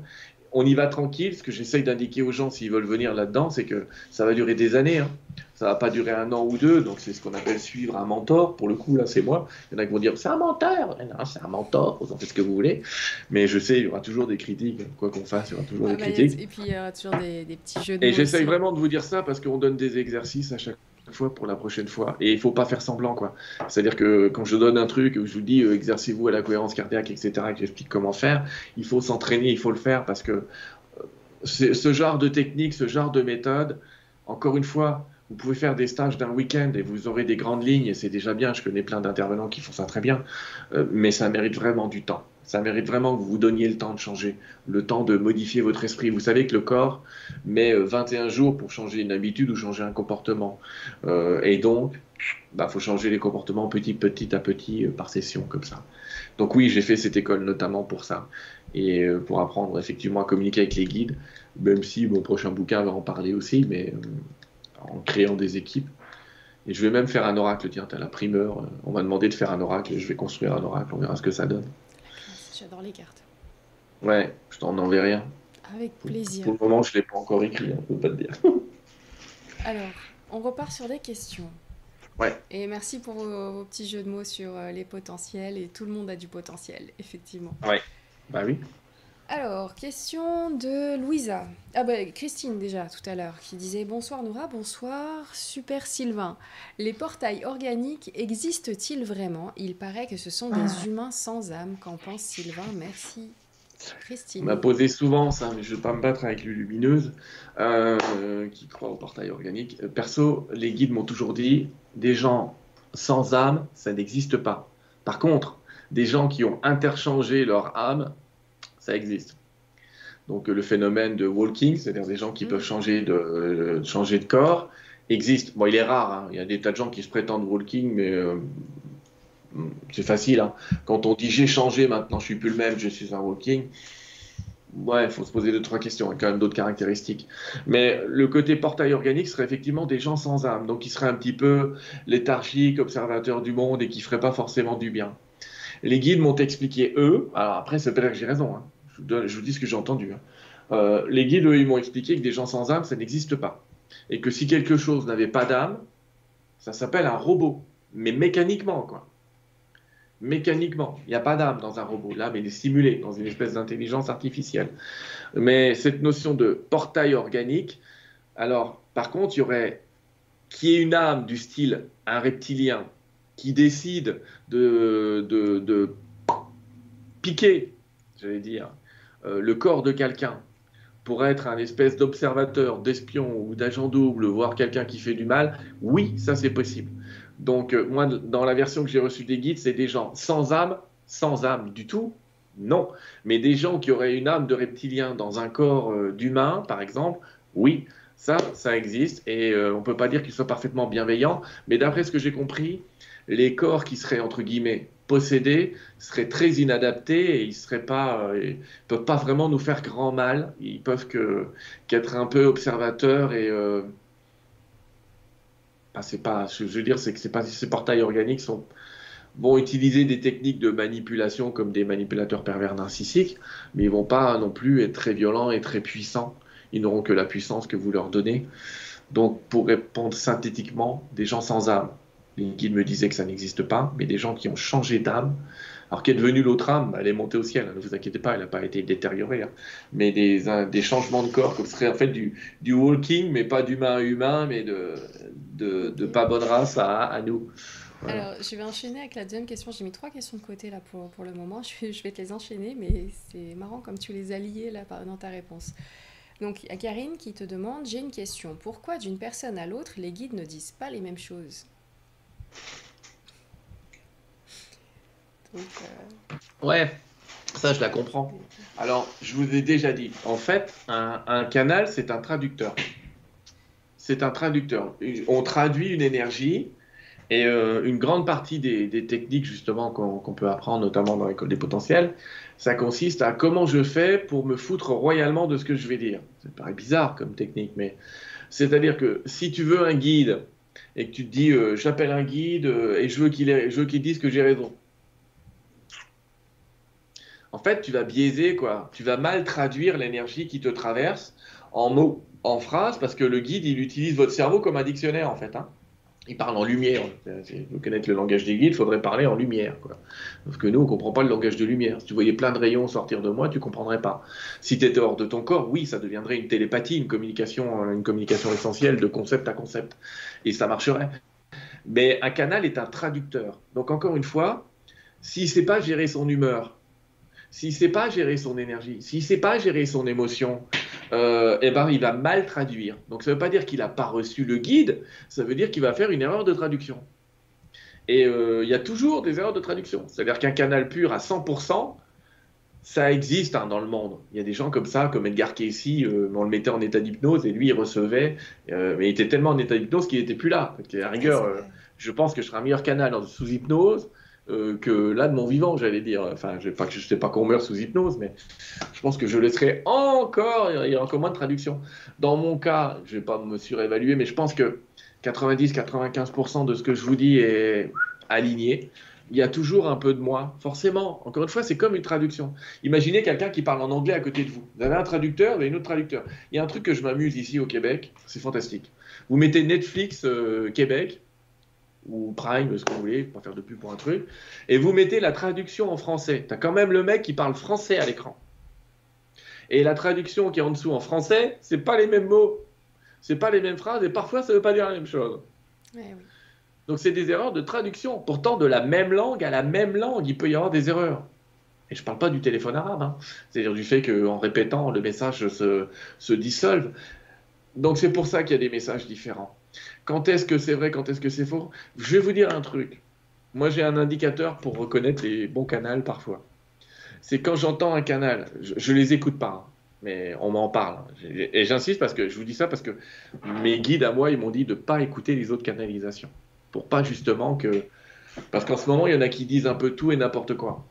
S2: on y va tranquille. Ce que j'essaye d'indiquer aux gens s'ils veulent venir là-dedans, c'est que ça va durer des années. Hein. Ça va pas durer un an ou deux. Donc c'est ce qu'on appelle suivre un mentor. Pour le coup, là, c'est moi. Il y en a qui vont dire c'est un mentor. Non, c'est un mentor. Vous en faites ce que vous voulez. Mais je sais, il y aura toujours des critiques. Quoi qu'on fasse, il y aura toujours des bah, critiques.
S1: Et puis il y aura toujours des, petits jeux de
S2: Et j'essaye vraiment de vous dire ça parce qu'on donne des exercices à chaque fois pour la prochaine fois. Et il faut pas faire semblant, quoi. C'est-à-dire que quand je donne un truc, je vous dis euh, exercez-vous à la cohérence cardiaque, etc., et que j'explique comment faire, il faut s'entraîner, il faut le faire parce que euh, ce genre de technique, ce genre de méthode, encore une fois, vous pouvez faire des stages d'un week-end et vous aurez des grandes lignes et c'est déjà bien. Je connais plein d'intervenants qui font ça très bien, euh, mais ça mérite vraiment du temps. Ça mérite vraiment que vous vous donniez le temps de changer, le temps de modifier votre esprit. Vous savez que le corps met 21 euh, jours pour changer une habitude ou changer un comportement. Euh, et donc, il bah, faut changer les comportements petit, petit à petit euh, par session, comme ça. Donc oui, j'ai fait cette école notamment pour ça. Et pour apprendre effectivement à communiquer avec les guides, même si mon prochain bouquin va en parler aussi, mais en créant des équipes. Et je vais même faire un oracle, tiens, tu as la primeur, on m'a demandé de faire un oracle, et je vais construire un oracle, on verra ce que ça donne.
S1: J'adore les cartes.
S2: Ouais, je t'en enverrai rien.
S1: Avec plaisir.
S2: Pour le moment, je ne l'ai pas encore écrit, on ne peut pas te dire. *laughs*
S1: Alors, on repart sur des questions.
S2: Ouais.
S1: Et merci pour vos, petits jeux de mots sur euh, les potentiels. Et tout le monde a du potentiel, effectivement.
S2: Ouais, bah oui.
S1: Alors, question de Louisa. Ah bah Christine déjà tout à l'heure qui disait bonsoir Nora, bonsoir super Sylvain. Les portails organiques existent-ils vraiment? Il paraît que ce sont des ah. humains sans âme. Qu'en pense Sylvain? Merci. Christine.
S2: On m'a posé souvent ça, mais je ne vais pas me battre avec Lumineuse euh, qui croit au portail organique. Perso, les guides m'ont toujours dit des gens sans âme, ça n'existe pas. Par contre, des gens qui ont interchangé leur âme, ça existe. Donc le phénomène de walking, c'est-à-dire des gens qui mm. peuvent changer de, euh, changer de corps, existe. Bon, il est rare, hein. il y a des tas de gens qui se prétendent walking, mais euh, c'est facile. Hein. Quand on dit j'ai changé, maintenant je suis plus le même, je suis un walking, ouais, il faut se poser deux, trois questions, il y a quand même d'autres caractéristiques. Mais le côté portail organique serait effectivement des gens sans âme, donc qui seraient un petit peu léthargiques, observateurs du monde et qui ne feraient pas forcément du bien. Les guides m'ont expliqué, eux, alors après, c'est pas que j'ai raison, hein. Je, vous dis ce que j'ai entendu. Hein. Euh, les guides, m'ont expliqué que des gens sans âme, ça n'existe pas. Et que si quelque chose n'avait pas d'âme, ça s'appelle un robot. Mais mécaniquement, quoi. Mécaniquement. Il n'y a pas d'âme dans un robot. L'âme, elle est simulée dans une espèce d'intelligence artificielle. Mais cette notion de portail organique, alors, par contre, il y aurait qui est une âme du style un reptilien qui décide de, piquer, j'allais dire, le corps de quelqu'un pour être un espèce d'observateur, d'espion ou d'agent double, voire quelqu'un qui fait du mal, oui, ça c'est possible. Donc euh, moi, dans la version que j'ai reçue des guides, c'est des gens sans âme, sans âme du tout, non. Mais des gens qui auraient une âme de reptilien dans un corps euh, d'humain, par exemple, oui, ça, ça existe. Et on ne peut pas dire qu'ils soient parfaitement bienveillants. Mais d'après ce que j'ai compris, les corps qui seraient, entre guillemets, possédés seraient très inadaptés et ils ne pas, euh, peuvent pas vraiment nous faire grand mal. Ils peuvent que, qu'être un peu observateurs et euh, bah, c'est pas, je veux dire, c'est que pas, ces portails organiques sont, vont utiliser des techniques de manipulation comme des manipulateurs pervers narcissiques, mais ils vont pas non plus être très violents et très puissants. Ils n'auront que la puissance que vous leur donnez. Donc, pour répondre synthétiquement, des gens sans âme, les guides me disaient que ça n'existe pas, mais des gens qui ont changé d'âme. Alors, qu'est devenue l'autre âme? Elle est montée au ciel, hein, ne vous inquiétez pas, elle n'a pas été détériorée. Hein. Mais des, changements de corps, comme ce serait en fait du, walking, mais pas d'humain à humain, mais de, pas bonne race à, nous.
S1: Alors, je vais enchaîner avec la deuxième question. J'ai mis trois questions de côté là pour, le moment. Je vais, te les enchaîner, mais c'est marrant comme tu les as liées là dans ta réponse. Donc, il Karine qui te demande J'ai une question. Pourquoi d'une personne à l'autre, les guides ne disent pas les mêmes choses?
S2: Euh, ouais, ça je la comprends. Alors, je vous ai déjà dit, en fait, un, canal, c'est un traducteur. c'est un traducteur. On traduit une énergie et euh, une grande partie des, techniques justement qu'on peut apprendre, notamment dans l'école des potentiels, ça consiste à comment je fais pour me foutre royalement de ce que je vais dire. Ça paraît bizarre comme technique, mais c'est-à-dire que si tu veux un guide et que tu te dis euh, j'appelle un guide euh, et je veux qu'il dise que j'ai raison. En fait, tu vas biaiser quoi. Tu vas mal traduire l'énergie qui te traverse en mots, en phrases, parce que le guide il utilise votre cerveau comme un dictionnaire en fait. Hein il parle en lumière. Si vous connaissez le langage des guides, il faudrait parler en lumière. Quoi. Parce que nous, on ne comprend pas le langage de lumière. Si tu voyais plein de rayons sortir de moi, tu ne comprendrais pas. Si tu étais hors de ton corps, oui, ça deviendrait une télépathie, une communication, une communication essentielle de concept à concept. Et ça marcherait. Mais un canal est un traducteur. Donc encore une fois, s'il ne sait pas gérer son humeur, s'il ne sait pas gérer son énergie, s'il ne sait pas gérer son émotion, euh, eh ben, il va mal traduire. Donc ça ne veut pas dire qu'il n'a pas reçu le guide, ça veut dire qu'il va faire une erreur de traduction. Et euh, il y a toujours des erreurs de traduction. C'est-à-dire qu'un canal pur à 100%, ça existe hein, dans le monde. Il y a des gens comme ça, comme Edgar Casey, euh, on le mettait en état d'hypnose et lui il recevait, mais il était tellement en état d'hypnose qu'il n'était plus là. À rigueur, je pense que je serais un meilleur canal sous hypnose euh, que là de mon vivant, j'allais dire. Enfin, je, je sais pas qu'on meurt sous hypnose, mais je pense que je laisserai encore, il y a encore moins de traduction. Dans mon cas, je vais pas me surévaluer, mais je pense que 90-95% de ce que je vous dis est aligné. Il y a toujours un peu de moi, forcément. Encore une fois, c'est comme une traduction. Imaginez quelqu'un qui parle en anglais à côté de vous. Vous avez un traducteur, vous avez un autre traducteur. Il y a un truc que je m'amuse ici au Québec, c'est fantastique. Vous mettez Netflix euh, Québec, ou Prime, ce que vous voulez, pour faire de pub pour un truc, et vous mettez la traduction en français. Tu as quand même le mec qui parle français à l'écran. Et la traduction qui est en dessous en français, c'est pas les mêmes mots, c'est pas les mêmes phrases, et parfois ça veut pas dire la même chose. Donc c'est des erreurs de traduction. Pourtant, de la même langue à la même langue, il peut y avoir des erreurs. Et je ne parle pas du téléphone arabe, hein. c'est-à-dire du fait qu'en répétant, le message se, se dissolve. Donc c'est pour ça qu'il y a des messages différents. Quand est-ce que c'est vrai, quand est-ce que c'est faux? Je vais vous dire un truc. Moi, j'ai un indicateur pour reconnaître les bons canaux parfois. C'est quand j'entends un canal, je, ne les écoute pas, hein, mais on m'en parle. Et j'insiste parce que je vous dis ça parce que mes guides à moi, ils m'ont dit de ne pas écouter les autres canalisations. Pour pas justement que. Parce qu'en ce moment, il y en a qui disent un peu tout et n'importe quoi.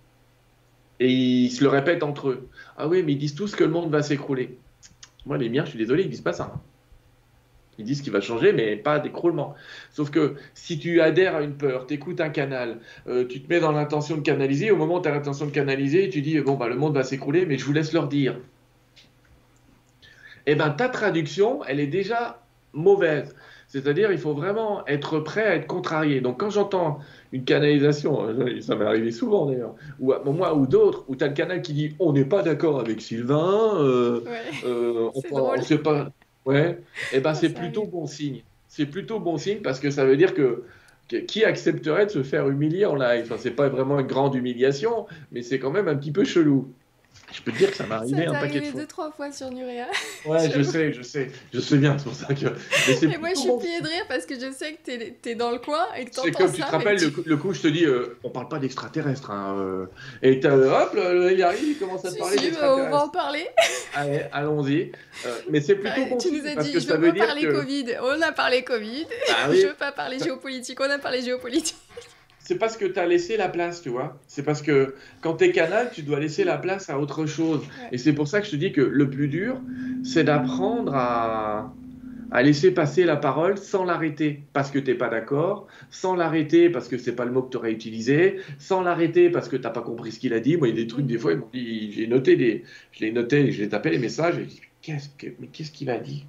S2: Et ils se le répètent entre eux. Ah oui, mais ils disent tous que le monde va s'écrouler. Moi, les miens, je suis désolé, ils disent pas ça. Ils disent qu'il va changer, mais pas d'écroulement. Sauf que si tu adhères à une peur, tu écoutes un canal, euh, tu te mets dans l'intention de canaliser, au moment où tu as l'intention de canaliser, tu dis, bon, bah, le monde va s'écrouler, mais je vous laisse leur dire. Eh bien, ta traduction, elle est déjà mauvaise. C'est-à-dire, il faut vraiment être prêt à être contrarié. Donc, quand j'entends une canalisation, euh, ça m'est arrivé souvent d'ailleurs, ou moi ou d'autres, où tu as le canal qui dit on n'est pas d'accord avec Sylvain, euh, on *laughs* ne sait pas Ouais, et eh ben c'est plutôt bon signe. C'est plutôt bon signe parce que ça veut dire que, qui accepterait de se faire humilier en live? Enfin, C'est pas vraiment une grande humiliation, mais c'est quand même un petit peu chelou. Je peux te dire que ça m'est arrivé un paquet de fois.
S1: deux, trois fois sur Nurea. *laughs*
S2: Ouais, je sais, je sais. Je sais bien, c'est pour ça que.
S1: Mais, moi, je suis pliée de rire parce que je sais que t'es es dans le coin et que t'entends ça.
S2: C'est comme tu te rappelles, le, coup, je te dis, euh, on parle pas d'extraterrestres. Hein, euh, et hop, il arrive, il commence à te parler d'extraterrestres.
S1: on va en parler. *laughs*
S2: Allez, allons-y. Euh, mais c'est plutôt bon
S1: Tu nous as dit, je veux pas parler Covid. On a parlé Covid. Bah *laughs* je veux pas parler géopolitique. On a parlé géopolitique
S2: c'est parce que tu as laissé la place, tu vois. C'est parce que quand tu es canal, tu dois laisser la place à autre chose. Et c'est pour ça que je te dis que le plus dur, c'est d'apprendre à, à laisser passer la parole sans l'arrêter parce que tu n'es pas d'accord, sans l'arrêter parce que c'est pas le mot que tu aurais utilisé, sans l'arrêter parce que tu n'as pas compris ce qu'il a dit. Moi, il y a des trucs, des fois, j'ai noté des, je l'ai noté, je l'ai tapé les messages, et je dis, qu'est-ce que, mais qu'est-ce qu'il a dit?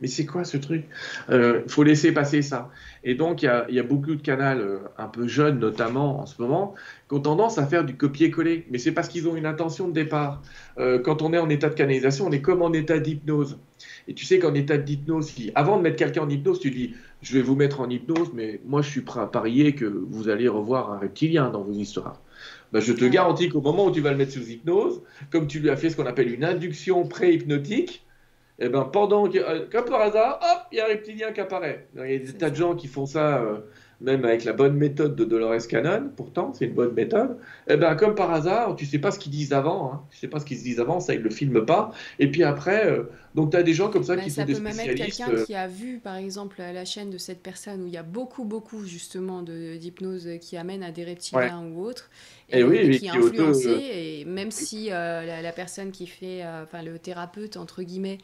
S2: Mais c'est quoi ce truc? Il euh, faut laisser passer ça. Et donc, il y a, beaucoup de canaux euh, un peu jeunes, notamment en ce moment, qui ont tendance à faire du copier-coller. Mais c'est parce qu'ils ont une intention de départ. Euh, quand on est en état de canalisation, on est comme en état d'hypnose. Et tu sais qu'en état d'hypnose, avant de mettre quelqu'un en hypnose, tu dis Je vais vous mettre en hypnose, mais moi, je suis prêt à parier que vous allez revoir un reptilien dans vos histoires. Ben, je te garantis qu'au moment où tu vas le mettre sous hypnose, comme tu lui as fait ce qu'on appelle une induction pré-hypnotique, et eh ben pendant euh, comme par hasard, hop, il y a un reptilien qui apparaît. Il y a des tas de gens qui font ça, euh, même avec la bonne méthode de Dolores Cannon, pourtant, c'est une bonne méthode. Et eh ben comme par hasard, tu sais pas ce qu'ils disent avant, hein. tu sais pas ce qu'ils disent avant, ça ils le filment pas. Et puis après, euh, Donc, tu as des gens comme ça qui
S1: sont
S2: des
S1: spécialistes. Ça peut même être quelqu'un qui a vu, par exemple, la chaîne de cette personne où il y a beaucoup, beaucoup, justement, d'hypnose qui amène à des reptiliens ou autres.
S2: Et, oui,
S1: qui est influencé. Et même si la, personne qui fait, enfin, le thérapeute, entre guillemets,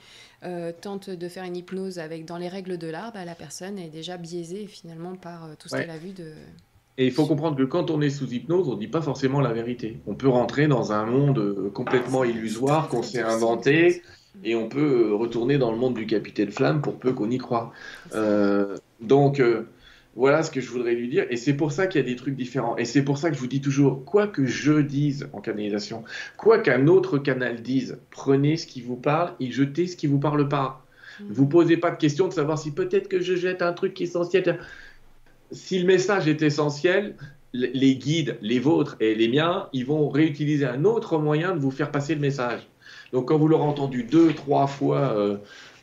S1: tente de faire une hypnose avec dans les règles de l'art, bah, la personne est déjà biaisée, finalement, par tout ce qu'elle a vu de
S2: et il faut comprendre que quand on est sous hypnose, on ne dit pas forcément la vérité. On peut rentrer dans un monde euh, complètement illusoire qu'on s'est inventé et on peut euh, retourner dans le monde du capitaine Flamme pour peu qu'on y croit. Euh, donc voilà ce que je voudrais lui dire. Et c'est pour ça qu'il y a des trucs différents. Et c'est pour ça que je vous dis toujours, quoi que je dise en canalisation, quoi qu'un autre canal dise, prenez ce qui vous parle et jetez ce qui vous parle pas. Mmh. Vous posez pas de question de savoir si peut-être que je jette un truc qui est essentiel si le message est essentiel, les guides, les vôtres et les miens, ils vont réutiliser un autre moyen de vous faire passer le message. Donc quand vous l'aurez entendu deux, trois fois, euh,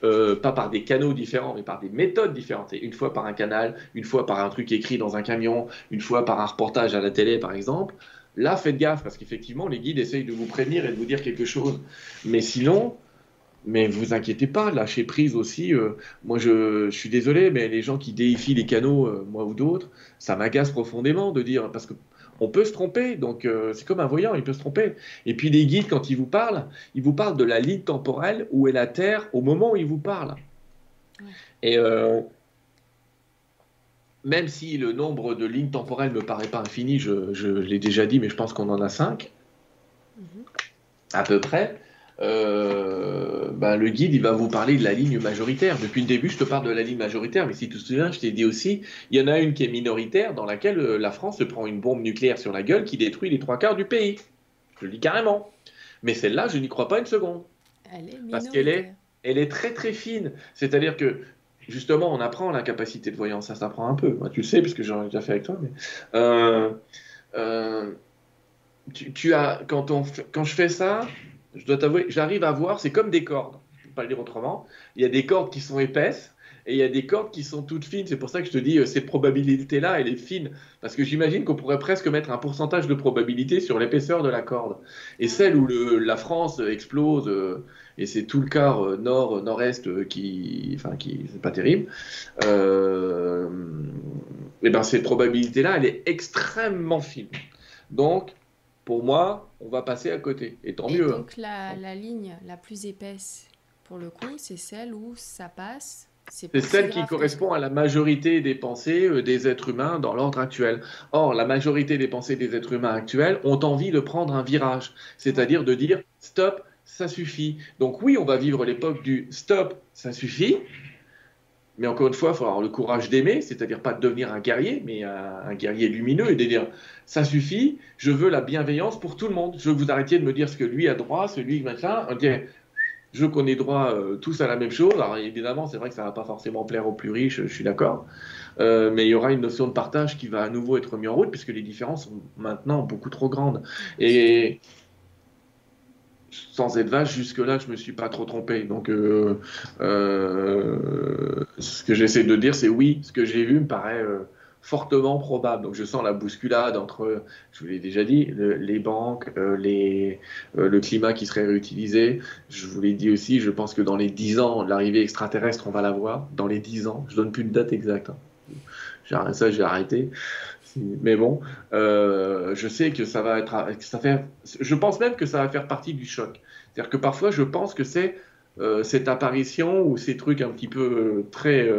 S2: euh, pas par des canaux différents, mais par des méthodes différentes, une fois par un canal, une fois par un truc écrit dans un camion, une fois par un reportage à la télé par exemple, là faites gaffe parce qu'effectivement les guides essayent de vous prévenir et de vous dire quelque chose. Mais sinon, mais vous inquiétez pas, lâchez prise aussi. Euh, moi, je, suis désolé, mais les gens qui déifient les canaux, moi ou d'autres, ça m'agace profondément de dire parce que on peut se tromper. Donc, euh, c'est comme un voyant, il peut se tromper. Et puis, les guides, quand ils vous parlent, ils vous parlent de la ligne temporelle où est la Terre au moment où ils vous parlent. Et même si le nombre de lignes temporelles me paraît pas infini, je, l'ai déjà dit, mais je pense qu'on en a cinq, mhm. à peu près. Euh, ben, le guide il va vous parler de la ligne majoritaire. Depuis le début, je te parle de la ligne majoritaire, mais si tu te souviens, je t'ai dit aussi, il y en a une qui est minoritaire, dans laquelle euh, la France se prend une bombe nucléaire sur la gueule qui détruit les trois quarts du pays. Je le dis carrément. Mais celle-là, je n'y crois pas une seconde.
S1: Elle est
S2: Parce qu'elle est, elle est très très fine. C'est-à-dire que justement, on apprend la capacité de voyance, ça s'apprend un peu. Moi, tu le sais, puisque j'en ai déjà fait avec toi. Mais, euh, tu, as, quand, on, quand je fais ça, je dois t'avouer, j'arrive à voir, c'est comme des cordes, je ne peux pas le dire autrement. Il y a des cordes qui sont épaisses et il y a des cordes qui sont toutes fines. C'est pour ça que je te dis, euh, cette probabilité-là, elle est fine. Parce que j'imagine qu'on pourrait presque mettre un pourcentage de probabilité sur l'épaisseur de la corde. Et celle où la France explose, euh, et c'est tout le quart euh, nord, nord-est qui, enfin, qui, c'est pas terrible. et ben cette probabilité-là, elle est extrêmement fine. Donc, pour moi, on va passer à côté. Et tant mieux.
S1: Hein. Donc la, la, ligne la plus épaisse, pour le coup, c'est celle où ça passe.
S2: C'est celle qui correspond à la majorité des pensées euh, des êtres humains dans l'ordre actuel. Or, la majorité des pensées des êtres humains actuels ont envie de prendre un virage, c'est-à-dire de dire stop, ça suffit. Donc oui, on va vivre l'époque du stop, ça suffit, mais encore une fois, il faut avoir le courage d'aimer, c'est-à-dire pas de devenir un guerrier, mais un, guerrier lumineux et de dire ça suffit, je veux la bienveillance pour tout le monde. Je veux que vous arrêtiez de me dire ce que lui a droit, celui machin. Dit je ait droit euh, tous à la même chose. Alors évidemment, c'est vrai que ça va pas forcément plaire aux plus riches, je suis d'accord. Euh, mais il y aura une notion de partage qui va à nouveau être mise en route puisque les différences sont maintenant beaucoup trop grandes. Et sans être vache, jusque-là, je me suis pas trop trompé. Donc, euh, euh, ce que j'essaie de dire, c'est oui, ce que j'ai vu me paraît euh, fortement probable. Donc, je sens la bousculade entre, je vous l'ai déjà dit, les banques, les, le climat qui serait réutilisé. Je vous l'ai dit aussi, je pense que dans les 10 ans, l'arrivée extraterrestre, on va la voir. Dans les 10 ans, je donne plus de date exacte. Hein. Ça, j'ai arrêté. Mais bon, euh, je sais que ça va être, ça fait, je pense même que ça va faire partie du choc. C'est-à-dire que parfois, je pense que c'est euh, cette apparition ou ces trucs un petit peu euh, très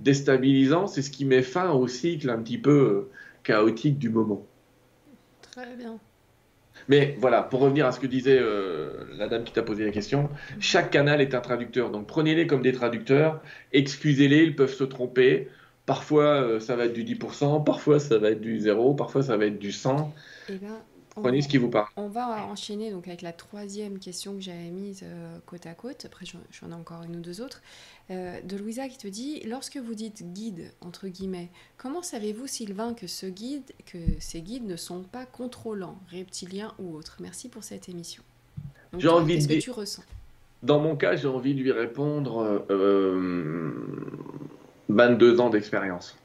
S2: déstabilisants, c'est ce qui met fin au cycle un petit peu chaotique du moment.
S1: Très bien.
S2: Mais voilà, pour revenir à ce que disait la dame qui t'a posé la question, chaque canal est un traducteur. Donc prenez-les comme des traducteurs, excusez-les, ils peuvent se tromper. Parfois, euh, ça va être du 10%, parfois, ça va être du 0, parfois, ça va être du 100.
S1: Et ben,
S2: Prenez ce qui vous parle.
S1: On va enchaîner donc avec la troisième question que j'avais mise euh, côte à côte. Après, j'en ai encore une ou deux autres. Euh, de Louisa qui te dit Lorsque vous dites guide, entre guillemets, comment savez-vous, Sylvain, que, ce guide, que ces guides ne sont pas contrôlants, reptiliens ou autres? Merci pour cette émission.
S2: J'ai envie
S1: Qu'est-ce
S2: que
S1: tu ressens?
S2: Dans mon cas, j'ai envie de lui répondre 22 ans d'expérience.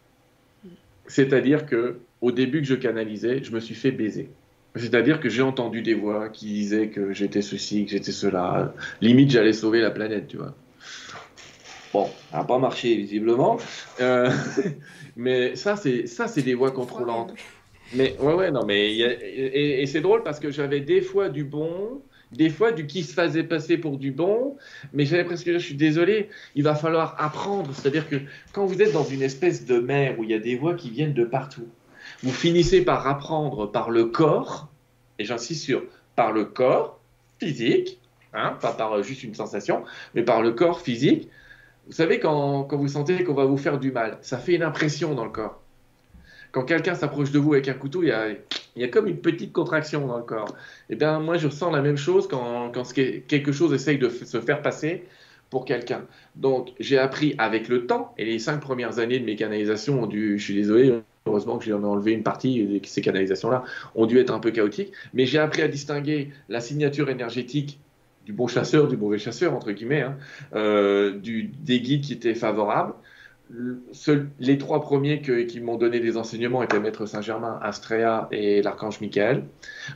S2: C'est-à-dire que au début que je canalisais, je me suis fait baiser. C'est-à-dire que j'ai entendu des voix qui disaient que j'étais ceci, que j'étais cela. Limite, j'allais sauver la planète, tu vois. Bon, ça n'a pas marché visiblement. Euh, *laughs* mais ça, c'est ça, c'est des voix contrôlantes. Mais ouais, ouais, non, mais et, c'est drôle parce que j'avais des fois du bon, des fois du qui se faisait passer pour du bon, mais j'avais presque, je suis désolé, il va falloir apprendre. C'est-à-dire que quand vous êtes dans une espèce de mer où il y a des voix qui viennent de partout, vous finissez par apprendre par le corps, et j'insiste sur par le corps physique, hein, pas par juste une sensation, mais par le corps physique. Vous savez, quand, quand vous sentez qu'on va vous faire du mal, ça fait une impression dans le corps. Quand quelqu'un s'approche de vous avec un couteau, il y, a, comme une petite contraction dans le corps. Et eh bien, moi, je ressens la même chose quand, quelque chose essaye de se faire passer pour quelqu'un. Donc, j'ai appris avec le temps, et les cinq premières années de mes canalisations ont dû, je suis désolé, heureusement que j'en ai enlevé une partie, ces canalisations-là ont dû être un peu chaotiques, mais j'ai appris à distinguer la signature énergétique du bon chasseur, du mauvais chasseur, entre guillemets, hein, euh, des guides qui étaient favorables. Les trois premiers qui m'ont donné des enseignements étaient Maître Saint-Germain, Astrea et l'Archange Michael.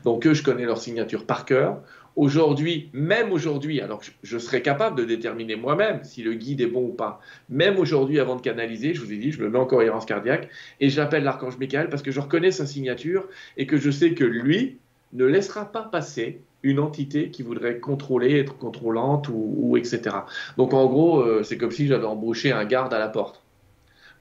S2: Donc eux, je connais leur signature par cœur. Aujourd'hui, même aujourd'hui, alors je, serais capable de déterminer moi-même si le guide est bon ou pas. Même aujourd'hui, avant de canaliser, je vous ai dit, je me mets en cohérence cardiaque et j'appelle l'archange Michael parce que je reconnais sa signature et que je sais que lui ne laissera pas passer une entité qui voudrait contrôler, être contrôlante ou, etc. Donc en gros, euh, c'est comme si j'avais embauché un garde à la porte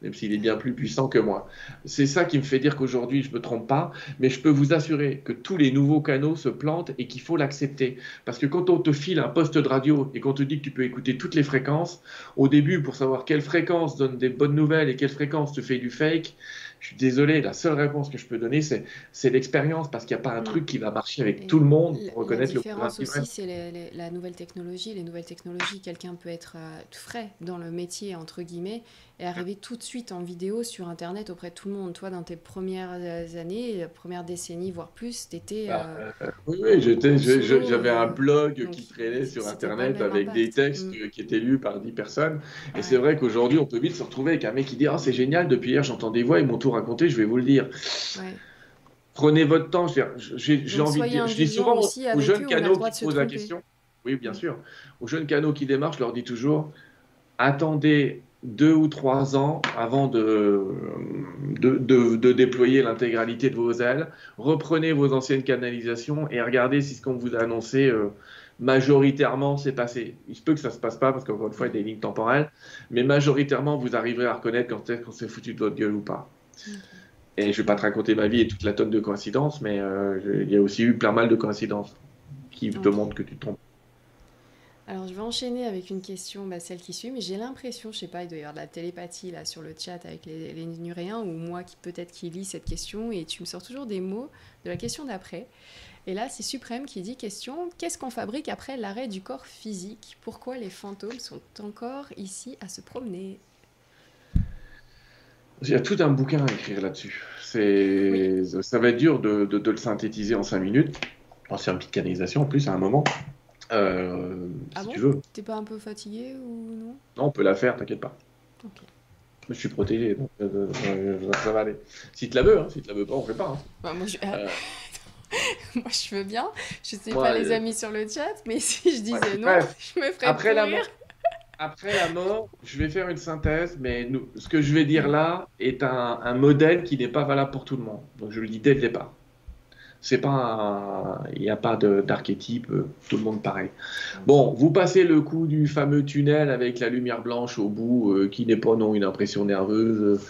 S2: même s'il est bien plus puissant que moi. C'est ça qui me fait dire qu'aujourd'hui, je ne me trompe pas, mais je peux vous assurer que tous les nouveaux canaux se plantent et qu'il faut l'accepter. Parce que quand on te file un poste de radio et qu'on te dit que tu peux écouter toutes les fréquences, au début, pour savoir quelle fréquence donne des bonnes nouvelles et quelle fréquence te fait du fake, je suis désolé, la seule réponse que je peux donner, c'est l'expérience, parce qu'il n'y a pas un truc qui va marcher avec tout le monde pour reconnaître
S1: le La différence aussi, c'est la nouvelle technologie. Les nouvelles technologies, quelqu'un peut être euh, frais dans le métier, entre guillemets, et arriver tout de suite en vidéo sur Internet auprès de tout le monde. Toi, dans tes premières euh, années, premières décennies, voire plus, t'étais...
S2: Bah, euh, oui, oui j'avais un blog qui traînait sur Internet avec des textes mm. qui étaient lus par 10 personnes. Et c'est vrai qu'aujourd'hui, on peut vite se retrouver avec un mec qui dit « Ah, c'est génial, depuis hier, j'entends des voix, ils m'ont tout raconté, je vais vous le dire. Prenez votre temps. J'ai envie de dire, je dis souvent aux jeunes canaux qui posent la question, oui, bien sûr, aux jeunes canaux qui démarrent, je leur dis toujours, attendez deux ou trois ans avant de, de, déployer l'intégralité de vos ailes, reprenez vos anciennes canalisations et regardez si ce qu'on vous a annoncé euh, majoritairement s'est passé. Il se peut que ça ne se passe pas parce qu'encore une fois, il y a des lignes temporelles, mais majoritairement, vous arriverez à reconnaître quand est-ce qu'on s'est foutu de votre gueule ou pas. Et je ne vais pas te raconter ma vie et toute la tonne de coïncidences, mais euh, il y a aussi eu plein mal de coïncidences qui te montrent que tu te trompes.
S1: Alors je vais enchaîner avec une question, bah, celle qui suit, mais j'ai l'impression, je sais pas, il doit y avoir de la télépathie là sur le chat avec les, les Nuréens ou moi qui peut-être qui lis cette question et tu me sors toujours des mots de la question d'après. Et là, c'est Suprême qui dit question qu'est-ce qu'on fabrique après l'arrêt du corps physique? Pourquoi les fantômes sont encore ici à se promener?
S2: Il y a tout un bouquin à écrire là-dessus. C'est, Ça va être dur de, de, le synthétiser en 5 minutes. c'est une petite canalisation en plus à un moment. Euh,
S1: ah si tu veux. T'es pas un peu fatigué ou non?
S2: Non, on peut la faire, t'inquiète pas. Je suis protégé, donc euh, euh, ça va aller. Si tu la veux, hein, si tu la veux pas, on fait pas. Hein.
S1: Bah, moi, je... *laughs* moi, je veux bien. Je sais pas les amis sur le chat, mais *laughs* si je disais non, je me ferais
S2: Après la mort, après la mort, je vais faire une synthèse, mais nous, ce que je vais dire là est un, un modèle qui n'est pas valable pour tout le monde. Donc je le dis dès le départ c'est pas il n'y a pas d'archétype, euh, tout le monde pareil. Bon, vous passez le coup du fameux tunnel avec la lumière blanche au bout, euh, qui n'est pas non une impression nerveuse, euh,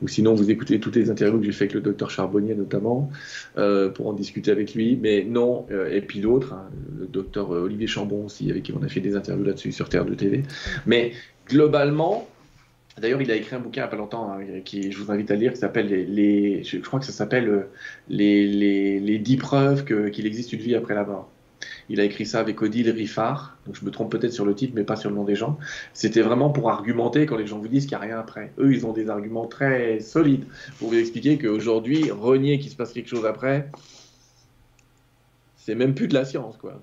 S2: ou sinon vous écoutez toutes les interviews que j'ai fait avec le docteur Charbonnier notamment, pour en discuter avec lui, mais non, et puis d'autres, hein, le docteur Olivier Chambon aussi, avec qui on a fait des interviews là-dessus sur Terre de TV. Mais globalement, D'ailleurs, il a écrit un bouquin il n'y a pas longtemps, hein, qui, je vous invite à lire, qui s'appelle les, je crois que ça s'appelle euh, les, les, les 10 preuves qu'il existe une vie après la mort. Il a écrit ça avec Odile Riffard, donc je me trompe peut-être sur le titre, mais pas sur le nom des gens. C'était vraiment pour argumenter quand les gens vous disent qu'il n'y a rien après. Eux, ils ont des arguments très solides pour vous expliquer qu'aujourd'hui, renier qu'il se passe quelque chose après, c'est même plus de la science, quoi.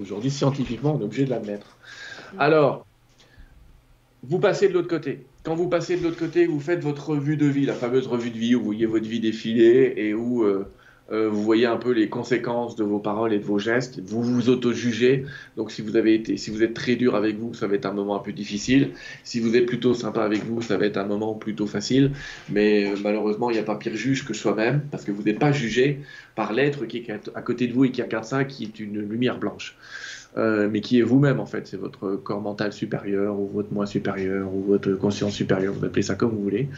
S2: Aujourd'hui, scientifiquement, on est obligé de l'admettre. Alors, vous passez de l'autre côté. Quand vous passez de l'autre côté, vous faites votre revue de vie, la fameuse revue de vie où vous voyez votre vie défiler et où euh, euh, vous voyez un peu les conséquences de vos paroles et de vos gestes. Vous vous auto-jugez. Donc, si vous avez été, si vous êtes très dur avec vous, ça va être un moment un peu difficile. Si vous êtes plutôt sympa avec vous, ça va être un moment plutôt facile. Mais euh, malheureusement, il n'y a pas pire juge que soi-même, parce que vous n'êtes pas jugé par l'être qui est à côté de vous et qui regarde ça, qui est une lumière blanche. Euh, mais qui est vous-même en fait. C'est votre corps mental supérieur ou votre moi supérieur ou votre conscience supérieure, vous appelez ça comme vous voulez.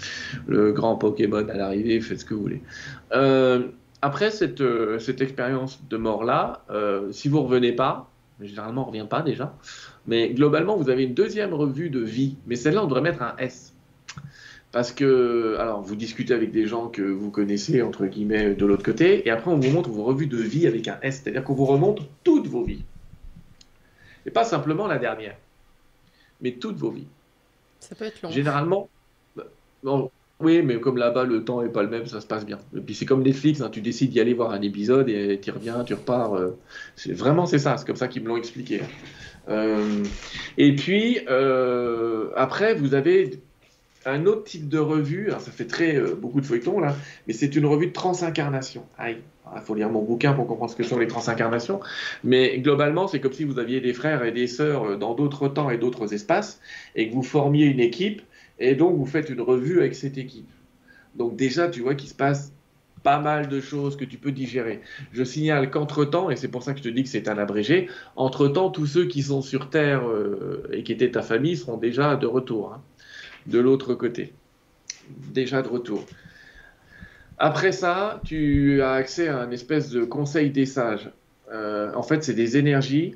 S2: Le grand Pokémon à l'arrivée, faites ce que vous voulez. Euh, après cette, euh, cette expérience de mort-là, si vous revenez pas, généralement on revient pas déjà, mais globalement vous avez une deuxième revue de vie, mais celle-là on devrait mettre un S. Parce que, alors, vous discutez avec des gens que vous connaissez, entre guillemets, de l'autre côté, et après, on vous montre vos revues de vie avec un S, c'est-à-dire qu'on vous remonte toutes vos vies. Et pas simplement la dernière, mais toutes vos vies.
S1: Ça peut être long.
S2: Généralement, oui, mais comme là-bas, le temps n'est pas le même, ça se passe bien. Et puis c'est comme Netflix, hein, tu décides d'y aller voir un épisode et tu reviens, tu repars. Euh, c'est vraiment c'est ça, c'est comme ça qu'ils me l'ont expliqué. Euh, et puis euh, après, vous avez un autre type de revue. Alors, ça fait très beaucoup de feuilletons là, mais c'est une revue de transincarnation. Aïe, il faut lire mon bouquin pour comprendre ce que sont les transincarnations. Mais globalement, c'est comme si vous aviez des frères et des sœurs dans d'autres temps et d'autres espaces et que vous formiez une équipe et donc, vous faites une revue avec cette équipe. Donc déjà, tu vois qu'il se passe pas mal de choses que tu peux digérer. Je signale qu'entre-temps, et c'est pour ça que je te dis que c'est un abrégé, entre-temps, tous ceux qui sont sur Terre euh, et qui étaient ta famille seront déjà de retour, hein, de l'autre côté. Déjà de retour. Après ça, tu as accès à un espèce de conseil des sages. Euh, en fait, c'est des énergies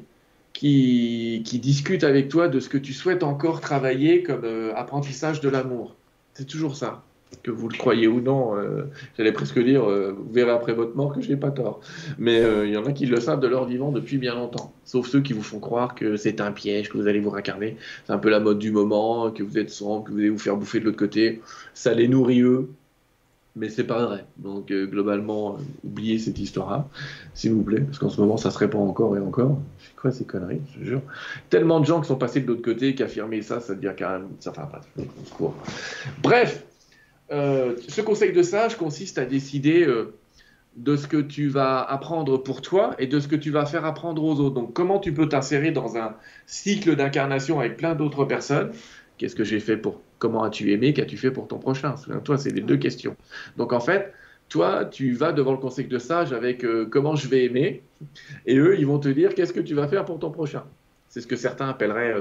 S2: qui, qui discute avec toi de ce que tu souhaites encore travailler comme euh, apprentissage de l'amour. C'est toujours ça. Que vous le croyez ou non, euh, j'allais presque dire, euh, vous verrez après votre mort que je n'ai pas tort. Mais il y en a qui le savent de leur vivant depuis bien longtemps. Sauf ceux qui vous font croire que c'est un piège, que vous allez vous racarner. C'est un peu la mode du moment, que vous êtes sombre, que vous allez vous faire bouffer de l'autre côté. Ça les nourrit eux, mais c'est pas vrai. Donc globalement, oubliez cette histoire-là, s'il vous plaît, parce qu'en ce moment, ça se répand encore et encore quoi ces conneries, je jure. Tellement de gens qui sont passés de l'autre côté, qui affirmaient ça, ça devient carrément. Enfin, pas Bref, euh, ce conseil de sage consiste à décider euh, de ce que tu vas apprendre pour toi et de ce que tu vas faire apprendre aux autres. Donc, comment tu peux t'insérer dans un cycle d'incarnation avec plein d'autres personnes? Qu'est-ce que j'ai fait pour. Comment as-tu aimé? Qu'as-tu fait pour ton prochain? Souviens-toi, c'est les deux questions. Donc, en fait, toi, tu vas devant le conseil de sage avec euh, comment je vais aimer, et eux, ils vont te dire qu'est-ce que tu vas faire pour ton prochain. C'est ce que certains appelleraient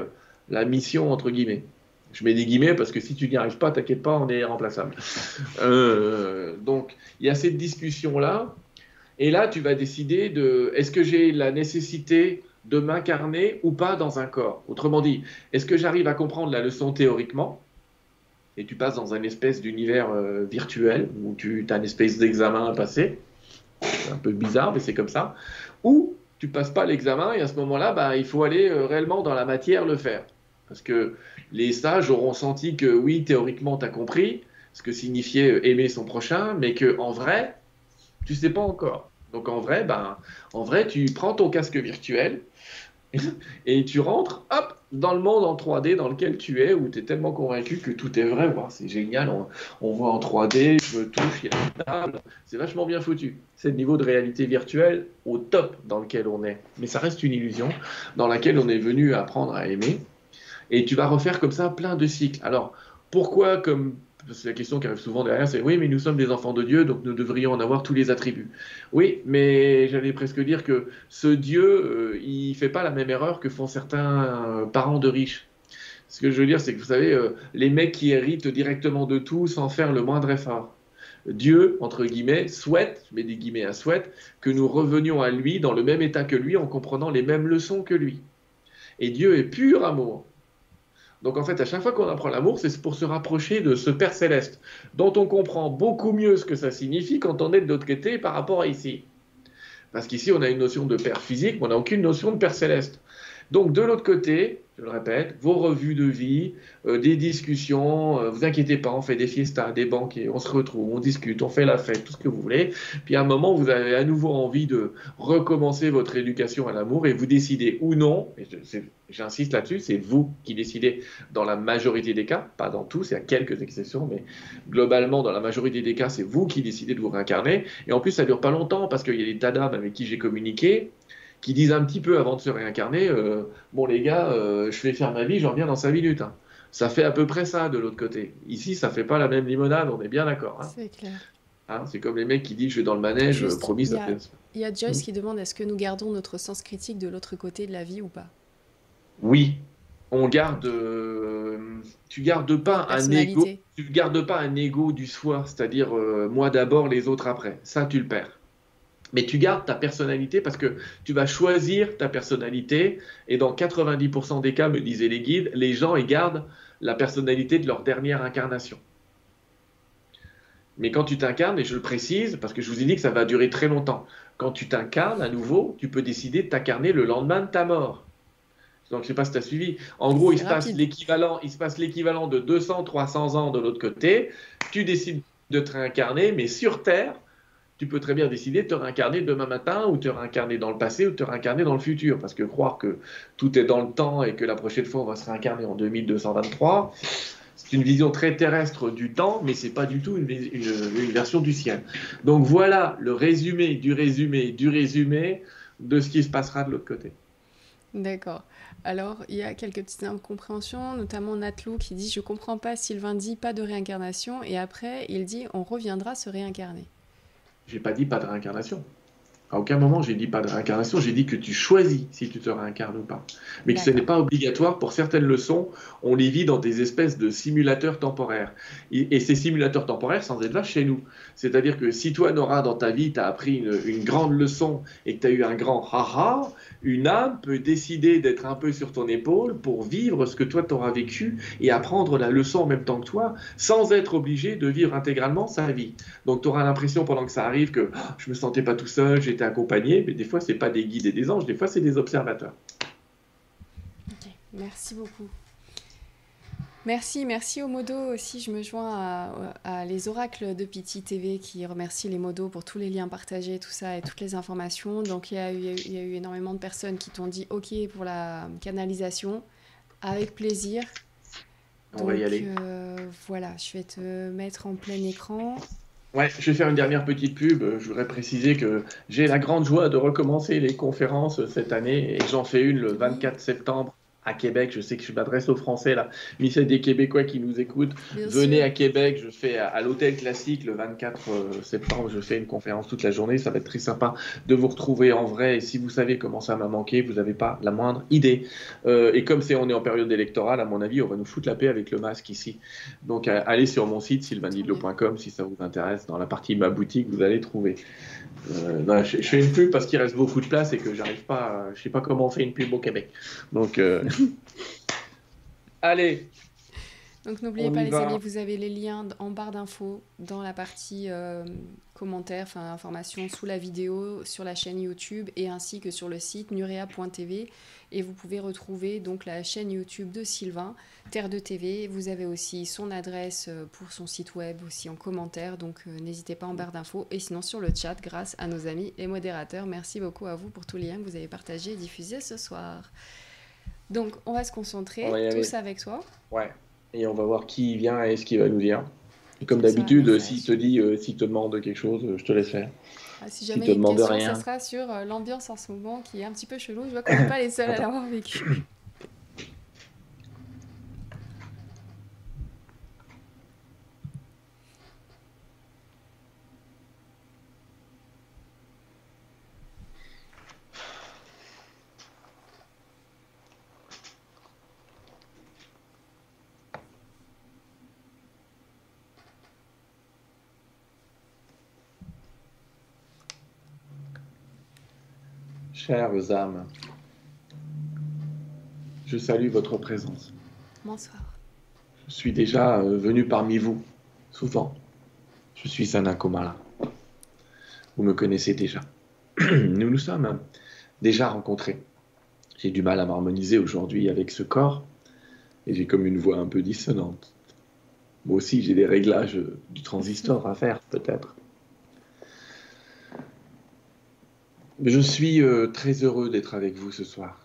S2: la mission, entre guillemets. Je mets des guillemets parce que si tu n'y arrives pas, t'inquiète pas, on est remplaçable. *laughs* Euh, donc, il y a cette discussion-là, et là, tu vas décider de est-ce que j'ai la nécessité de m'incarner ou pas dans un corps? Autrement dit, est-ce que j'arrive à comprendre la leçon théoriquement? Et tu passes dans un espèce d'univers euh, virtuel où tu as une espèce d'examen à passer. C'est un peu bizarre, mais c'est comme ça. Ou tu passes pas l'examen et à ce moment-là, bah, il faut aller euh, réellement dans la matière le faire. Parce que les sages auront senti que oui, théoriquement, tu as compris ce que signifiait aimer son prochain, mais que en vrai, tu sais pas encore. Donc en vrai, ben, en vrai, tu prends ton casque virtuel, *laughs* et tu rentres, hop, dans le monde en 3D dans lequel tu es, où tu es tellement convaincu que tout est vrai. c'est génial, on, voit en 3D, je me touche, il y a une table, c'est vachement bien foutu. C'est le niveau de réalité virtuelle au top dans lequel on est. Mais ça reste une illusion dans laquelle on est venu apprendre à aimer. Et tu vas refaire comme ça plein de cycles. Alors, pourquoi, comme c'est la question qui arrive souvent derrière, c'est oui, mais nous sommes des enfants de Dieu, donc nous devrions en avoir tous les attributs. Oui, mais j'allais presque dire que ce Dieu, euh, il fait pas la même erreur que font certains euh, parents de riches. Ce que je veux dire, c'est que vous savez, euh, les mecs qui héritent directement de tout sans faire le moindre effort. Dieu, entre guillemets, souhaite, je mets des guillemets à souhaite, que nous revenions à lui dans le même état que lui en comprenant les mêmes leçons que lui. Et Dieu est pur amour. Donc en fait, à chaque fois qu'on apprend l'amour, c'est pour se rapprocher de ce Père céleste, dont on comprend beaucoup mieux ce que ça signifie quand on est de l'autre côté par rapport à ici. Parce qu'ici, on a une notion de Père physique, mais on n'a aucune notion de Père céleste. Donc de l'autre côté, je le répète, vos revues de vie, euh, des discussions, euh, vous inquiétez pas, on fait des fiestas, des banquets, on se retrouve, on discute, on fait la fête, tout ce que vous voulez. Puis à un moment, vous avez à nouveau envie de recommencer votre éducation à l'amour et vous décidez ou non, j'insiste là-dessus, c'est vous qui décidez dans la majorité des cas, pas dans tous, il y a quelques exceptions, mais globalement, dans la majorité des cas, c'est vous qui décidez de vous réincarner. Et en plus, ça dure pas longtemps parce qu'il y a des tas d'âmes avec qui j'ai communiqué qui disent un petit peu avant de se réincarner, euh, bon les gars, euh, je vais faire ma vie, j'en reviens dans 5 minutes. Hein. Ça fait à peu près ça de l'autre côté. Ici, ça fait pas la même limonade, on est bien d'accord. Hein.
S1: C'est clair.
S2: Hein, c'est comme les mecs qui disent je vais dans le manège, promis, ça
S1: fait... Il y a Joyce hmm. qui demande est-ce que nous gardons notre sens critique de l'autre côté de la vie ou pas?
S2: Oui, on garde. Euh, tu gardes pas un ego. Tu gardes pas un ego du soi, c'est-à-dire moi d'abord, les autres après. Ça, tu le perds mais tu gardes ta personnalité parce que tu vas choisir ta personnalité et dans 90% des cas, me disaient les guides, les gens ils gardent la personnalité de leur dernière incarnation. Mais quand tu t'incarnes, et je le précise parce que je vous ai dit que ça va durer très longtemps, quand tu t'incarnes à nouveau, tu peux décider de t'incarner le lendemain de ta mort. Donc, je ne sais pas si tu as suivi. En gros, il se, passe l'équivalent, il se passe l'équivalent de 200, 300 ans de l'autre côté. Tu décides de te réincarner, mais sur Terre, tu peux très bien décider de te réincarner demain matin ou te réincarner dans le passé ou te réincarner dans le futur. Parce que croire que tout est dans le temps et que la prochaine fois on va se réincarner en 2223, c'est une vision très terrestre du temps, mais c'est pas du tout une, version du ciel. Donc voilà le résumé du résumé du résumé de ce qui se passera de l'autre côté.
S1: D'accord. Alors, il y a quelques petites incompréhensions, notamment Natlou qui dit Je comprends pas, Sylvain dit pas de réincarnation, et après il dit On reviendra se réincarner.
S2: J'ai pas dit pas de réincarnation. À aucun moment j'ai dit pas de réincarnation, j'ai dit que tu choisis si tu te réincarnes ou pas. Mais que ce n'est pas obligatoire pour certaines leçons, on les vit dans des espèces de simulateurs temporaires. Et, ces simulateurs temporaires, sans être là, chez nous. C'est-à-dire que si toi, Nora, dans ta vie, tu as appris une, grande leçon et que tu as eu un grand haha, une âme peut décider d'être un peu sur ton épaule pour vivre ce que toi t'auras vécu et apprendre la leçon en même temps que toi, sans être obligé de vivre intégralement sa vie. Donc tu auras l'impression pendant que ça arrive que oh, je me sentais pas tout seul, j'étais accompagné, mais des fois c'est pas des guides et des anges, des fois c'est des observateurs.
S1: Ok, merci beaucoup. Merci, merci aux modos aussi. Je me joins à, les oracles de Piti TV qui remercient les modos pour tous les liens partagés, tout ça et toutes les informations. Donc il y a eu, énormément de personnes qui t'ont dit OK pour la canalisation, avec plaisir.
S2: On va y aller.
S1: Euh, voilà, je vais te mettre en plein écran.
S2: Ouais, je vais faire une dernière petite pub. Je voudrais préciser que j'ai la grande joie de recommencer les conférences cette année et j'en fais une le 24 septembre à Québec. Je sais que je m'adresse aux Français là, mais c'est des Québécois qui nous écoutent. Venez à Québec. Je fais à, l'hôtel classique le 24 euh, septembre. Je fais une conférence toute la journée. Ça va être très sympa de vous retrouver en vrai. Et si vous savez comment ça m'a manqué, vous n'avez pas la moindre idée. Euh, et comme c'est on est en période électorale, à mon avis, on va nous foutre la paix avec le masque ici. Donc allez sur mon site sylvanidlo.com si ça vous intéresse. Dans la partie ma boutique, vous allez trouver. Euh, je, fais une pub parce qu'il reste beaucoup de place et que j'arrive pas, je sais pas comment on fait une pub au Québec. Donc, euh, *laughs* allez.
S1: Donc n'oubliez pas les amis, vous avez les liens en barre d'infos dans la partie euh, commentaires, enfin informations sous la vidéo, sur la chaîne YouTube et ainsi que sur le site nurea.tv. Et vous pouvez retrouver donc la chaîne YouTube de Sylvain, Terre de TV. Vous avez aussi son adresse euh, pour son site web aussi en commentaire, donc euh, n'hésitez pas en barre d'infos. Et sinon sur le chat, grâce à nos amis et modérateurs. Merci beaucoup à vous pour tous les liens que vous avez partagés et diffusés ce soir. Donc on va se concentrer tous avec toi.
S2: Ouais. Et on va voir qui vient et ce qu'il va nous dire. comme d'habitude, s'il te dit, euh, s'il te demande quelque chose, je te laisse faire.
S1: Ah, si jamais il une question, rien. ça sera sur euh, l'ambiance en ce moment qui est un petit peu chelou. Je vois qu'on n'est pas les seuls à l'avoir vécu. *coughs*
S2: Chères âmes, je salue votre présence.
S1: Bonsoir.
S2: Je suis déjà euh, venu parmi vous, souvent. Je suis un là. Vous me connaissez déjà. *clears throat* Nous nous sommes déjà rencontrés J'ai du mal à m'harmoniser aujourd'hui avec ce corps et j'ai comme une voix un peu dissonante. Moi aussi, j'ai des réglages du transistor à faire, peut-être. Je suis euh, très heureux d'être avec vous ce soir.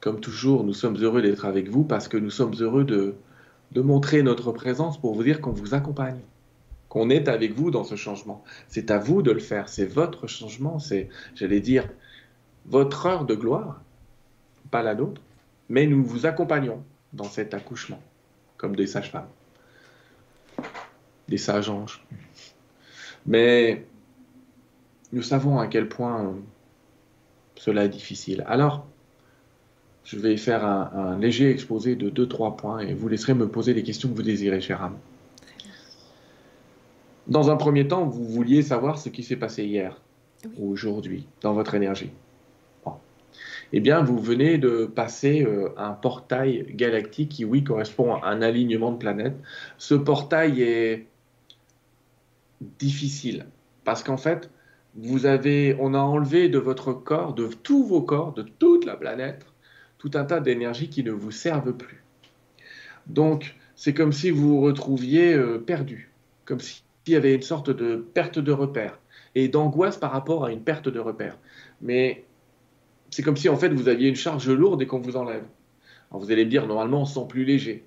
S2: Comme toujours, nous sommes heureux d'être avec vous parce que nous sommes heureux de, de montrer notre présence pour vous dire qu'on vous accompagne, qu'on est avec vous dans ce changement. C'est à vous de le faire, c'est votre changement, c'est, j'allais dire, votre heure de gloire, pas la nôtre, mais nous vous accompagnons dans cet accouchement, comme des sages-femmes, des sages anges. Mais nous savons à quel point cela est difficile. Alors, je vais faire un, léger exposé de 2-3 points et vous laisserez me poser les questions que vous désirez, cher âme. Dans un premier temps, vous vouliez savoir ce qui s'est passé hier ou aujourd'hui dans votre énergie. Eh bien, vous venez de passer euh, un portail galactique qui, oui, correspond à un alignement de planètes. Ce portail est difficile parce qu'en fait, vous avez, on a enlevé de votre corps, de tous vos corps, de toute la planète, tout un tas d'énergies qui ne vous servent plus. Donc, c'est comme si vous vous retrouviez euh, perdu, comme s'il y avait une sorte de perte de repère et d'angoisse par rapport à une perte de repère. Mais c'est comme si en fait vous aviez une charge lourde et qu'on vous enlève. Vous allez me dire, normalement on se sent plus léger.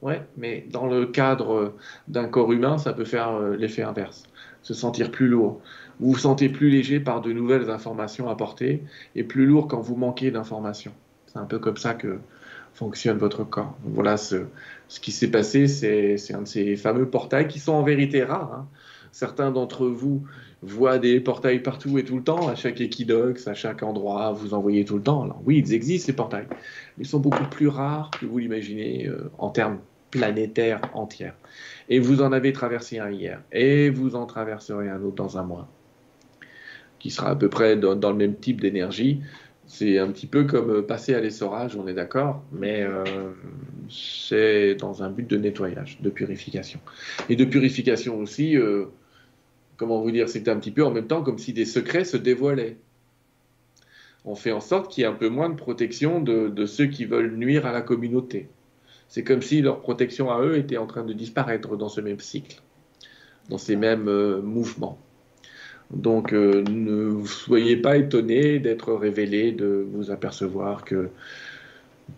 S2: Ouais, mais dans le cadre d'un corps humain, ça peut faire euh, l'effet inverse, se sentir plus lourd. Vous vous sentez plus léger par de nouvelles informations apportées et plus lourd quand vous manquez d'informations. C'est un peu comme ça que fonctionne votre corps. voilà ce, qui s'est passé, c'est un de ces fameux portails qui sont en vérité rares. Hein. Certains d'entre vous voient des portails partout et tout le temps, à chaque équidoxe, à chaque endroit, vous en voyez tout le temps. Alors oui, ils existent ces portails, mais ils sont beaucoup plus rares que vous l'imaginez euh, en termes planétaires entiers. Et vous en avez traversé un hier, et vous en traverserez un autre dans un mois, qui sera à peu près dans, le même type d'énergie. C'est un petit peu comme euh, passer à l'essorage, on est d'accord, mais euh, c'est dans un but de nettoyage, de purification. Et de purification aussi, comment vous dire, c'est un petit peu en même temps comme si des secrets se dévoilaient. On fait en sorte qu'il y ait un peu moins de protection de, ceux qui veulent nuire à la communauté. C'est comme si leur protection à eux était en train de disparaître dans ce même cycle, dans ces mêmes euh, mouvements. Donc euh, ne soyez pas étonnés d'être révélés, de vous apercevoir que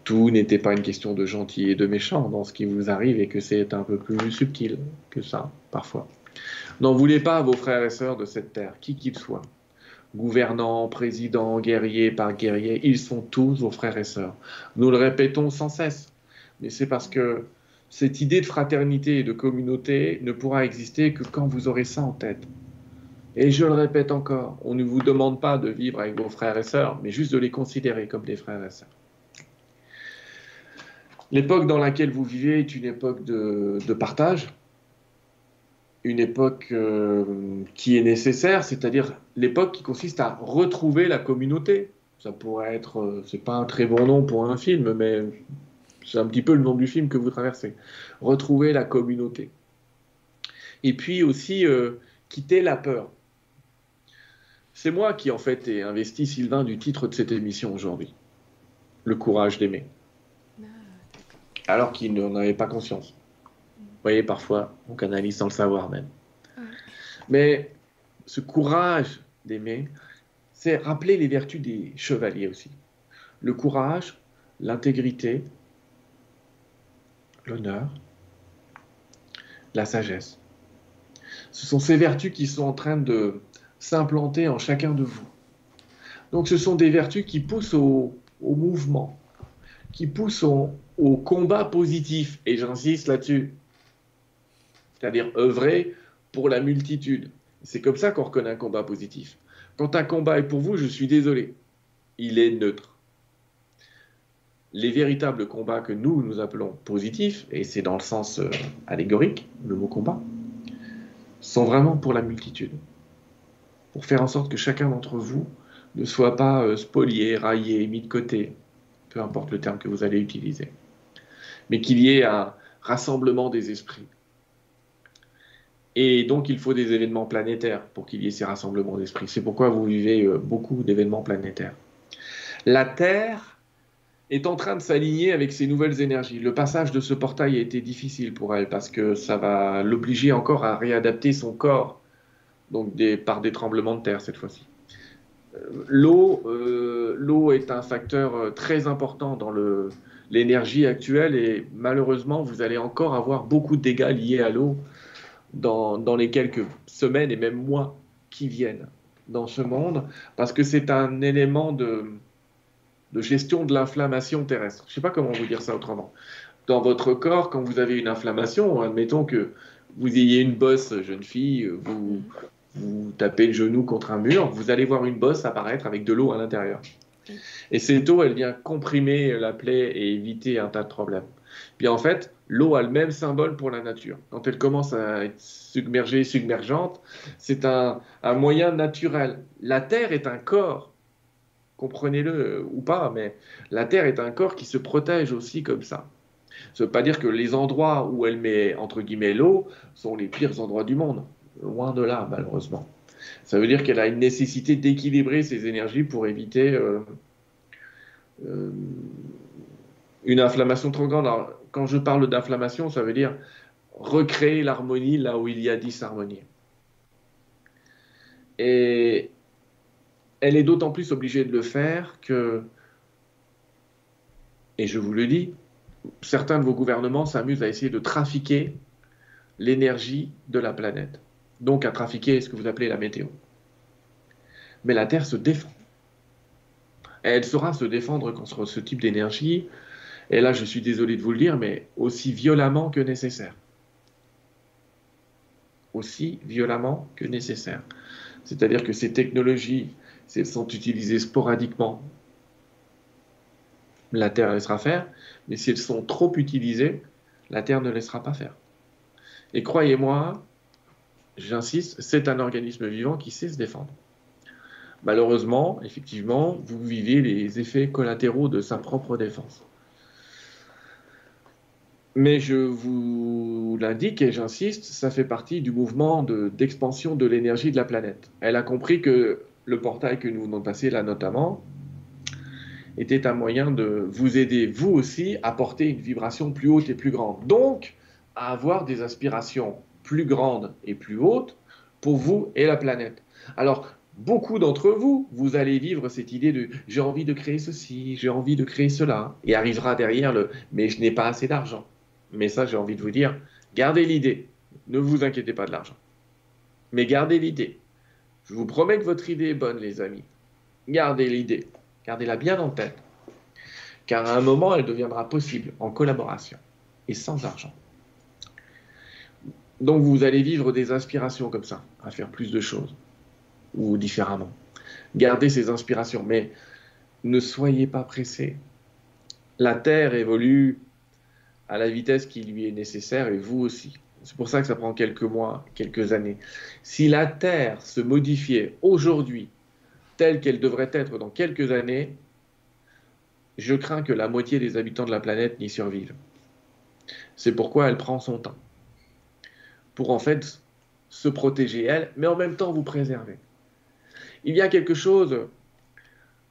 S2: tout n'était pas une question de gentil et de méchant dans ce qui vous arrive et que c'est un peu plus subtil que ça, parfois. N'en voulez pas à vos frères et sœurs de cette terre, qui qu'ils soient. Gouvernants, présidents, guerriers par guerriers, ils sont tous vos frères et sœurs. Nous le répétons sans cesse, mais c'est parce que cette idée de fraternité et de communauté ne pourra exister que quand vous aurez ça en tête. Et je le répète encore, on ne vous demande pas de vivre avec vos frères et sœurs, mais juste de les considérer comme des frères et sœurs. L'époque dans laquelle vous vivez est une époque de, partage, une époque euh, qui est nécessaire, c'est-à-dire l'époque qui consiste à retrouver la communauté. Ça pourrait être, euh, c'est pas un très bon nom pour un film, mais c'est un petit peu le nom du film que vous traversez. Retrouver la communauté. Et puis aussi euh, quitter la peur. C'est moi qui en fait ai investi Sylvain du titre de cette émission aujourd'hui. Le courage d'aimer. Ah, Alors qu'il n'en avait pas conscience. Vous voyez, parfois, on canalise sans le savoir même. Mais ce courage d'aimer, c'est rappeler les vertus des chevaliers aussi. Le courage, l'intégrité, l'honneur, la sagesse. Ce sont ces vertus qui sont en train de s'implanter en chacun de vous. Donc ce sont des vertus qui poussent au, mouvement, qui poussent au combat positif. Et j'insiste là-dessus c'est-à-dire œuvrer pour la multitude. C'est comme ça qu'on reconnaît un combat positif. Quand un combat est pour vous, je suis désolé, il est neutre. Les véritables combats que nous, nous appelons positifs, et c'est dans le sens euh, allégorique, le mot combat, sont vraiment pour la multitude. Pour faire en sorte que chacun d'entre vous ne soit pas euh, spolié, raillé, mis de côté, peu importe le terme que vous allez utiliser, mais qu'il y ait un rassemblement des esprits, et donc, il faut des événements planétaires pour qu'il y ait ces rassemblements d'esprit. C'est pourquoi vous vivez euh, beaucoup d'événements planétaires. La Terre est en train de s'aligner avec ces nouvelles énergies. Le passage de ce portail a été difficile pour elle parce que ça va l'obliger encore à réadapter son corps, donc par des tremblements de terre cette fois-ci. Euh, l'eau, est un facteur très important dans l'énergie actuelle et malheureusement vous allez encore avoir beaucoup de dégâts liés à l'eau dans, les quelques semaines et même mois qui viennent dans ce monde, parce que c'est un élément de, gestion de l'inflammation terrestre. Je ne sais pas comment vous dire ça autrement. Dans votre corps, quand vous avez une inflammation, admettons que vous ayez une bosse, jeune fille, vous, vous tapez le genou contre un mur, vous allez voir une bosse apparaître avec de l'eau à l'intérieur. Et cette eau, elle vient comprimer la plaie et éviter un tas de problèmes. Puis en fait, l'eau a le même symbole pour la nature. Quand elle commence à être submergée, submergente, c'est un, moyen naturel. La Terre est un corps, comprenez-le ou pas, mais la Terre est un corps qui se protège aussi comme ça. Ça ne veut pas dire que les endroits où elle met, entre guillemets, l'eau sont les pires endroits du monde. Loin de là, malheureusement. Ça veut dire qu'elle a une nécessité d'équilibrer ses énergies pour éviter euh, euh, une inflammation trop grande. Alors, quand je parle d'inflammation, ça veut dire recréer l'harmonie là où il y a disharmonie. Et elle est d'autant plus obligée de le faire que, et je vous le dis, certains de vos gouvernements s'amusent à essayer de trafiquer l'énergie de la planète. Donc à trafiquer ce que vous appelez la météo. Mais la Terre se défend. elle saura se défendre contre ce type d'énergie et là, je suis désolé de vous le dire, mais aussi violemment que nécessaire. Aussi violemment que nécessaire. C'est-à-dire que ces technologies, si elles sont utilisées sporadiquement, la Terre laissera faire, mais si elles sont trop utilisées, la Terre ne laissera pas faire. Et croyez-moi, j'insiste, c'est un organisme vivant qui sait se défendre. Malheureusement, effectivement, vous vivez les effets collatéraux de sa propre défense. Mais je vous l'indique et j'insiste, ça fait partie du mouvement d'expansion de, l'énergie de la planète. Elle a compris que le portail que nous venons de passer là notamment était un moyen de vous aider, vous aussi, à porter une vibration plus haute et plus grande. Donc, à avoir des aspirations plus grandes et plus hautes pour vous et la planète. Alors, beaucoup d'entre vous, vous allez vivre cette idée de j'ai envie de créer ceci, j'ai envie de créer cela, et arrivera derrière le mais je n'ai pas assez d'argent. Mais ça, j'ai envie de vous dire, gardez l'idée. Ne vous inquiétez pas de l'argent. Mais gardez l'idée. Je vous promets que votre idée est bonne, les amis. Gardez l'idée. Gardez-la bien en tête. Car à un moment, elle deviendra possible en collaboration et sans argent. Donc vous allez vivre des inspirations comme ça, à faire plus de choses, ou différemment. Gardez ces inspirations, mais ne soyez pas pressés. La Terre évolue à la vitesse qui lui est nécessaire et vous aussi. C'est pour ça que ça prend quelques mois, quelques années. Si la Terre se modifiait aujourd'hui telle qu'elle devrait être dans quelques années, je crains que la moitié des habitants de la planète n'y survivent. C'est pourquoi elle prend son temps. Pour en fait se protéger elle, mais en même temps vous préserver. Il y a quelque chose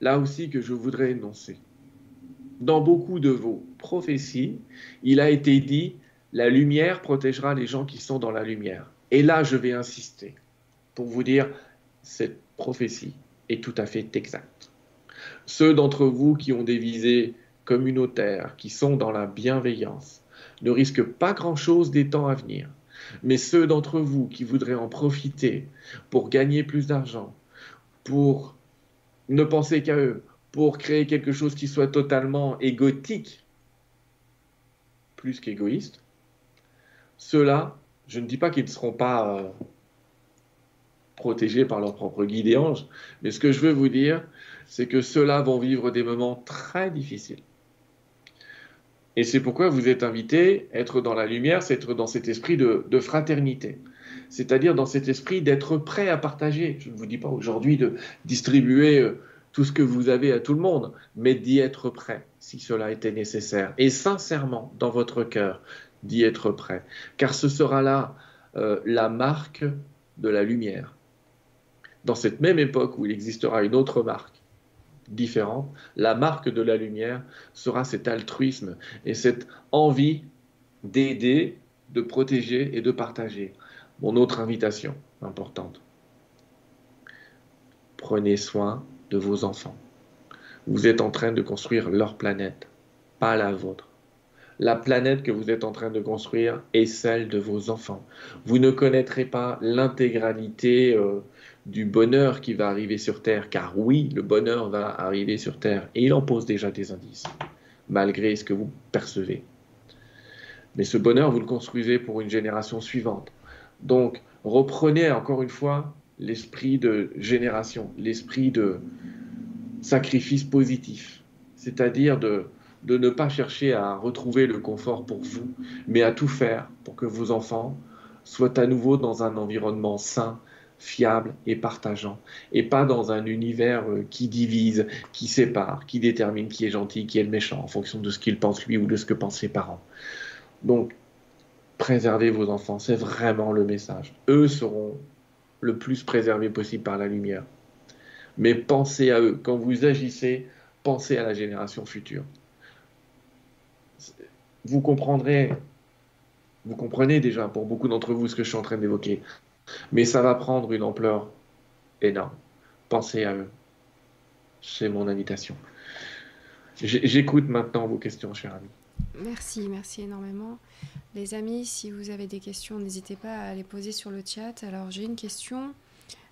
S2: là aussi que je voudrais énoncer dans beaucoup de vos prophéties, il a été dit, la lumière protégera les gens qui sont dans la lumière. Et là, je vais insister pour vous dire, cette prophétie est tout à fait exacte. Ceux d'entre vous qui ont des visées communautaires, qui sont dans la bienveillance, ne risquent pas grand-chose des temps à venir. Mais ceux d'entre vous qui voudraient en profiter pour gagner plus d'argent, pour ne penser qu'à eux, pour créer quelque chose qui soit totalement égotique, plus qu'égoïste, ceux-là, je ne dis pas qu'ils ne seront pas euh, protégés par leur propre guide et ange, mais ce que je veux vous dire, c'est que ceux-là vont vivre des moments très difficiles. Et c'est pourquoi vous êtes invité, être dans la lumière, c'est être dans cet esprit de, fraternité. C'est-à-dire dans cet esprit d'être prêt à partager. Je ne vous dis pas aujourd'hui de distribuer euh, tout ce que vous avez à tout le monde, mais d'y être prêt si cela était nécessaire. Et sincèrement, dans votre cœur, d'y être prêt. Car ce sera là euh, la marque de la lumière. Dans cette même époque où il existera une autre marque, différente, la marque de la lumière sera cet altruisme et cette envie d'aider, de protéger et de partager. Mon autre invitation importante. Prenez soin de vos enfants. Vous êtes en train de construire leur planète, pas la vôtre. La planète que vous êtes en train de construire est celle de vos enfants. Vous ne connaîtrez pas l'intégralité euh, du bonheur qui va arriver sur Terre, car oui, le bonheur va arriver sur Terre, et il en pose déjà des indices, malgré ce que vous percevez. Mais ce bonheur, vous le construisez pour une génération suivante. Donc, reprenez encore une fois l'esprit de génération, l'esprit de sacrifice positif, c'est-à-dire de ne pas chercher à retrouver le confort pour vous, mais à tout faire pour que vos enfants soient à nouveau dans un environnement sain, fiable et partageant, et pas dans un univers euh, qui divise, qui sépare, qui détermine qui est gentil, qui est le méchant, en fonction de ce qu'il pense lui ou de ce que pensent ses parents. Donc, préservez vos enfants, c'est vraiment le message. Eux seront le plus préservés possible par la lumière. Mais pensez à eux. Quand vous agissez, pensez à la génération future vous comprendrez, vous comprenez déjà pour beaucoup d'entre vous ce que je suis en train d'évoquer, mais ça va prendre une ampleur énorme. Pensez à eux. C'est mon invitation. J'écoute maintenant vos questions, cher ami.
S1: Merci, merci énormément. Les amis, si vous avez des questions, n'hésitez pas à les poser sur le chat. Alors j'ai une question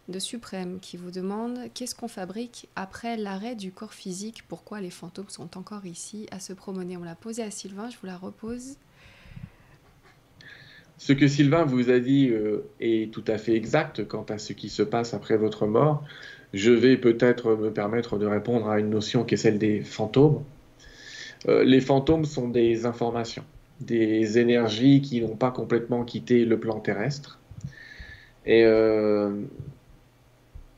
S1: de Suprême qui vous demande qu'est-ce qu'on fabrique après l'arrêt du corps physique? Pourquoi les fantômes sont encore ici? À se promener On l'a posé à Sylvain, je vous la repose.
S2: Ce que Sylvain vous a dit euh, est tout à fait exact quant à ce qui se passe après votre mort. Je vais peut-être me permettre de répondre à une notion qui est celle des fantômes. Euh, les fantômes sont des informations, des énergies qui n'ont pas complètement quitté le plan terrestre. Et euh,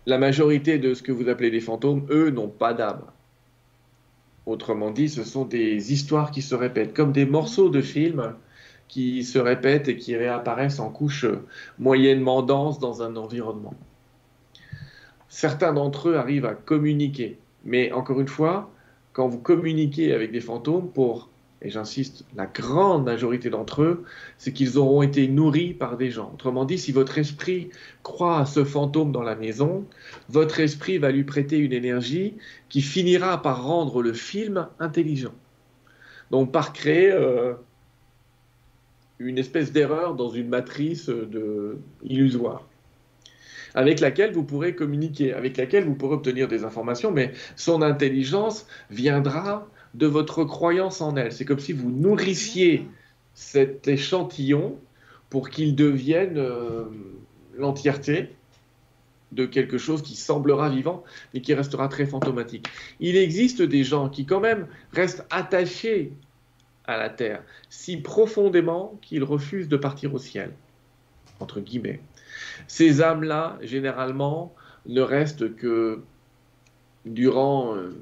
S2: la majorité de ce que vous appelez des fantômes, eux, n'ont pas d'âme. Autrement dit, ce sont des histoires qui se répètent, comme des morceaux de films qui se répètent et qui réapparaissent en couches moyennement denses dans un environnement. Certains d'entre eux arrivent à communiquer, mais encore une fois, quand vous communiquez avec des fantômes pour et j'insiste, la grande majorité d'entre eux, c'est qu'ils auront été nourris par des gens. Autrement dit, si votre esprit croit à ce fantôme dans la maison, votre esprit va lui prêter une énergie qui finira par rendre le film intelligent. Donc par créer euh, une espèce d'erreur dans une matrice de illusoire avec laquelle vous pourrez communiquer, avec laquelle vous pourrez obtenir des informations, mais son intelligence viendra de votre croyance en elle. C'est comme si vous nourrissiez cet échantillon pour qu'il devienne euh, l'entièreté de quelque chose qui semblera vivant, mais qui restera très fantomatique. Il existe des gens qui quand même restent attachés à la Terre, si profondément qu'ils refusent de partir au ciel, entre guillemets. Ces âmes-là, généralement, ne restent que durant... Euh,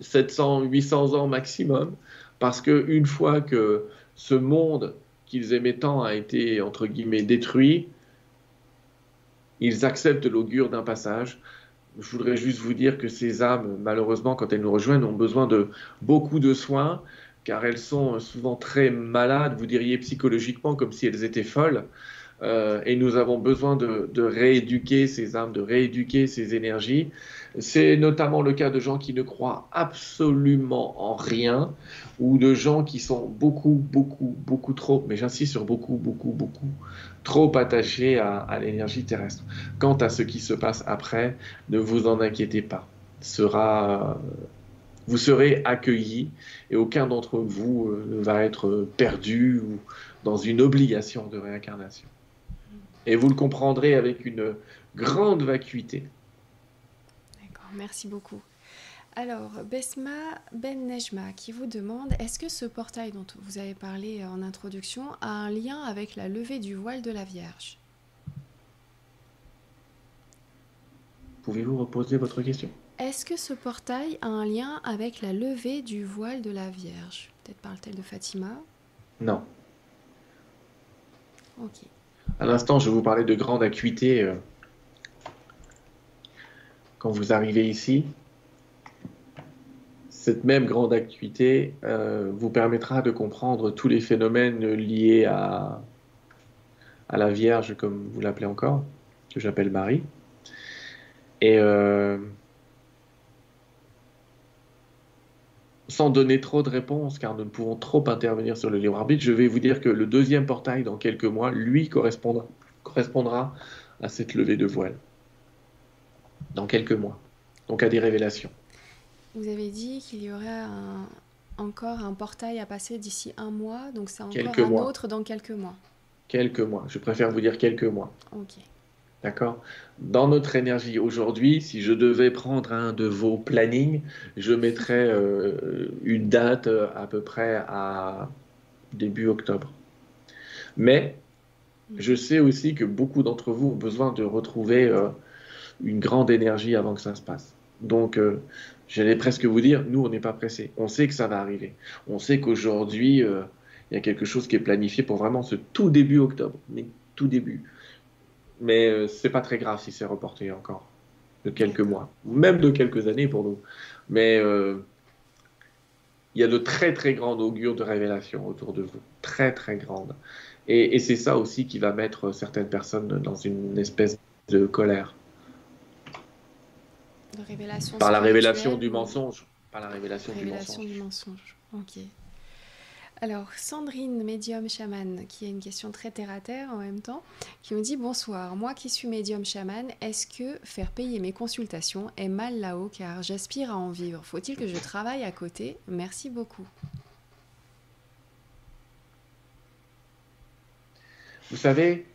S2: 700, 800 ans maximum, parce qu'une fois que ce monde qu'ils aimaient tant a été, entre guillemets, détruit, ils acceptent l'augure d'un passage. Je voudrais juste vous dire que ces âmes, malheureusement, quand elles nous rejoignent, ont besoin de beaucoup de soins, car elles sont souvent très malades, vous diriez psychologiquement, comme si elles étaient folles. Euh, et nous avons besoin de, rééduquer ces âmes, de rééduquer ces énergies. C'est notamment le cas de gens qui ne croient absolument en rien ou de gens qui sont beaucoup, beaucoup, beaucoup trop, mais j'insiste sur beaucoup, beaucoup, beaucoup, trop attachés à, à l'énergie terrestre. Quant à ce qui se passe après, ne vous en inquiétez pas. Sera, vous serez accueillis et aucun d'entre vous euh, ne va être perdu ou dans une obligation de réincarnation. Et vous le comprendrez avec une grande vacuité.
S1: D'accord, merci beaucoup. Alors, Besma Ben Nejma qui vous demande est-ce que ce portail dont vous avez parlé en introduction a un lien avec la levée du voile de la Vierge?
S2: Pouvez-vous reposer votre question?
S1: Est-ce que ce portail a un lien avec la levée du voile de la Vierge? Peut-être parle-t-elle de Fatima
S2: Non.
S1: Ok.
S2: À l'instant, je vous parlais de grande acuité. Euh, quand vous arrivez ici, cette même grande acuité euh, vous permettra de comprendre tous les phénomènes liés à, à la Vierge, comme vous l'appelez encore, que j'appelle Marie. Et euh, sans donner trop de réponses, car nous ne pouvons trop intervenir sur le libre arbitre, je vais vous dire que le deuxième portail, dans quelques mois, lui correspondra, correspondra à cette levée de voile. Dans quelques mois. Donc à des révélations.
S1: Vous avez dit qu'il y aurait encore un portail à passer d'ici un mois, donc c'est encore un autre dans quelques mois.
S2: Quelques mois. Je préfère vous dire quelques mois.
S1: Ok.
S2: D'accord? Dans notre énergie aujourd'hui, si je devais prendre un de vos plannings, je mettrais euh, une date euh, à peu près à début octobre. Mais je sais aussi que beaucoup d'entre vous ont besoin de retrouver euh, une grande énergie avant que ça se passe. Donc, j'allais presque vous dire, nous, on n'est pas pressé. On sait que ça va arriver. On sait qu'aujourd'hui, il y a quelque chose qui est planifié pour vraiment ce tout début octobre. Mais tout début. Mais euh, c'est pas très grave si c'est reporté encore de quelques mois, même de quelques années pour nous. Mais euh, il y a de très très grandes augures de révélation autour de vous, très très grandes. Et, c'est ça aussi qui va mettre certaines personnes dans une espèce de colère.
S1: De révélation
S2: par la révélation du mensonge. Par la révélation, du mensonge.
S1: Du mensonge. Ok. Alors, Sandrine, médium chaman, qui a une question très terre à terre en même temps, qui me dit Bonsoir, moi qui suis médium chaman, est-ce que faire payer mes consultations est mal là-haut car j'aspire à en vivre? Faut-il que je travaille à côté? Merci beaucoup.
S2: Vous savez,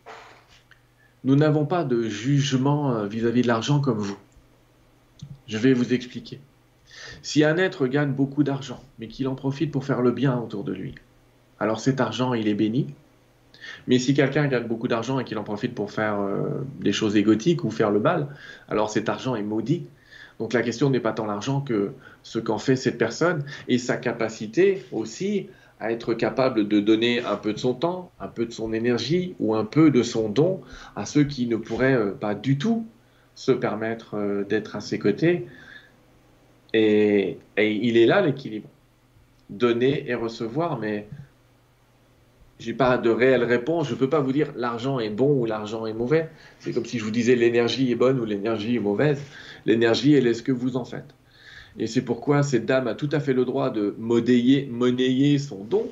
S2: nous n'avons pas de jugement euh, vis-à-vis de l'argent comme vous. Je vais vous expliquer. Si un être gagne beaucoup d'argent, mais qu'il en profite pour faire le bien autour de lui, alors cet argent, il est béni. Mais si quelqu'un gagne beaucoup d'argent et qu'il en profite pour faire euh, des choses égotiques ou faire le mal, alors cet argent est maudit. Donc la question n'est pas tant l'argent que ce qu'en fait cette personne et sa capacité aussi à être capable de donner un peu de son temps, un peu de son énergie ou un peu de son don à ceux qui ne pourraient euh, pas du tout se permettre euh, d'être à ses côtés et, il est là l'équilibre. Donner et recevoir, mais j'ai pas de réelle réponse. Je ne peux pas vous dire l'argent est bon ou l'argent est mauvais. C'est comme si je vous disais l'énergie est bonne ou l'énergie est mauvaise. L'énergie, elle est ce que vous en faites. Et c'est pourquoi cette dame a tout à fait le droit de monnayer son don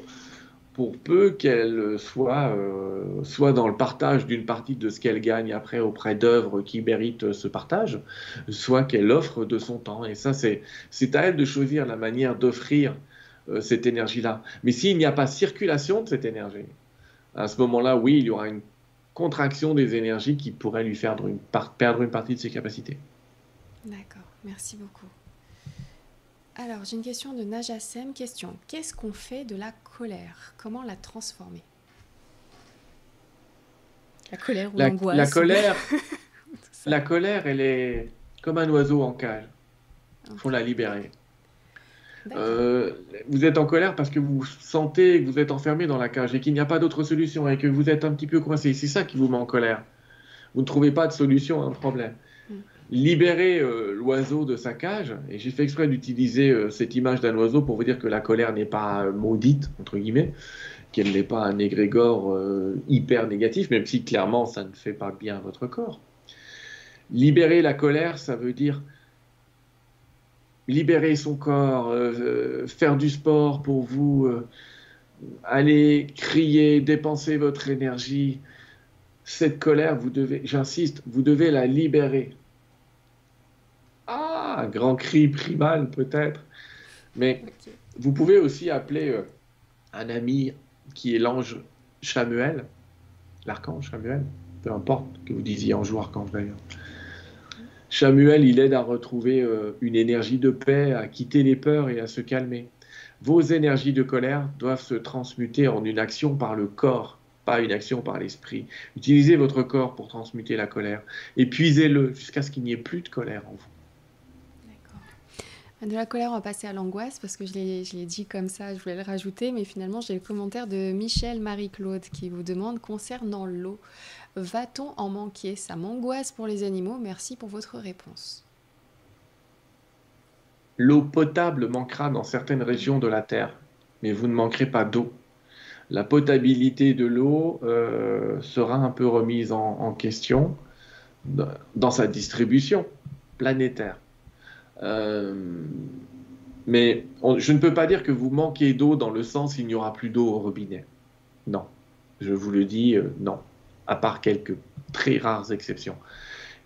S2: pour peu qu'elle soit, euh, soit dans le partage d'une partie de ce qu'elle gagne après auprès d'œuvres qui méritent ce partage, soit qu'elle offre de son temps. Et ça, c'est à elle de choisir la manière d'offrir euh, cette énergie-là. Mais s'il n'y a pas circulation de cette énergie, à ce moment-là, oui, il y aura une contraction des énergies qui pourrait lui faire perdre une partie de ses capacités.
S1: D'accord, merci beaucoup. Alors, j'ai une question de Najassem. Question Qu'est-ce qu'on fait de la colère? Comment la transformer? La colère ou l'angoisse
S2: La colère, *laughs* la colère, elle est comme un oiseau en cage. Il faut la libérer. Euh, vous êtes en colère parce que vous sentez que vous êtes enfermé dans la cage et qu'il n'y a pas d'autre solution et que vous êtes un petit peu coincé. C'est ça qui vous met en colère. Vous ne trouvez pas de solution à un problème libérer euh, l'oiseau de sa cage, et j'ai fait exprès d'utiliser euh, cette image d'un oiseau pour vous dire que la colère n'est pas euh, maudite, entre guillemets, qu'elle n'est pas un égrégore hyper négatif, même si clairement ça ne fait pas bien votre corps. Libérer la colère, ça veut dire libérer son corps, faire du sport pour vous, aller crier, dépenser votre énergie. Cette colère, vous devez, j'insiste, vous devez la libérer un grand cri primal peut-être. Mais vous pouvez aussi appeler euh, un ami qui est l'ange Chamuel, l'archange Chamuel, peu importe que vous disiez ange ou archange d'ailleurs. Chamuel, il aide à retrouver euh, une énergie de paix, à quitter les peurs et à se calmer. Vos énergies de colère doivent se transmuter en une action par le corps, pas une action par l'esprit. Utilisez votre corps pour transmuter la colère. Épuisez-le jusqu'à ce qu'il n'y ait plus de colère en vous.
S1: De la colère, on va passer à l'angoisse parce que je l'ai dit comme ça, je voulais le rajouter, mais finalement j'ai le commentaire de Michel Marie-Claude qui vous demande concernant l'eau, va-t-on en manquer? Ça m'angoisse pour les animaux, merci pour votre réponse.
S2: L'eau potable manquera dans certaines régions de la Terre, mais vous ne manquerez pas d'eau. La potabilité de l'eau euh, sera un peu remise en, question dans sa distribution planétaire. Euh, mais je ne peux pas dire que vous manquez d'eau dans le sens il n'y aura plus d'eau au robinet. Non, je vous le dis, euh, non, à part quelques très rares exceptions.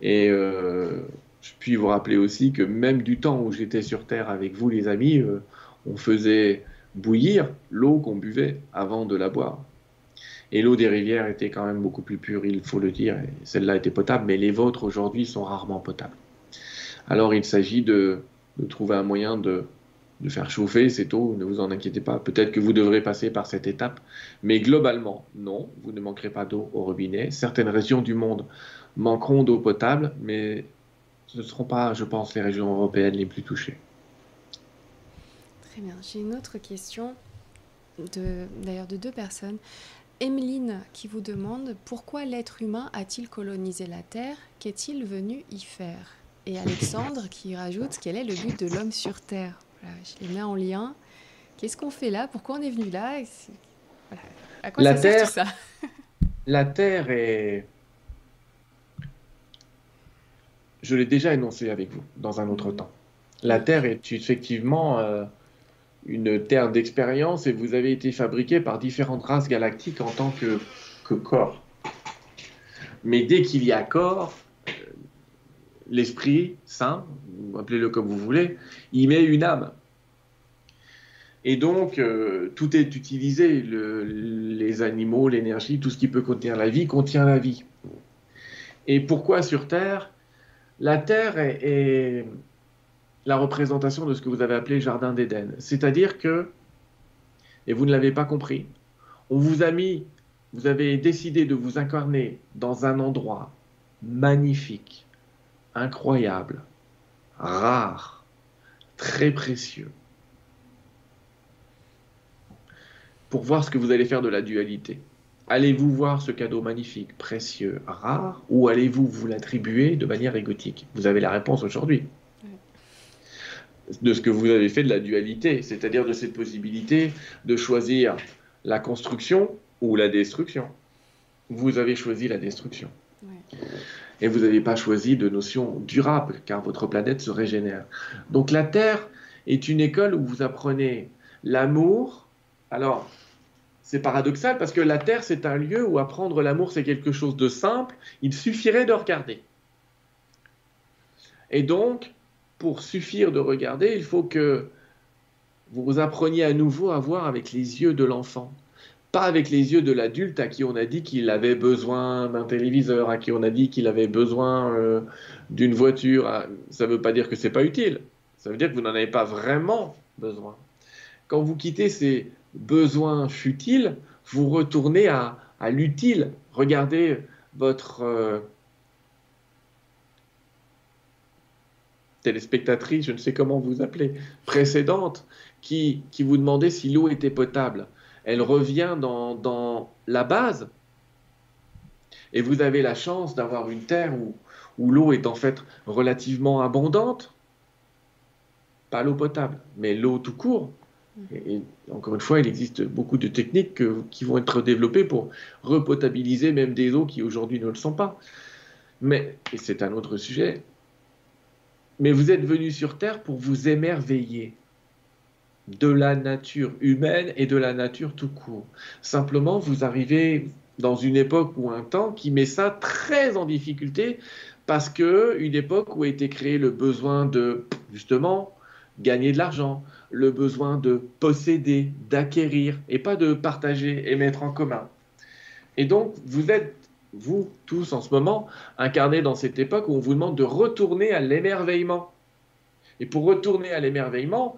S2: Et euh, je puis vous rappeler aussi que même du temps où j'étais sur Terre avec vous, les amis, on faisait bouillir l'eau qu'on buvait avant de la boire. Et l'eau des rivières était quand même beaucoup plus pure, il faut le dire. Celle-là était potable, mais les vôtres aujourd'hui sont rarement potables. Alors il s'agit de, trouver un moyen de, faire chauffer cette eau, ne vous en inquiétez pas. Peut-être que vous devrez passer par cette étape, mais globalement, non, vous ne manquerez pas d'eau au robinet. Certaines régions du monde manqueront d'eau potable, mais ce ne seront pas, je pense, les régions européennes les plus touchées.
S1: Très bien. J'ai une autre question, d'ailleurs de deux personnes. Emeline qui vous demande pourquoi l'être humain a-t-il colonisé la Terre? Qu'est-il venu y faire? Et Alexandre qui rajoute quel est le but de l'homme sur Terre? Je les mets en lien. Qu'est-ce qu'on fait là? Pourquoi on est venu là?
S2: À quoi la ça terre, sert tout ça? La Terre est je l'ai déjà énoncé avec vous dans un autre temps. La Terre est effectivement euh, une terre d'expérience et vous avez été fabriqué par différentes races galactiques en tant que, corps. Mais dès qu'il y a corps, l'esprit saint, appelez-le comme vous voulez, il met une âme. Et donc, euh, tout est utilisé. les animaux, l'énergie, tout ce qui peut contenir la vie, contient la vie. Et pourquoi sur Terre? La Terre est, la représentation de ce que vous avez appelé Jardin d'Éden. C'est-à-dire que, et vous ne l'avez pas compris, on vous a mis, vous avez décidé de vous incarner dans un endroit magnifique, incroyable, rare, très précieux, pour voir ce que vous allez faire de la dualité. Allez-vous voir ce cadeau magnifique, précieux, rare, ou allez-vous vous l'attribuer de manière égotique? Vous avez la réponse aujourd'hui. De ce que vous avez fait de la dualité, c'est-à-dire de cette possibilité de choisir la construction ou la destruction. Vous avez choisi la destruction. Et vous n'avez pas choisi de notion durable, car votre planète se régénère. Donc la Terre est une école où vous apprenez l'amour. Alors, c'est paradoxal parce que la Terre, c'est un lieu où apprendre l'amour, c'est quelque chose de simple. Il suffirait de regarder. Et donc, pour suffire de regarder, il faut que vous appreniez à nouveau à voir avec les yeux de l'enfant. Pas avec les yeux de l'adulte à qui on a dit qu'il avait besoin d'un téléviseur, à qui on a dit qu'il avait besoin euh, d'une voiture. Ah, ça ne veut pas dire que ce n'est pas utile. Ça veut dire que vous n'en avez pas vraiment besoin. Quand vous quittez ces besoin futile, vous retournez à, l'utile. Regardez votre euh, téléspectatrice, je ne sais comment vous appelez, précédente, qui vous demandait si l'eau était potable. Elle revient dans, dans, la base. Et vous avez la chance d'avoir une terre où, où l'eau est en fait relativement abondante. Pas l'eau potable, mais l'eau tout court. Et, encore une fois, il existe beaucoup de techniques qui vont être développées pour repotabiliser même des eaux qui aujourd'hui ne le sont pas. Mais, et c'est un autre sujet, mais vous êtes venu sur Terre pour vous émerveiller de la nature humaine et de la nature tout court. Simplement, vous arrivez dans une époque ou un temps qui met ça très en difficulté parce que une époque où a été créé le besoin de justement gagner de l'argent, le besoin de posséder, d'acquérir, et pas de partager et mettre en commun. Et donc, vous êtes, vous tous en ce moment, incarnés dans cette époque où on vous demande de retourner à l'émerveillement. Et pour retourner à l'émerveillement,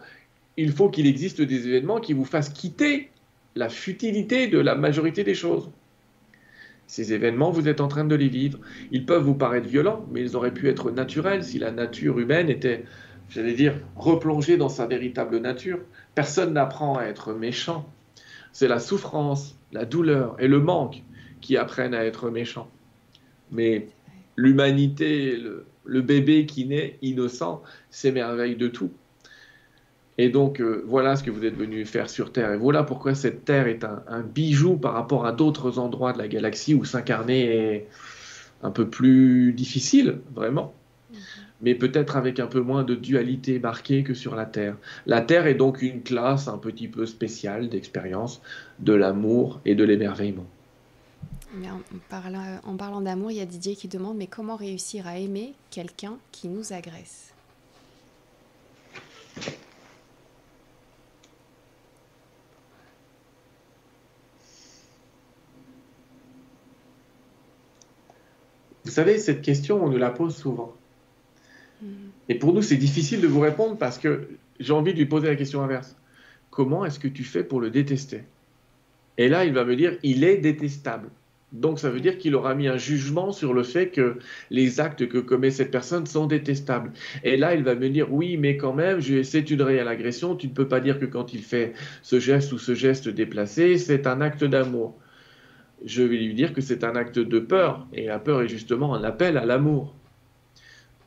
S2: il faut qu'il existe des événements qui vous fassent quitter la futilité de la majorité des choses. Ces événements, vous êtes en train de les vivre. Ils peuvent vous paraître violents, mais ils auraient pu être naturels si la nature humaine était j'allais dire, replonger dans sa véritable nature. Personne n'apprend à être méchant. C'est la souffrance, la douleur et le manque qui apprennent à être méchant. Mais l'humanité, le, bébé qui naît innocent, s'émerveille de tout. Et donc, euh, voilà ce que vous êtes venu faire sur Terre. Et voilà pourquoi cette Terre est un, bijou par rapport à d'autres endroits de la galaxie où s'incarner est un peu plus difficile, vraiment. Mhm. Mais peut-être avec un peu moins de dualité marquée que sur la Terre. La Terre est donc une classe un petit peu spéciale d'expérience de l'amour et de l'émerveillement.
S1: En parlant d'amour, il y a Didier qui demande mais comment réussir à aimer quelqu'un qui nous agresse?
S2: Vous savez, cette question, on nous la pose souvent. Mm. Et pour nous, c'est difficile de vous répondre parce que j'ai envie de lui poser la question inverse. Comment est-ce que tu fais pour le détester? Et là, il va me dire, il est détestable. Donc ça veut dire qu'il aura mis un jugement sur le fait que les actes que commet cette personne sont détestables. Et là, il va me dire, oui, mais quand même, c'est une réelle agression. Tu ne peux pas dire que quand il fait ce geste ou ce geste déplacé, c'est un acte d'amour je vais lui dire que c'est un acte de peur, et la peur est justement un appel à l'amour.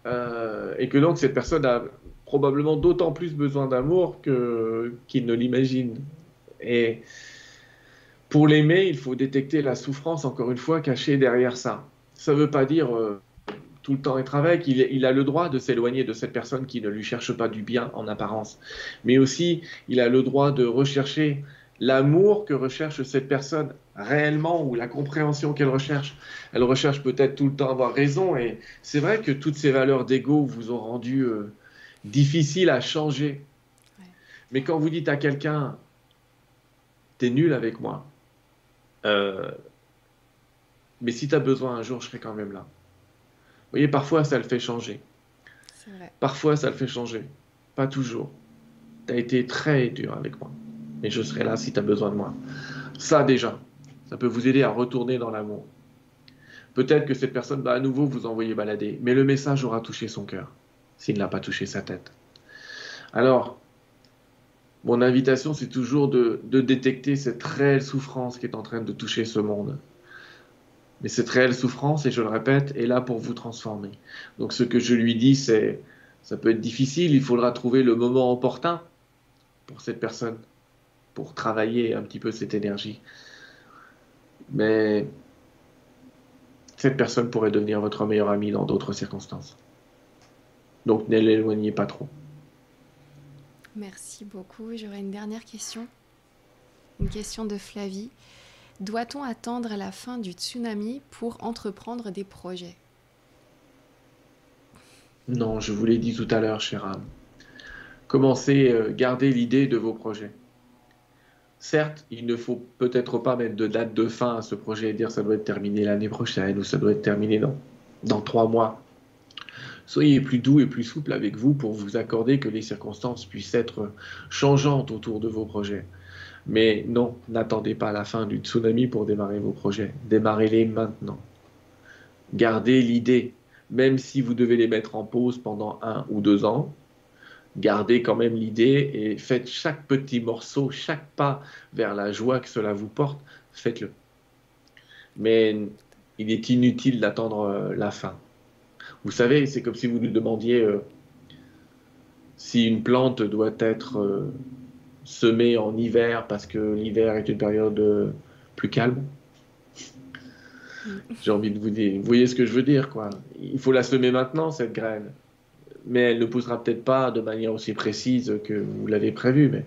S2: Euh, et que donc cette personne a probablement d'autant plus besoin d'amour qu'il ne l'imagine. Et pour l'aimer, il faut détecter la souffrance, encore une fois, cachée derrière ça. Ça ne veut pas dire euh, tout le temps être avec, il, il a le droit de s'éloigner de cette personne qui ne lui cherche pas du bien en apparence. Mais aussi, il a le droit de rechercher l'amour que recherche cette personne réellement ou la compréhension qu'elle recherche. Elle recherche peut-être tout le temps avoir raison et c'est vrai que toutes ces valeurs d'ego vous ont rendu euh, difficile à changer. Mais quand vous dites à quelqu'un, t'es nul avec moi, euh, mais si tu as besoin un jour, je serai quand même là. Vous voyez, parfois ça le fait changer. Parfois ça le fait changer. Pas toujours. Tu as été très dur avec moi. Mais je serai là si tu as besoin de moi. Ça déjà, ça peut vous aider à retourner dans l'amour. Peut-être que cette personne va à nouveau vous envoyer balader, mais le message aura touché son cœur, s'il n'a pas touché sa tête. Alors, mon invitation, c'est toujours de, détecter cette réelle souffrance qui est en train de toucher ce monde. Mais cette réelle souffrance, et je le répète, est là pour vous transformer. Donc ce que je lui dis, c'est, ça peut être difficile, il faudra trouver le moment opportun pour cette personne, pour travailler un petit peu cette énergie mais cette personne pourrait devenir votre meilleur ami dans d'autres circonstances. Donc ne l'éloignez pas trop.
S1: Merci beaucoup. J'aurais une dernière question. Une question de Flavie. Doit-on attendre la fin du tsunami pour entreprendre des projets?
S2: Non, je vous l'ai dit tout à l'heure, cher âme. Commencez, euh, gardez l'idée de vos projets. Certes, il ne faut peut-être pas mettre de date de fin à ce projet et dire ça doit être terminé l'année prochaine ou ça doit être terminé dans, dans trois mois. Soyez plus doux et plus souple avec vous pour vous accorder que les circonstances puissent être changeantes autour de vos projets. Mais non, n'attendez pas la fin du tsunami pour démarrer vos projets. Démarrez-les maintenant. Gardez l'idée, même si vous devez les mettre en pause pendant un ou deux ans, gardez quand même l'idée et faites chaque petit morceau, chaque pas vers la joie que cela vous porte, faites-le. Mais il est inutile d'attendre euh, la fin. Vous savez, c'est comme si vous nous demandiez euh, si une plante doit être euh, semée en hiver parce que l'hiver est une période plus calme. Mm. J'ai envie de vous dire, vous voyez ce que je veux dire, quoi. Il faut la semer maintenant, cette graine mais elle ne poussera peut-être pas de manière aussi précise que vous l'avez prévu. Mais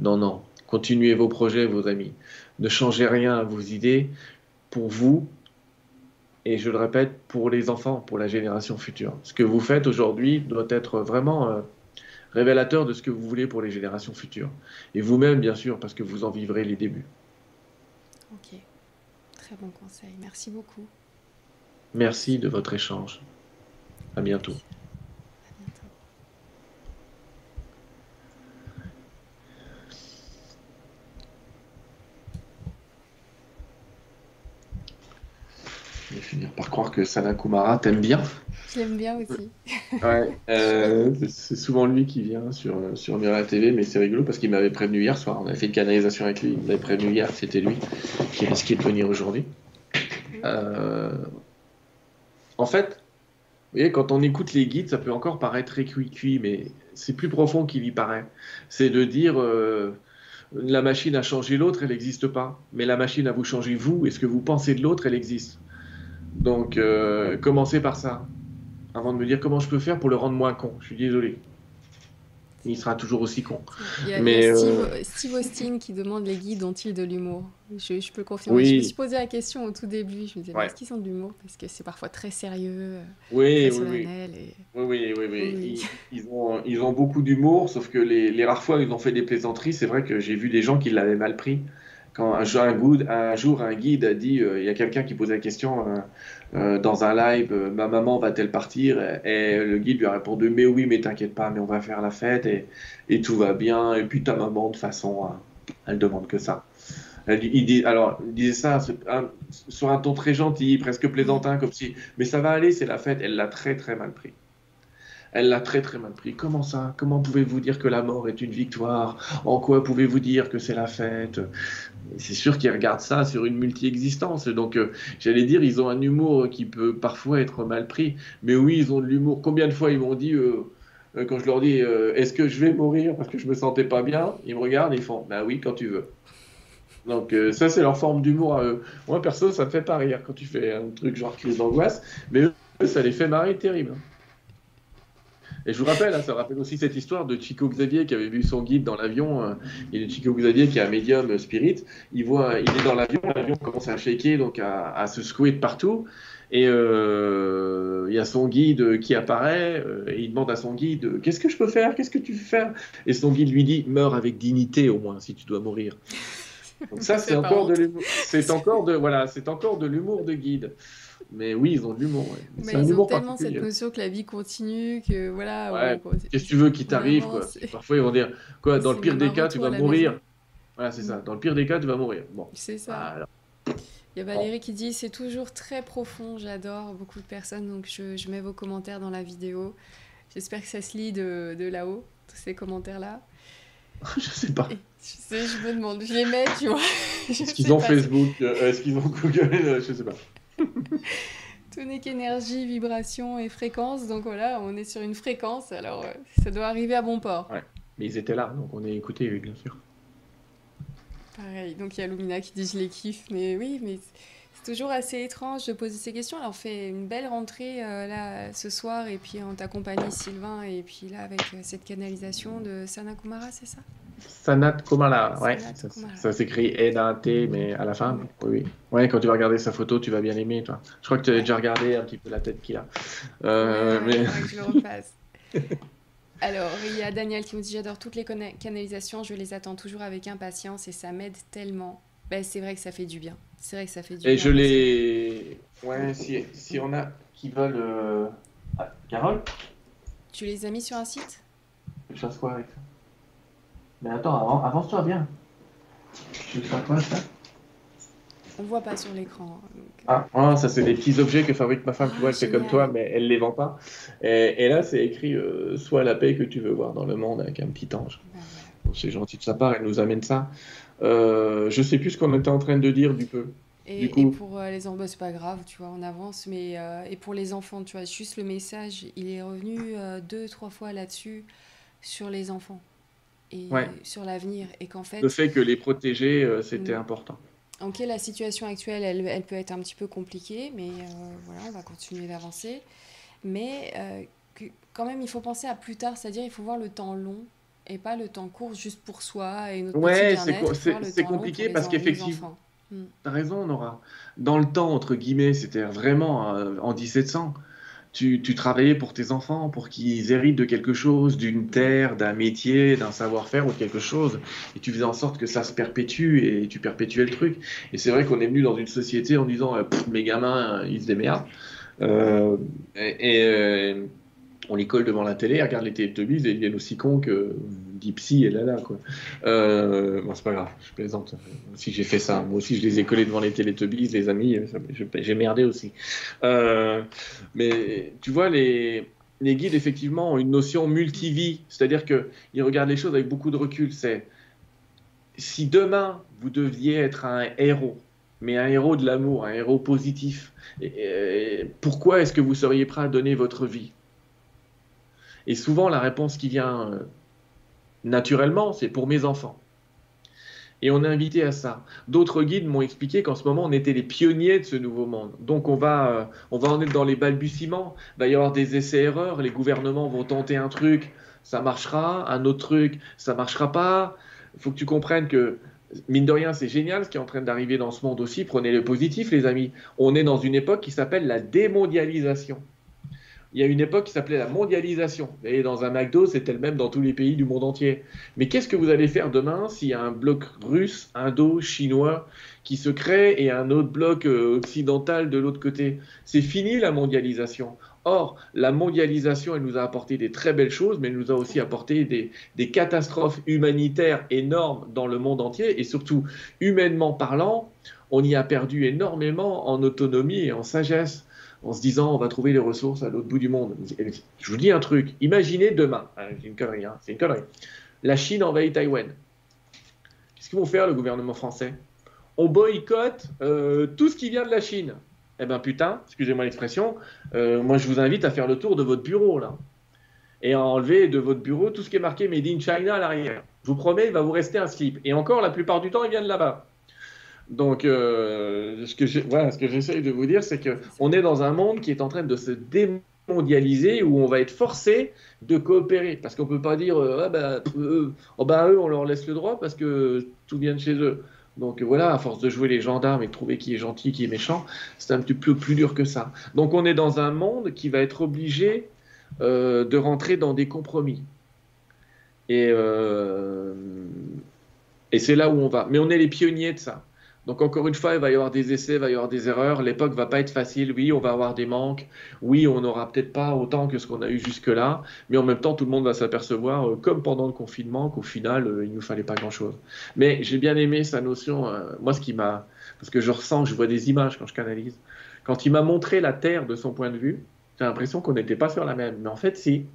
S2: non, non, continuez vos projets, vos amis. Ne changez rien à vos idées pour vous et je le répète, pour les enfants, pour la génération future. Ce que vous faites aujourd'hui doit être vraiment euh, révélateur de ce que vous voulez pour les générations futures. Et vous-même, bien sûr, parce que vous en vivrez les débuts.
S1: Ok, très bon conseil. Merci beaucoup.
S2: Merci de votre échange. À bientôt vais finir par croire que Sana Kumara t'aime bien.
S1: J'aime bien aussi.
S2: ouais, *laughs* euh, c'est souvent lui qui vient sur, sur Mira TV, mais c'est rigolo parce qu'il m'avait prévenu hier soir. On avait fait une canalisation avec lui. Il m'avait prévenu hier, c'était lui qui risquait de venir aujourd'hui. Euh, en fait, Vous voyez, quand on écoute les guides, ça peut encore paraître très cuit-cuit, mais c'est plus profond qu'il y paraît. C'est de dire euh, la machine a changé l'autre, elle n'existe pas. Mais la machine a vous changé vous, et ce que vous pensez de l'autre, elle existe. Donc, euh, commencez par ça. Avant de me dire comment je peux faire pour le rendre moins con. Je suis désolé il sera toujours aussi con.
S1: Il y a, Mais, euh, Steve, Austin qui demande les guides ont-ils de l'humour? Je, peux confirmer. Je me suis posé la question au tout début. Je me disais, est-ce qu'ils ont de l'humour? Parce que c'est parfois très sérieux, euh,
S2: oui, très oui, oui. oui, oui, oui, Ils, ont, ils ont beaucoup d'humour, sauf que les, les, rares fois où ils ont fait des plaisanteries, c'est vrai que j'ai vu des gens qui l'avaient mal pris quand un, un, jour un guide a dit, euh, il y a quelqu'un qui posait la question euh, euh, dans un live, ma maman va-t-elle partir? Et, le guide lui a répondu, mais oui, mais t'inquiète pas, mais on va faire la fête et, tout va bien. Et puis ta maman, de façon, elle demande que ça. Il dit, alors, il disait ça sur un ton très gentil, presque plaisantin, comme si, mais ça va aller, c'est la fête. Elle l'a très très mal pris. Elle l'a très très mal pris. Comment ça? Comment pouvez-vous dire que la mort est une victoire? En quoi pouvez-vous dire que c'est la fête? C'est sûr qu'ils regardent ça sur une multi-existence. Donc, euh, j'allais dire, ils ont un humour qui peut parfois être mal pris. Mais oui, ils ont de l'humour. Combien de fois ils m'ont dit, euh, euh, quand je leur dis, est-ce que je vais mourir parce que je me sentais pas bien? Ils me regardent et ils font, bah oui, quand tu veux. Donc ça, c'est leur forme d'humour à eux. Moi, perso, ça me fait pas rire quand tu fais un truc genre crise d'angoisse. Mais eux, ça les fait marrer terrible. Et je vous rappelle, hein, ça rappelle aussi cette histoire de Chico Xavier qui avait vu son guide dans l'avion. Euh, il est Chico Xavier qui est un médium euh, spirit. Il voit, il est dans l'avion, l'avion commence à shaker, donc à, se secouer de partout. Et euh, il y a son guide qui apparaît et il demande à son guide Qu'est-ce que je peux faire? Qu'est-ce que tu veux faire Et son guide lui dit Meurs avec dignité au moins si tu dois mourir. Donc ça, *laughs* c'est encore, de l'humour. C'est encore de voilà, c'est encore de l'humour de guide. Mais oui, ils ont de l'humour.
S1: Mais ils ont tellement cette notion que la vie continue, que voilà.
S2: Qu'est-ce que tu veux qui t'arrive Parfois, ils vont dire quoi Dans le pire des cas, tu vas mourir. Voilà, c'est ça. Mm. Dans le pire des cas, tu vas mourir. Bon.
S1: C'est ça. Il y a Valérie qui dit c'est toujours très profond, j'adore beaucoup de personnes, donc je, je, mets vos commentaires dans la vidéo. J'espère que ça se lit de, de là-haut, tous ces commentaires-là. *laughs*
S2: je sais pas.
S1: sais, je me demande, je les mets, tu vois. *laughs*
S2: Est-ce qu'ils ont Facebook euh, Est-ce qu'ils ont Google euh, Je sais pas.
S1: Tout n'est qu'énergie, vibration et fréquence. Donc voilà, on est sur une fréquence. Alors euh, ça doit arriver à bon port.
S2: Ouais. Mais ils étaient là, donc on est écouté, bien sûr.
S1: Pareil. Donc il y a Lumina qui dit je les kiffe. Mais oui, mais c'est toujours assez étrange de poser ces questions. Alors on fait une belle rentrée euh, là ce soir. Et puis on t'accompagne Sylvain. Et puis là avec euh, cette canalisation de Sana Kumara, c'est ça?
S2: Sanat Kumala, ouais, ça, s'écrit N-A-T, mais à la fin, oui, oui. Ouais, quand tu vas regarder sa photo, tu vas bien aimer, toi. Je crois que tu as déjà regardé un petit peu la tête qu'il a.
S1: Euh, mais... que je le refasse. *laughs* Alors, il y a Daniel qui me dit J'adore toutes les canalisations, je les attends toujours avec impatience et ça m'aide tellement. Ben, c'est vrai que ça fait du bien. C'est vrai que ça fait du
S2: et bien. Et je les. Ouais, si, si on a qui veulent. Euh... Ah, Carole?
S1: Tu les as mis sur un site?
S2: Je fasse quoi avec ça? Mais attends, avance-toi bien. Tu veux faire quoi ça?
S1: On voit pas sur l'écran.
S2: Ah, ah, ça c'est des petits objets que fabrique ma femme, tu vois, elle fait comme toi, mais elle les vend pas. Et, là c'est écrit euh, Sois la paix que tu veux voir dans le monde avec un petit ange. c'est gentil de sa part, elle nous amène ça. Euh, je sais plus ce qu'on était en train de dire du peu.
S1: Et, pour euh, les enfants, bah, c'est pas grave, tu vois, on avance, mais euh, et pour les enfants, tu vois, juste le message, il est revenu deux, trois fois là-dessus sur les enfants et sur l'avenir et qu'en fait
S2: le fait que les protéger euh, c'était mm. important.
S1: Ok la situation actuelle elle, elle, peut être un petit peu compliquée mais euh, voilà on va continuer d'avancer. Mais euh, que, quand même il faut penser à plus tard c'est-à-dire il faut voir le temps long et pas le temps court juste pour soi et notre
S2: ouais c'est compliqué parce qu'effectivement mm. tu as raison Nora. Dans le temps entre guillemets c'était vraiment en 1700 tu, travaillais pour tes enfants, pour qu'ils héritent de quelque chose, d'une terre, d'un métier, d'un savoir-faire ou quelque chose. Et tu faisais en sorte que ça se perpétue et tu perpétuais le truc. Et c'est vrai qu'on est venu dans une société en disant euh, mes gamins, ils se démerdent. Euh, et, euh, on les colle devant la télé, regarde les Teletubbies et ils deviennent aussi cons que Dipsy et Lala. Quoi. Euh, bon, c'est pas grave, je plaisante. Si j'ai fait ça, moi aussi je les ai collés devant les Teletubbies, les amis, j'ai merdé aussi. Euh, mais tu vois, les, les guides effectivement ont une notion multivie, c'est-à-dire qu'ils regardent les choses avec beaucoup de recul. C'est si demain vous deviez être un héros, mais un héros de l'amour, un héros positif. pourquoi est-ce que vous seriez prêt à donner votre vie? Et souvent, la réponse qui vient euh, naturellement, c'est pour mes enfants. Et on est invité à ça. D'autres guides m'ont expliqué qu'en ce moment, on était les pionniers de ce nouveau monde. Donc, on va, euh, on va en être dans les balbutiements. Il va y avoir des essais-erreurs. Les gouvernements vont tenter un truc, ça marchera. Un autre truc, ça marchera pas. Il faut que tu comprennes que mine de rien, c'est génial ce qui est en train d'arriver dans ce monde aussi. Prenez le positif, les amis. On est dans une époque qui s'appelle la démondialisation. Il y a une époque qui s'appelait la mondialisation. Et dans un McDo, c'était le même dans tous les pays du monde entier. Mais qu'est-ce que vous allez faire demain s'il y a un bloc russe, indo, chinois qui se crée et un autre bloc euh, occidental de l'autre côté? C'est fini la mondialisation. Or, la mondialisation, elle nous a apporté des très belles choses, mais elle nous a aussi apporté des, catastrophes humanitaires énormes dans le monde entier, et surtout, humainement parlant, on y a perdu énormément en autonomie et en sagesse, en se disant on va trouver les ressources à l'autre bout du monde. Je vous dis un truc, imaginez demain, hein, c'est une connerie, hein, c'est une connerie, la Chine envahit Taïwan. Qu'est-ce qu'ils vont faire le gouvernement français? On boycotte euh, tout ce qui vient de la Chine eh ben putain, excusez-moi l'expression, euh, moi je vous invite à faire le tour de votre bureau là. Et à enlever de votre bureau tout ce qui est marqué Made in China à l'arrière. Je vous promets, il va vous rester un slip. Et encore, la plupart du temps, il vient de là-bas. Donc, euh, ce que j'essaye de vous dire, c'est qu'on est dans un monde qui est en train de se démondialiser, où on va être forcé de coopérer. Parce qu'on ne peut pas dire, euh, ah ben, oh ben, eux, on leur laisse le droit parce que tout vient de chez eux. Donc voilà, à force de jouer les gendarmes et de trouver qui est gentil, qui est méchant, c'est un petit peu plus dur que ça. Donc on est dans un monde qui va être obligé euh, de rentrer dans des compromis. Euh, et c'est là où on va. Mais on est les pionniers de ça. Donc encore une fois, il va y avoir des essais, il va y avoir des erreurs. L'époque va pas être facile. Oui, on va avoir des manques. Oui, on n'aura peut-être pas autant que ce qu'on a eu jusque-là. Mais en même temps, tout le monde va s'apercevoir, euh, comme pendant le confinement, qu'au final, euh, il nous fallait pas grand-chose. Mais j'ai bien aimé sa notion. Euh, moi, ce qui m'a, parce que je ressens, je vois des images quand je canalise. Quand il m'a montré la Terre de son point de vue, j'ai l'impression qu'on n'était pas sur la même. Mais en fait, si.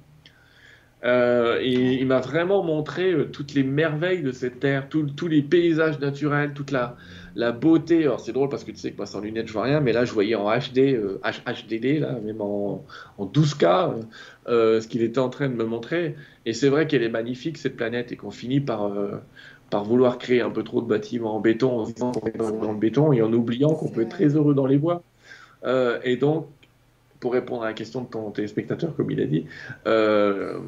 S2: Euh, et il m'a vraiment montré euh, toutes les merveilles de cette terre, tous les paysages naturels, toute la, la beauté. Alors c'est drôle parce que tu sais que moi sans lunettes je vois rien, mais là je voyais en HD, euh, HDD, là, même en, en 12K, euh, ce qu'il était en train de me montrer. Et c'est vrai qu'elle est magnifique cette planète et qu'on finit par, par vouloir créer un peu trop de bâtiments en béton en disant dans le béton et en oubliant qu'on peut être très heureux dans les bois. et donc pour répondre à la question de ton téléspectateur, comme il a dit, euh,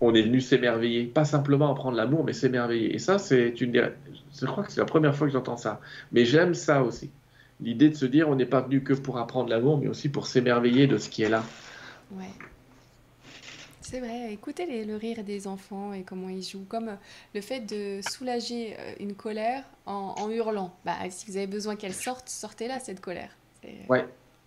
S2: on est venu s'émerveiller, pas simplement apprendre l'amour, mais s'émerveiller. Et ça, c'est une je crois que c'est la première fois que j'entends ça. Mais j'aime ça aussi. L'idée de se dire, on n'est pas venu que pour apprendre l'amour, mais aussi pour s'émerveiller de ce qui est là.
S1: Ouais. C'est vrai, écoutez le rire des enfants et comment ils jouent, comme euh, le fait de soulager euh, une colère en, hurlant. Bah, si vous avez besoin qu'elle sorte, sortez-la cette colère.
S2: Ouais,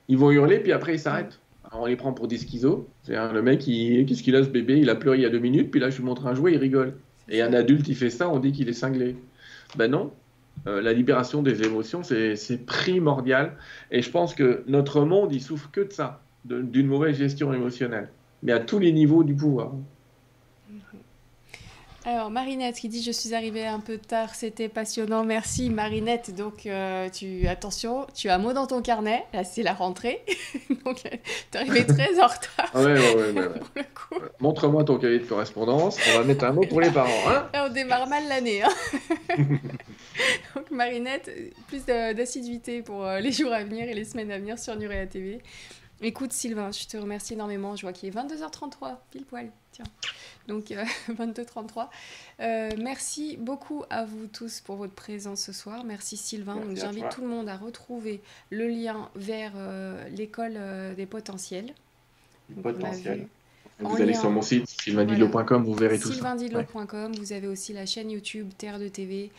S2: ils vont hurler, puis après ils s'arrêtent. on les prend pour des schizos. C'est le mec, qu'est-ce qu'il a ce bébé? Il a pleuré il y a deux minutes, puis là je lui montre un jouet, il rigole. Et un adulte, il fait ça, on dit qu'il est cinglé. Ben non. Euh, la libération des émotions, c'est primordial. Et je pense que notre monde, il souffre que de ça, d'une mauvaise gestion émotionnelle. Mais à tous les niveaux du pouvoir.
S1: Alors, Marinette qui dit Je suis arrivée un peu tard, c'était passionnant. Merci, Marinette. Donc, euh, tu, attention, tu as un mot dans ton carnet. Là, c'est la rentrée. *laughs* Donc, tu es arrivée très en retard.
S2: Ah *laughs* ouais, ouais, *laughs* ouais. Montre-moi ton cahier de correspondance. On va mettre un mot pour les parents. Hein
S1: on démarre mal l'année. Hein Donc, Marinette, plus d'assiduité pour euh, les jours à venir et les semaines à venir sur Nurea TV. Écoute, Sylvain, je te remercie énormément. Je vois qu'il est 22h33, pile poil. Tiens donc 22-33. Euh, *laughs* euh, merci beaucoup à vous tous pour votre présence ce soir. Merci Sylvain. donc j'invite tout le monde à retrouver le lien vers euh, l'école des potentiels.
S2: Potentiels. Vous allez sur mon site sylvaindilo.com, vous verrez tout
S1: ça. Vous avez aussi la chaîne YouTube Terre de TV.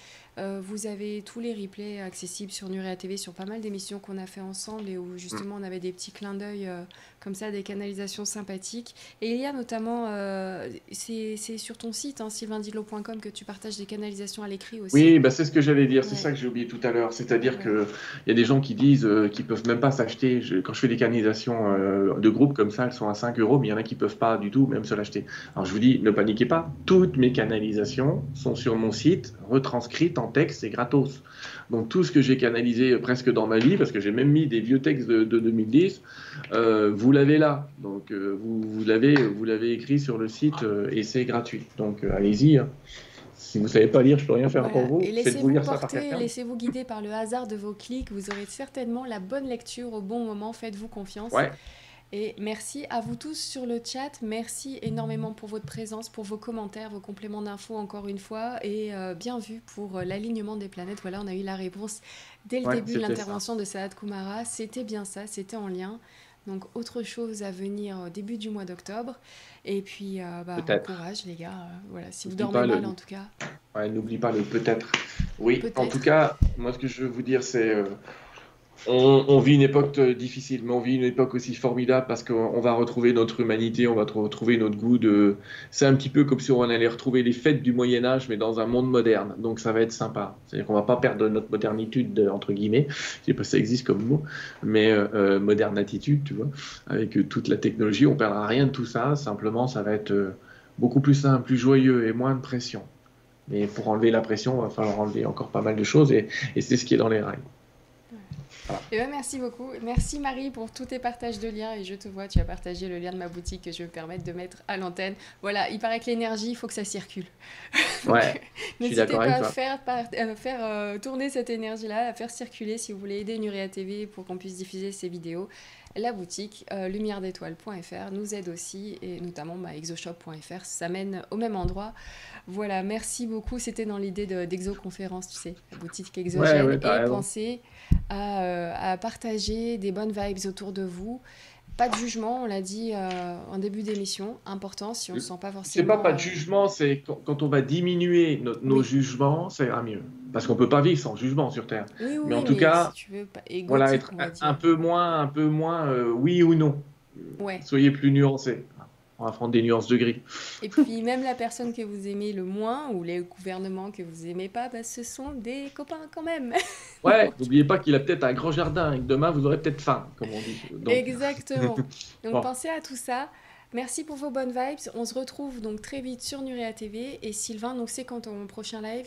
S1: Vous avez tous les replays accessibles sur Nurea TV sur pas mal d'émissions qu'on a fait ensemble et où justement on avait des petits clins d'œil comme ça des canalisations sympathiques. Et il y a notamment, euh, c'est sur ton site, hein, sylvaindilo.com, que tu partages des canalisations à l'écrit aussi.
S2: Oui, bah, c'est ce que j'allais dire, c'est ça que j'ai oublié tout à l'heure. C'est-à-dire qu'il y a des gens qui disent euh, qu'ils peuvent même pas s'acheter. Quand je fais des canalisations euh, de groupe comme ça, elles sont à 5 euros, mais il y en a qui peuvent pas du tout même se l'acheter. Alors je vous dis, ne paniquez pas, toutes mes canalisations sont sur mon site, retranscrites en texte et gratos. Donc tout ce que j'ai canalisé presque dans ma vie, parce que j'ai même mis des vieux textes de, 2010, euh, vous l'avez là. Donc euh, vous, vous l'avez écrit sur le site euh, et c'est gratuit. Donc allez-y. Hein. Si vous ne savez pas lire, je ne peux rien faire pour vous.
S1: Et laissez-vous porter, laissez-vous guider par le hasard de vos clics. Vous aurez certainement la bonne lecture au bon moment. Faites-vous confiance.
S2: Ouais.
S1: Et merci à vous tous sur le chat. Merci énormément pour votre présence, pour vos commentaires, vos compléments d'infos encore une fois. Et euh, bien vu pour euh, l'alignement des planètes. Voilà, on a eu la réponse dès le début de l'intervention de Saad Kumara. C'était bien ça, c'était en lien. Donc autre chose à venir au début du mois d'octobre. Et puis, euh, bah, bon courage les gars. voilà, si vous dormez mal en tout cas.
S2: Ouais, n'oublie pas le peut-être. Oui, en tout cas, moi ce que je veux vous dire c'est on, vit une époque euh, difficile, mais on vit une époque aussi formidable parce qu'on va retrouver notre humanité, on va retrouver notre goût de. C'est un petit peu comme si on allait retrouver les fêtes du Moyen Âge, mais dans un monde moderne. Donc ça va être sympa. C'est-à-dire qu'on va pas perdre notre modernitude entre guillemets. Je sais pas si ça existe comme mot, mais euh, euh, moderne attitude, tu vois, avec toute la technologie, on perdra rien de tout ça. Simplement, ça va être beaucoup plus simple, plus joyeux et moins de pression. Mais pour enlever la pression, il va falloir enlever encore pas mal de choses et c'est ce qui est dans les
S1: Et eh ben, merci beaucoup. Merci Marie pour tous tes partages de liens. Et je te vois, tu as partagé le lien de ma boutique que je vais me permettre de mettre à l'antenne. Voilà, il paraît que l'énergie, il faut que ça circule.
S2: Ouais. *laughs*
S1: N'hésitez pas à faire, euh, faire euh, tourner cette énergie-là, à faire circuler si vous voulez aider Nuria TV pour qu'on puisse diffuser ces vidéos. La boutique euh, lumière-d'étoile.fr nous aide aussi, et notamment bah, exoshop.fr, ça mène au même endroit. Voilà, merci beaucoup. C'était dans l'idée d'exoconférence, tu sais, la boutique exogène, et penser euh, à, partager des bonnes vibes autour de vous. Pas de jugement, on l'a dit euh, en début d'émission, important si on ne sent pas forcément.
S2: C'est pas pas de jugement, c'est quand, on va diminuer nos jugements, ça ira mieux. Parce qu'on peut pas vivre sans jugement sur Terre. mais en tout cas, voilà, être un, peu moins, un peu moins euh, oui ou non. Soyez plus nuancés on va prendre des nuances de gris.
S1: Et puis même la personne que vous aimez le moins ou les gouvernements que vous aimez pas, bah, ce sont des copains quand même. *laughs*
S2: Ouais, n'oubliez pas qu'il a peut-être un grand jardin et que demain vous aurez peut-être faim, comme on dit.
S1: Exactement. *laughs* Donc pensez à tout ça. Merci pour vos bonnes vibes. On se retrouve donc très vite sur Nuria TV. Et Sylvain, donc c'est quand ton prochain live?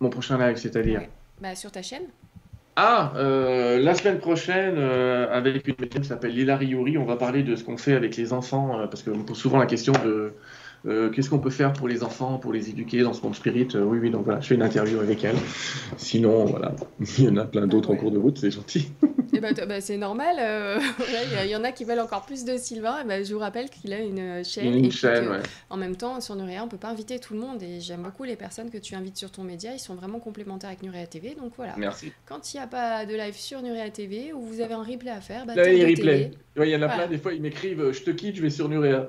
S2: Mon prochain live, c'est-à-dire?
S1: Bah, Sur ta chaîne
S2: ah, euh, la semaine prochaine, euh, avec une médium qui s'appelle Lila Riori, on va parler de ce qu'on fait avec les enfants, euh, parce que pose souvent la question de euh, qu'est-ce qu'on peut faire pour les enfants, pour les éduquer dans ce monde spirit euh, Oui, oui, donc voilà, je fais une interview avec elle. Sinon, voilà, *laughs* il y en a plein d'autres en cours de route, c'est gentil. *laughs*
S1: Eh ben, bah, c'est normal. Euh, *laughs* il y, en a qui veulent encore plus de Sylvain. Et ben, je vous rappelle qu'il a une chaîne.
S2: Une chaîne, ouais.
S1: En même temps, sur Nurea, on peut pas inviter tout le monde. Et j'aime beaucoup les personnes que tu invites sur ton média. Ils sont vraiment complémentaires avec Nurea TV. Donc voilà.
S2: Merci.
S1: Quand il n'y a pas de live sur Nurea TV ou vous avez un replay à faire, bah,
S2: il replay. Il y en a plein, des fois, ils m'écrivent Je te quitte, je vais sur Nurea.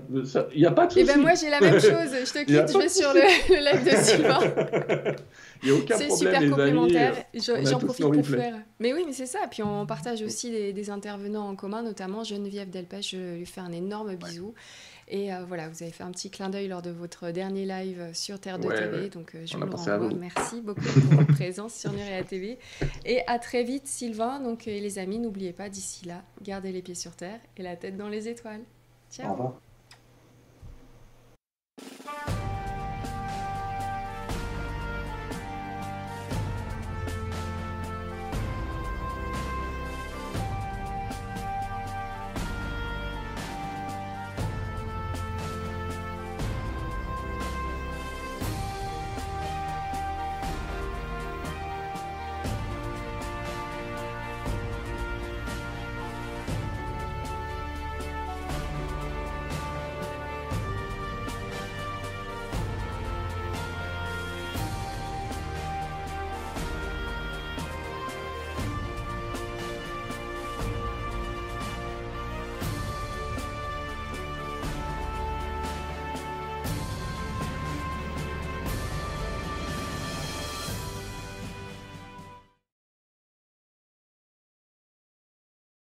S2: Il n'y a pas de souci.
S1: Et ben, moi, j'ai la même chose. Je te quitte, je vais sur le, live de Sylvain. *laughs*
S2: Il n'y a aucun problème.
S1: C'est super complémentaire. J'en profite pour faire. Mais oui, mais c'est ça. Puis on partage aussi des, intervenants en commun, notamment Geneviève Delpech. Je lui fais un énorme bisou. Et euh, voilà, vous avez fait un petit clin d'œil lors de votre dernier live sur Terre de TV. Donc euh, je vous le renvoie. Merci beaucoup pour votre présence sur Nuria TV. Et à très vite, Sylvain. Donc, et les amis, n'oubliez pas, d'ici là, gardez les pieds sur terre et la tête dans les étoiles. Ciao. Bye.